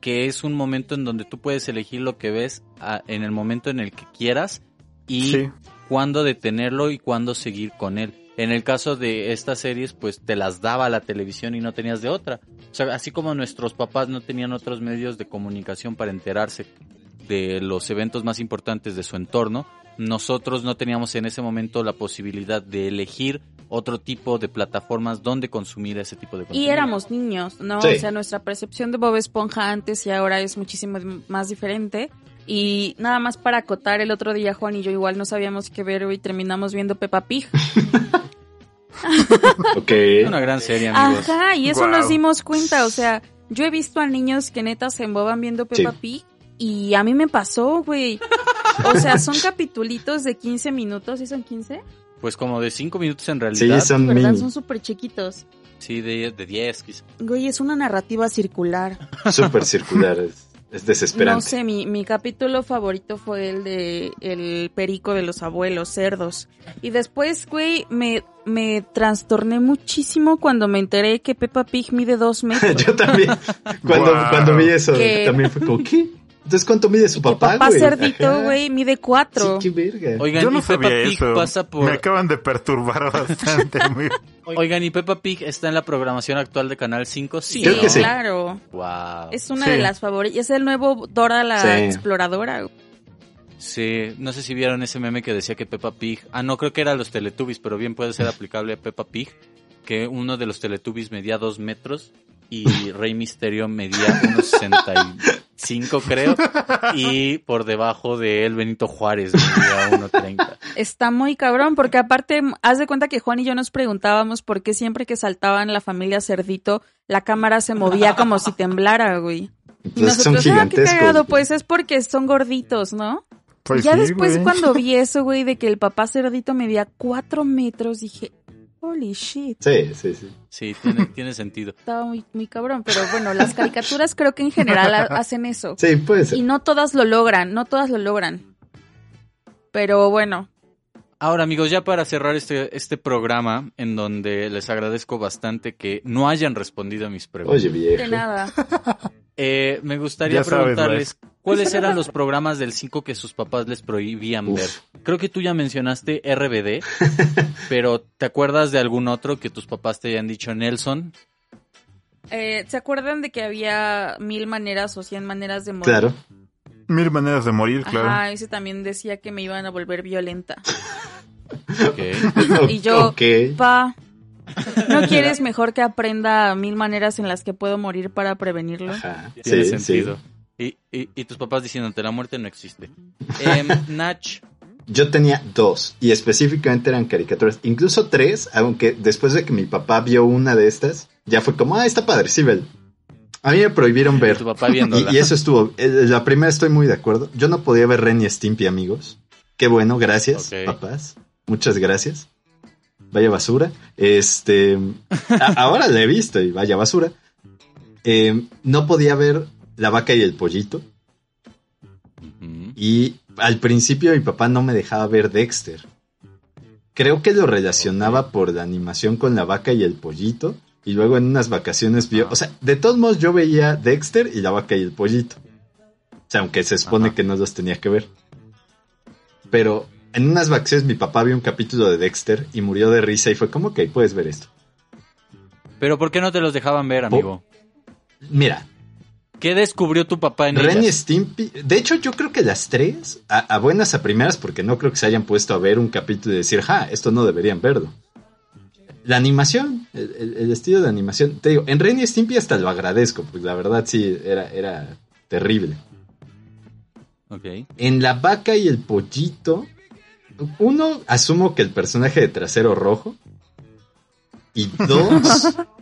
que es un momento en donde tú puedes elegir lo que ves a- en el momento en el que quieras y Sí. Cuándo detenerlo y cuándo seguir con él. En el caso de estas series, pues te las daba la televisión y no tenías de otra. O sea, así como nuestros papás no tenían otros medios de comunicación para enterarse de los eventos más importantes de su entorno, nosotros no teníamos en ese momento la posibilidad de elegir otro tipo de plataformas donde consumir ese tipo de contenido. Y éramos niños, ¿no? Sí. O sea, nuestra percepción de Bob Esponja antes y ahora es muchísimo más diferente. Y nada más para acotar, el otro día Juan y yo igual no sabíamos qué ver y terminamos viendo Peppa Pig. *laughs* Ok. Una gran serie, amigos. Ajá, y eso nos dimos cuenta, o sea, yo he visto a niños que neta se emboban viendo Peppa Sí. Pig y a mí me pasó, güey. O sea, son capitulitos de 15 minutos, ¿sí son 15? Pues como de 5 minutos en Sí, realidad. Sí, son ¿Verdad? mini. Son súper chiquitos. de, de 10 quizá. Güey, es una narrativa circular. Súper circulares. Es desesperante. No sé, mi, mi capítulo favorito fue el de el perico de los abuelos, cerdos. Y después, güey, me, me trastorné muchísimo cuando me enteré que Peppa Pig mide dos metros. *laughs* Yo también. Cuando, Wow. cuando vi eso, Que- también fue como, ¿qué? Entonces, ¿cuánto mide su Y papá, papá güey? cerdito, güey, mide cuatro. Sí, qué verga. Oigan, Yo no y Peppa sabía Pig eso. pasa por... Me acaban de perturbar *laughs* bastante. muy- Oigan, ¿y Peppa Pig está en la programación actual de Canal 5? Sí, Creo ¿no? que sí. claro. Wow. Es una Sí. de las favoritas. Es el nuevo Dora la Sí. exploradora. Sí, no sé si vieron ese meme que decía que Peppa Pig... Ah, no, creo que era los Teletubbies, pero bien puede ser aplicable a Peppa Pig. Que uno de los Teletubbies medía dos metros y Rey Misterio medía unos 65, creo. Y por debajo de él Benito Juárez medía 1.30. Está muy cabrón, porque aparte, haz de cuenta que Juan y yo nos preguntábamos por qué siempre que saltaban la familia Cerdito, la cámara se movía como si temblara, güey. Y Entonces son nosotros, ah, qué cagado, pues es porque son gorditos, ¿no? Pues ya sí, después güey. cuando vi eso, güey, de que el papá Cerdito medía cuatro metros, dije, holy shit. Sí, sí, sí. Sí, tiene, *laughs* tiene sentido. Estaba muy, muy cabrón, pero bueno, las caricaturas creo que en general ha- hacen eso. Sí, puede ser. Y no todas lo logran, no todas lo logran. Pero bueno, Ahora amigos, ya para cerrar este, este programa, en donde les agradezco bastante que no hayan respondido a mis preguntas. Oye, viejo. de nada. Eh, me gustaría Ya sabes, preguntarles cuáles eran los programas del 5 que sus papás les prohibían Uf. ver. Creo que tú ya mencionaste RBD, *laughs* pero ¿te acuerdas de algún otro que tus papás te hayan dicho Nelson? Eh, ¿Se acuerdan de que había mil maneras o cien maneras de morir? Claro. Mil maneras de morir, claro. Ajá, ese también decía que me iban a volver violenta. Ok. *laughs* Y yo, Ok. pa, ¿no quieres mejor que aprenda mil maneras en las que puedo morir para prevenirlo? Ajá. Tiene Sí, sentido. sí. Y, y, y tus papás diciéndote la muerte no existe. Em, Nach, Yo tenía dos, y específicamente eran caricaturas, incluso tres, aunque después de que mi papá vio una de estas, ya fue como, ah, está padre, sí, vel. A mí me prohibieron ver. tu papá viéndola. Y, y eso estuvo. eh, La primera estoy muy de acuerdo. Yo no podía ver Ren y Stimpy, amigos. Qué bueno, gracias, papás. Muchas gracias. Vaya basura. Este. a- ahora la he visto y vaya basura. Eh, no podía ver La vaca y el pollito. Y al principio mi papá no me dejaba ver Dexter. Creo que lo relacionaba por la animación con la vaca y el pollito. Y luego en unas vacaciones vio. O sea, de todos modos yo veía Dexter y la vaca y el pollito. O sea, aunque se supone Ajá. que no los tenía que ver. pero en unas vacaciones mi papá vio un capítulo de Dexter y murió de risa y fue como, que puedes ver esto. Pero ¿por qué no te los dejaban ver, amigo? Mira, ¿Qué descubrió tu papá en Ren y ellas? Stimpy, de hecho yo creo que las tres, a, a buenas a primeras, porque no creo que se hayan puesto a ver un capítulo y decir, ja, esto no deberían verlo. La animación, el, el- el estilo de animación, te digo, en Ren y Stimpy hasta lo agradezco, porque la verdad sí, era, era terrible. Ok. En La Vaca y el Pollito, uno, asumo que el personaje de trasero rojo. Y dos, *laughs*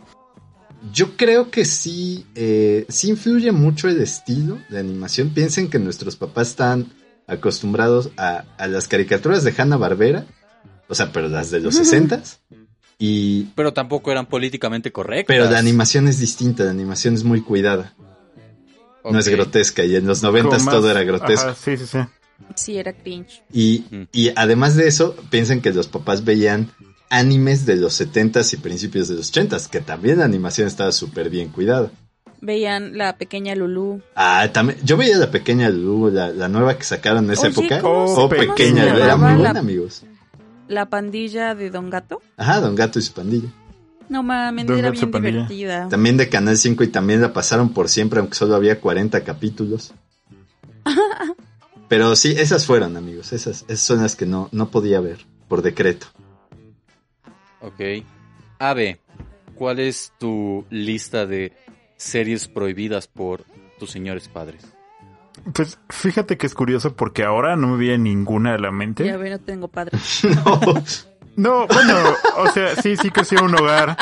yo creo que sí, eh, sí influye mucho el estilo de animación. Piensen que nuestros papás están acostumbrados a, a las caricaturas de Hanna Barbera, o sea, pero las de los 60 y Pero tampoco eran políticamente correctas. pero la animación es distinta, la animación es muy cuidada, no es grotesca y en los 90 Como más- todo era grotesco. Ajá, sí, sí, sí. Sí, era cringe. Y, Mm. y además de eso, piensen que los papás veían animes de los 70s y principios de los 80s, que también la animación estaba súper bien cuidada. Veían la pequeña Lulú. Ah, también, yo veía la pequeña Lulu, la, la nueva que sacaron en esa Oye, época. ¿cómo se- oh, cómo se pequeña, era llamaba muy la- buena, amigos. La pandilla de Don Gato. Ajá, Don Gato y su pandilla. No mames, era Gato bien pandilla. divertida. También de Canal 5 y también la pasaron por siempre, aunque solo había 40 capítulos. *laughs* Pero sí, esas fueron, amigos. Esas, esas son las que no, no podía ver, por decreto. Ok. Ave, ¿cuál es tu lista de series prohibidas por tus señores padres? Pues fíjate que es curioso porque ahora no me viene ninguna a la mente. Ya ve, no tengo padre. *laughs* No. No, bueno, o sea, sí, sí crecí en un hogar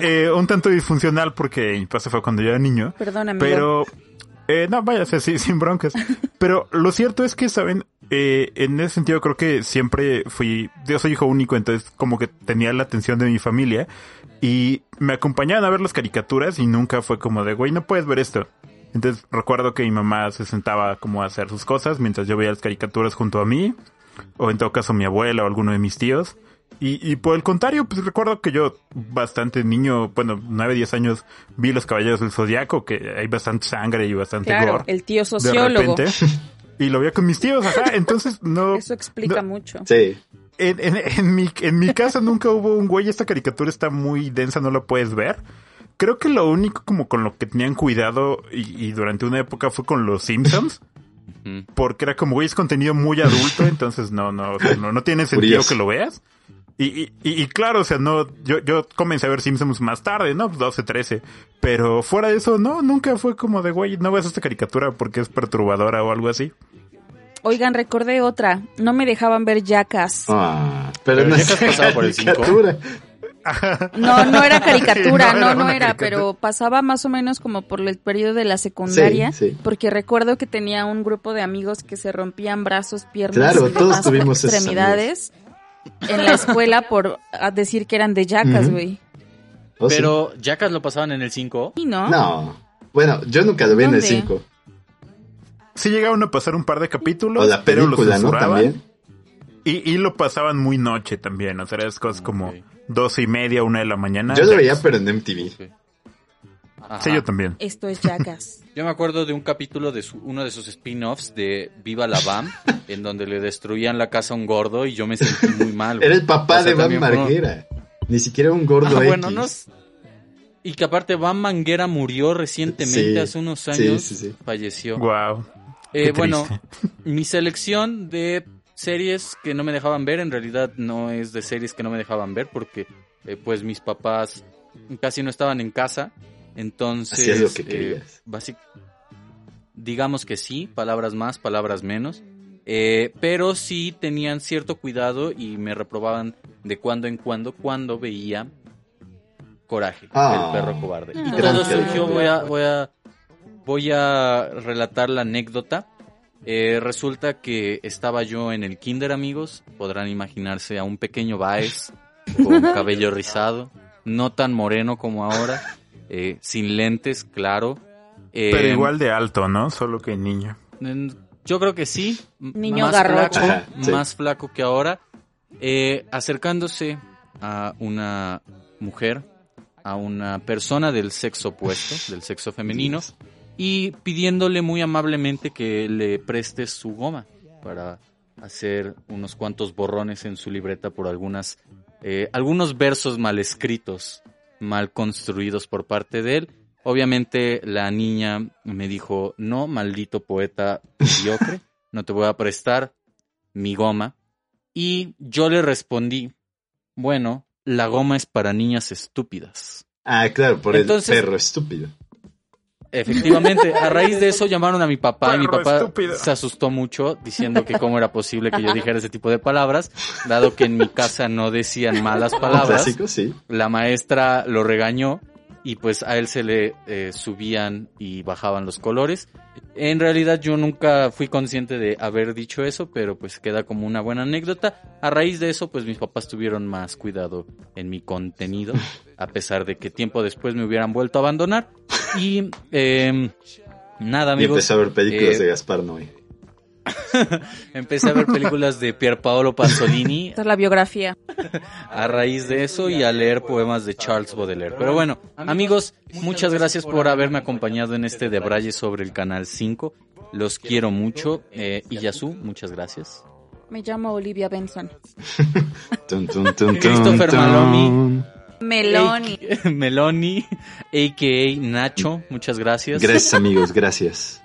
eh, un tanto disfuncional porque mi papá se fue cuando yo era niño. Perdóname. Pero, eh, no, vaya, o sea, sí, sin broncas. Pero lo cierto es que, ¿saben? Eh, en ese sentido creo que siempre fui, yo soy hijo único, entonces como que tenía la atención de mi familia y me acompañaban a ver las caricaturas y nunca fue como de, güey, no puedes ver esto. Entonces recuerdo que mi mamá se sentaba como a hacer sus cosas mientras yo veía las caricaturas junto a mí, o en todo caso mi abuela o alguno de mis tíos. Y, y por el contrario, pues recuerdo que yo, bastante niño, bueno, 9, 10 años, vi Los Caballeros del Zodiaco, que hay bastante sangre y bastante Claro, gore. el tío de sociólogo. repente. *laughs* Y lo veía con mis tíos, ajá. *laughs* Entonces, no. Eso explica no- mucho. Sí. en, en, en mi, en mi casa nunca hubo un güey, esta caricatura está muy densa, no la puedes ver. Creo que lo único como con lo que tenían cuidado y, y durante una época fue con los Simpsons. *laughs* Porque era como, güey, es contenido muy adulto, *laughs* entonces no, no, o sea, no, no tiene sentido Curioso. que lo veas. Y, y, y, y claro, o sea, no, yo, yo comencé a ver Simpsons más tarde, ¿no? 12, 13. Pero fuera de eso, no, nunca fue como de, güey, no ves esta caricatura porque es perturbadora o algo así. Oigan, recordé otra. No me dejaban ver Jackass. Ah, pero, Pero no pasado por el cinco. caricatura. No, no era *laughs* caricatura, No no, era no una era, caricatura. pero pasaba más o menos como por el periodo de la secundaria, Sí, sí. porque recuerdo que tenía un grupo de amigos que se rompían brazos, piernas Claro, y todos tuvimos extremidades en la escuela por a decir que eran de Ujú. güey. ¿Oh? Pero Jackass lo pasaban en el 5. ¿Y no? No. Bueno, yo nunca lo vi en el ¿Dónde? 5. Sí llegaron a pasar un par de capítulos, O la pero película, ¿no? censuraban. También. Y, y lo pasaban muy noche también, o sea, eran cosas como Ok. doce y media, una de la mañana. Yo lo veía, pero en MTV. Ajá. Sí, yo también. Esto es Jackass. *laughs* Yo me acuerdo de un capítulo de su- uno de sus spin-offs de Viva la Bam, *laughs* en donde le destruían la casa a un gordo y yo me sentí muy mal. güey. Era el papá O sea, de Van Marguera. Ni siquiera un gordo Ah, X. bueno, no s- Y que aparte Van Manguera murió recientemente, Sí, hace unos sí, años, sí, sí. falleció. Wow. Eh, bueno, *laughs* mi selección de series que no me dejaban ver, en realidad no es de series que no me dejaban ver, porque eh, pues mis papás casi no estaban en casa, entonces... Lo que eh, querías. digamos que sí, palabras más, palabras menos, eh, pero sí tenían cierto cuidado y me reprobaban de cuando en cuando cuando veía Coraje, Ah, el perro cobarde. Y gran todo surgió, voy a, voy a, voy a relatar la anécdota. Eh, resulta que estaba yo en el kinder, amigos. Podrán imaginarse a un pequeño Baez *laughs* con cabello rizado, no tan moreno como ahora, eh, sin lentes, claro. Eh, Pero igual de alto, ¿no? Solo que niño. Yo creo que sí. Niño más garrocho. Flaco, sí. Más flaco que ahora. Eh, acercándose a una mujer, a una persona del sexo opuesto, del sexo femenino, y pidiéndole muy amablemente que le preste su goma para hacer unos cuantos borrones en su libreta por algunas, eh, algunos versos mal escritos, mal construidos por parte de él. Obviamente la niña me dijo, no, maldito poeta mediocre, *laughs* no te voy a prestar mi goma. Y yo le respondí, bueno, la goma es para niñas estúpidas. Ah, claro, por Entonces- el perro estúpido. Efectivamente, a raíz de eso llamaron a mi papá y mi papá estúpido. se asustó mucho diciendo que cómo era posible que yo dijera ese tipo de palabras, dado que en mi casa no decían malas palabras. clásico, sí. La maestra lo regañó y pues a él se le eh, subían y bajaban los colores. En realidad yo nunca fui consciente de haber dicho eso, pero pues queda como una buena anécdota. A raíz de eso, pues mis papás tuvieron más cuidado en mi contenido, a pesar de que tiempo después me hubieran vuelto a abandonar. Y eh, nada, Y amigos. empecé a ver películas eh, de Gaspar Noé. *laughs* Empecé a ver películas de Pierpaolo Pasolini *laughs* Esta es la biografía. a raíz de eso y a leer poemas de Charles Baudelaire. Pero bueno, amigos, muchas gracias por haberme acompañado en este debraye sobre el Canal 5. Los quiero mucho. Eh, y Yasu, muchas gracias. Me llamo Olivia Benson. *laughs* Christopher. Maloney. Meloni. A- *laughs* Meloni, a.k.a. Nacho, muchas gracias. Gracias, amigos, gracias.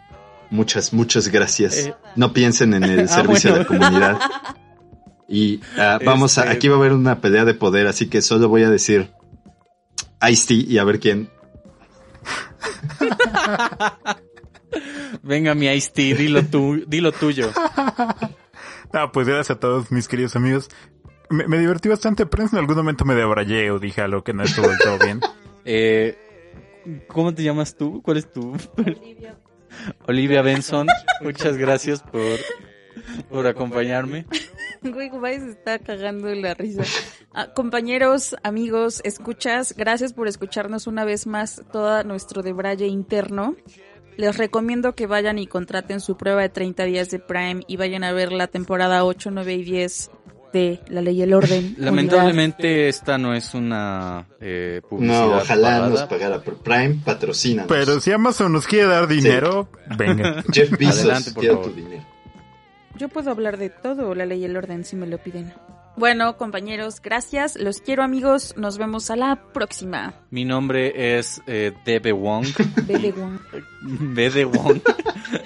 Muchas, muchas gracias. Eh. No piensen en el *laughs* Ah, servicio bueno. a la comunidad. Y ah, vamos a, Este- aquí va a haber una pelea de poder, así que solo voy a decir Ice-T y a ver quién. *laughs* Venga, mi Ice-T, dilo, tú, dilo tuyo. No, pues gracias a todos mis queridos amigos. Me, me divertí bastante, pero en algún momento me debrayé o dije algo que no estuvo del todo bien. *laughs* Eh, ¿Cómo te llamas tú? ¿Cuál es tu? Olivia Benson, *laughs* muchas gracias por, por acompañarme. *laughs* Güey, güey, se está cagando de la risa. Ah, compañeros, amigos, escuchas, gracias por escucharnos una vez más todo nuestro debraye interno. Les recomiendo que vayan y contraten su prueba de 30 días de Prime y vayan a ver la temporada 8, 9 y 10 de La Ley y el Orden. *laughs* Lamentablemente esta no es una eh, publicidad No, ojalá pagada. nos pagara por Prime, patrocina. Pero si Amazon nos quiere dar dinero, venga. *laughs* Jeff Bezos, Adelante, por favor. tu dinero. Yo puedo hablar de todo, La Ley y el Orden, si me lo piden. Bueno, compañeros, gracias. Los quiero, amigos. Nos vemos a la próxima. Mi nombre es eh, Debe Wong, *laughs* Bebe Wong. Bede Wong,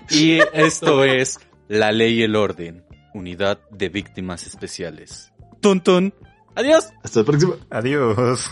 y esto es La Ley y el Orden, Unidad de Víctimas Especiales. Tun tun. Adiós. Hasta la próxima. Adiós.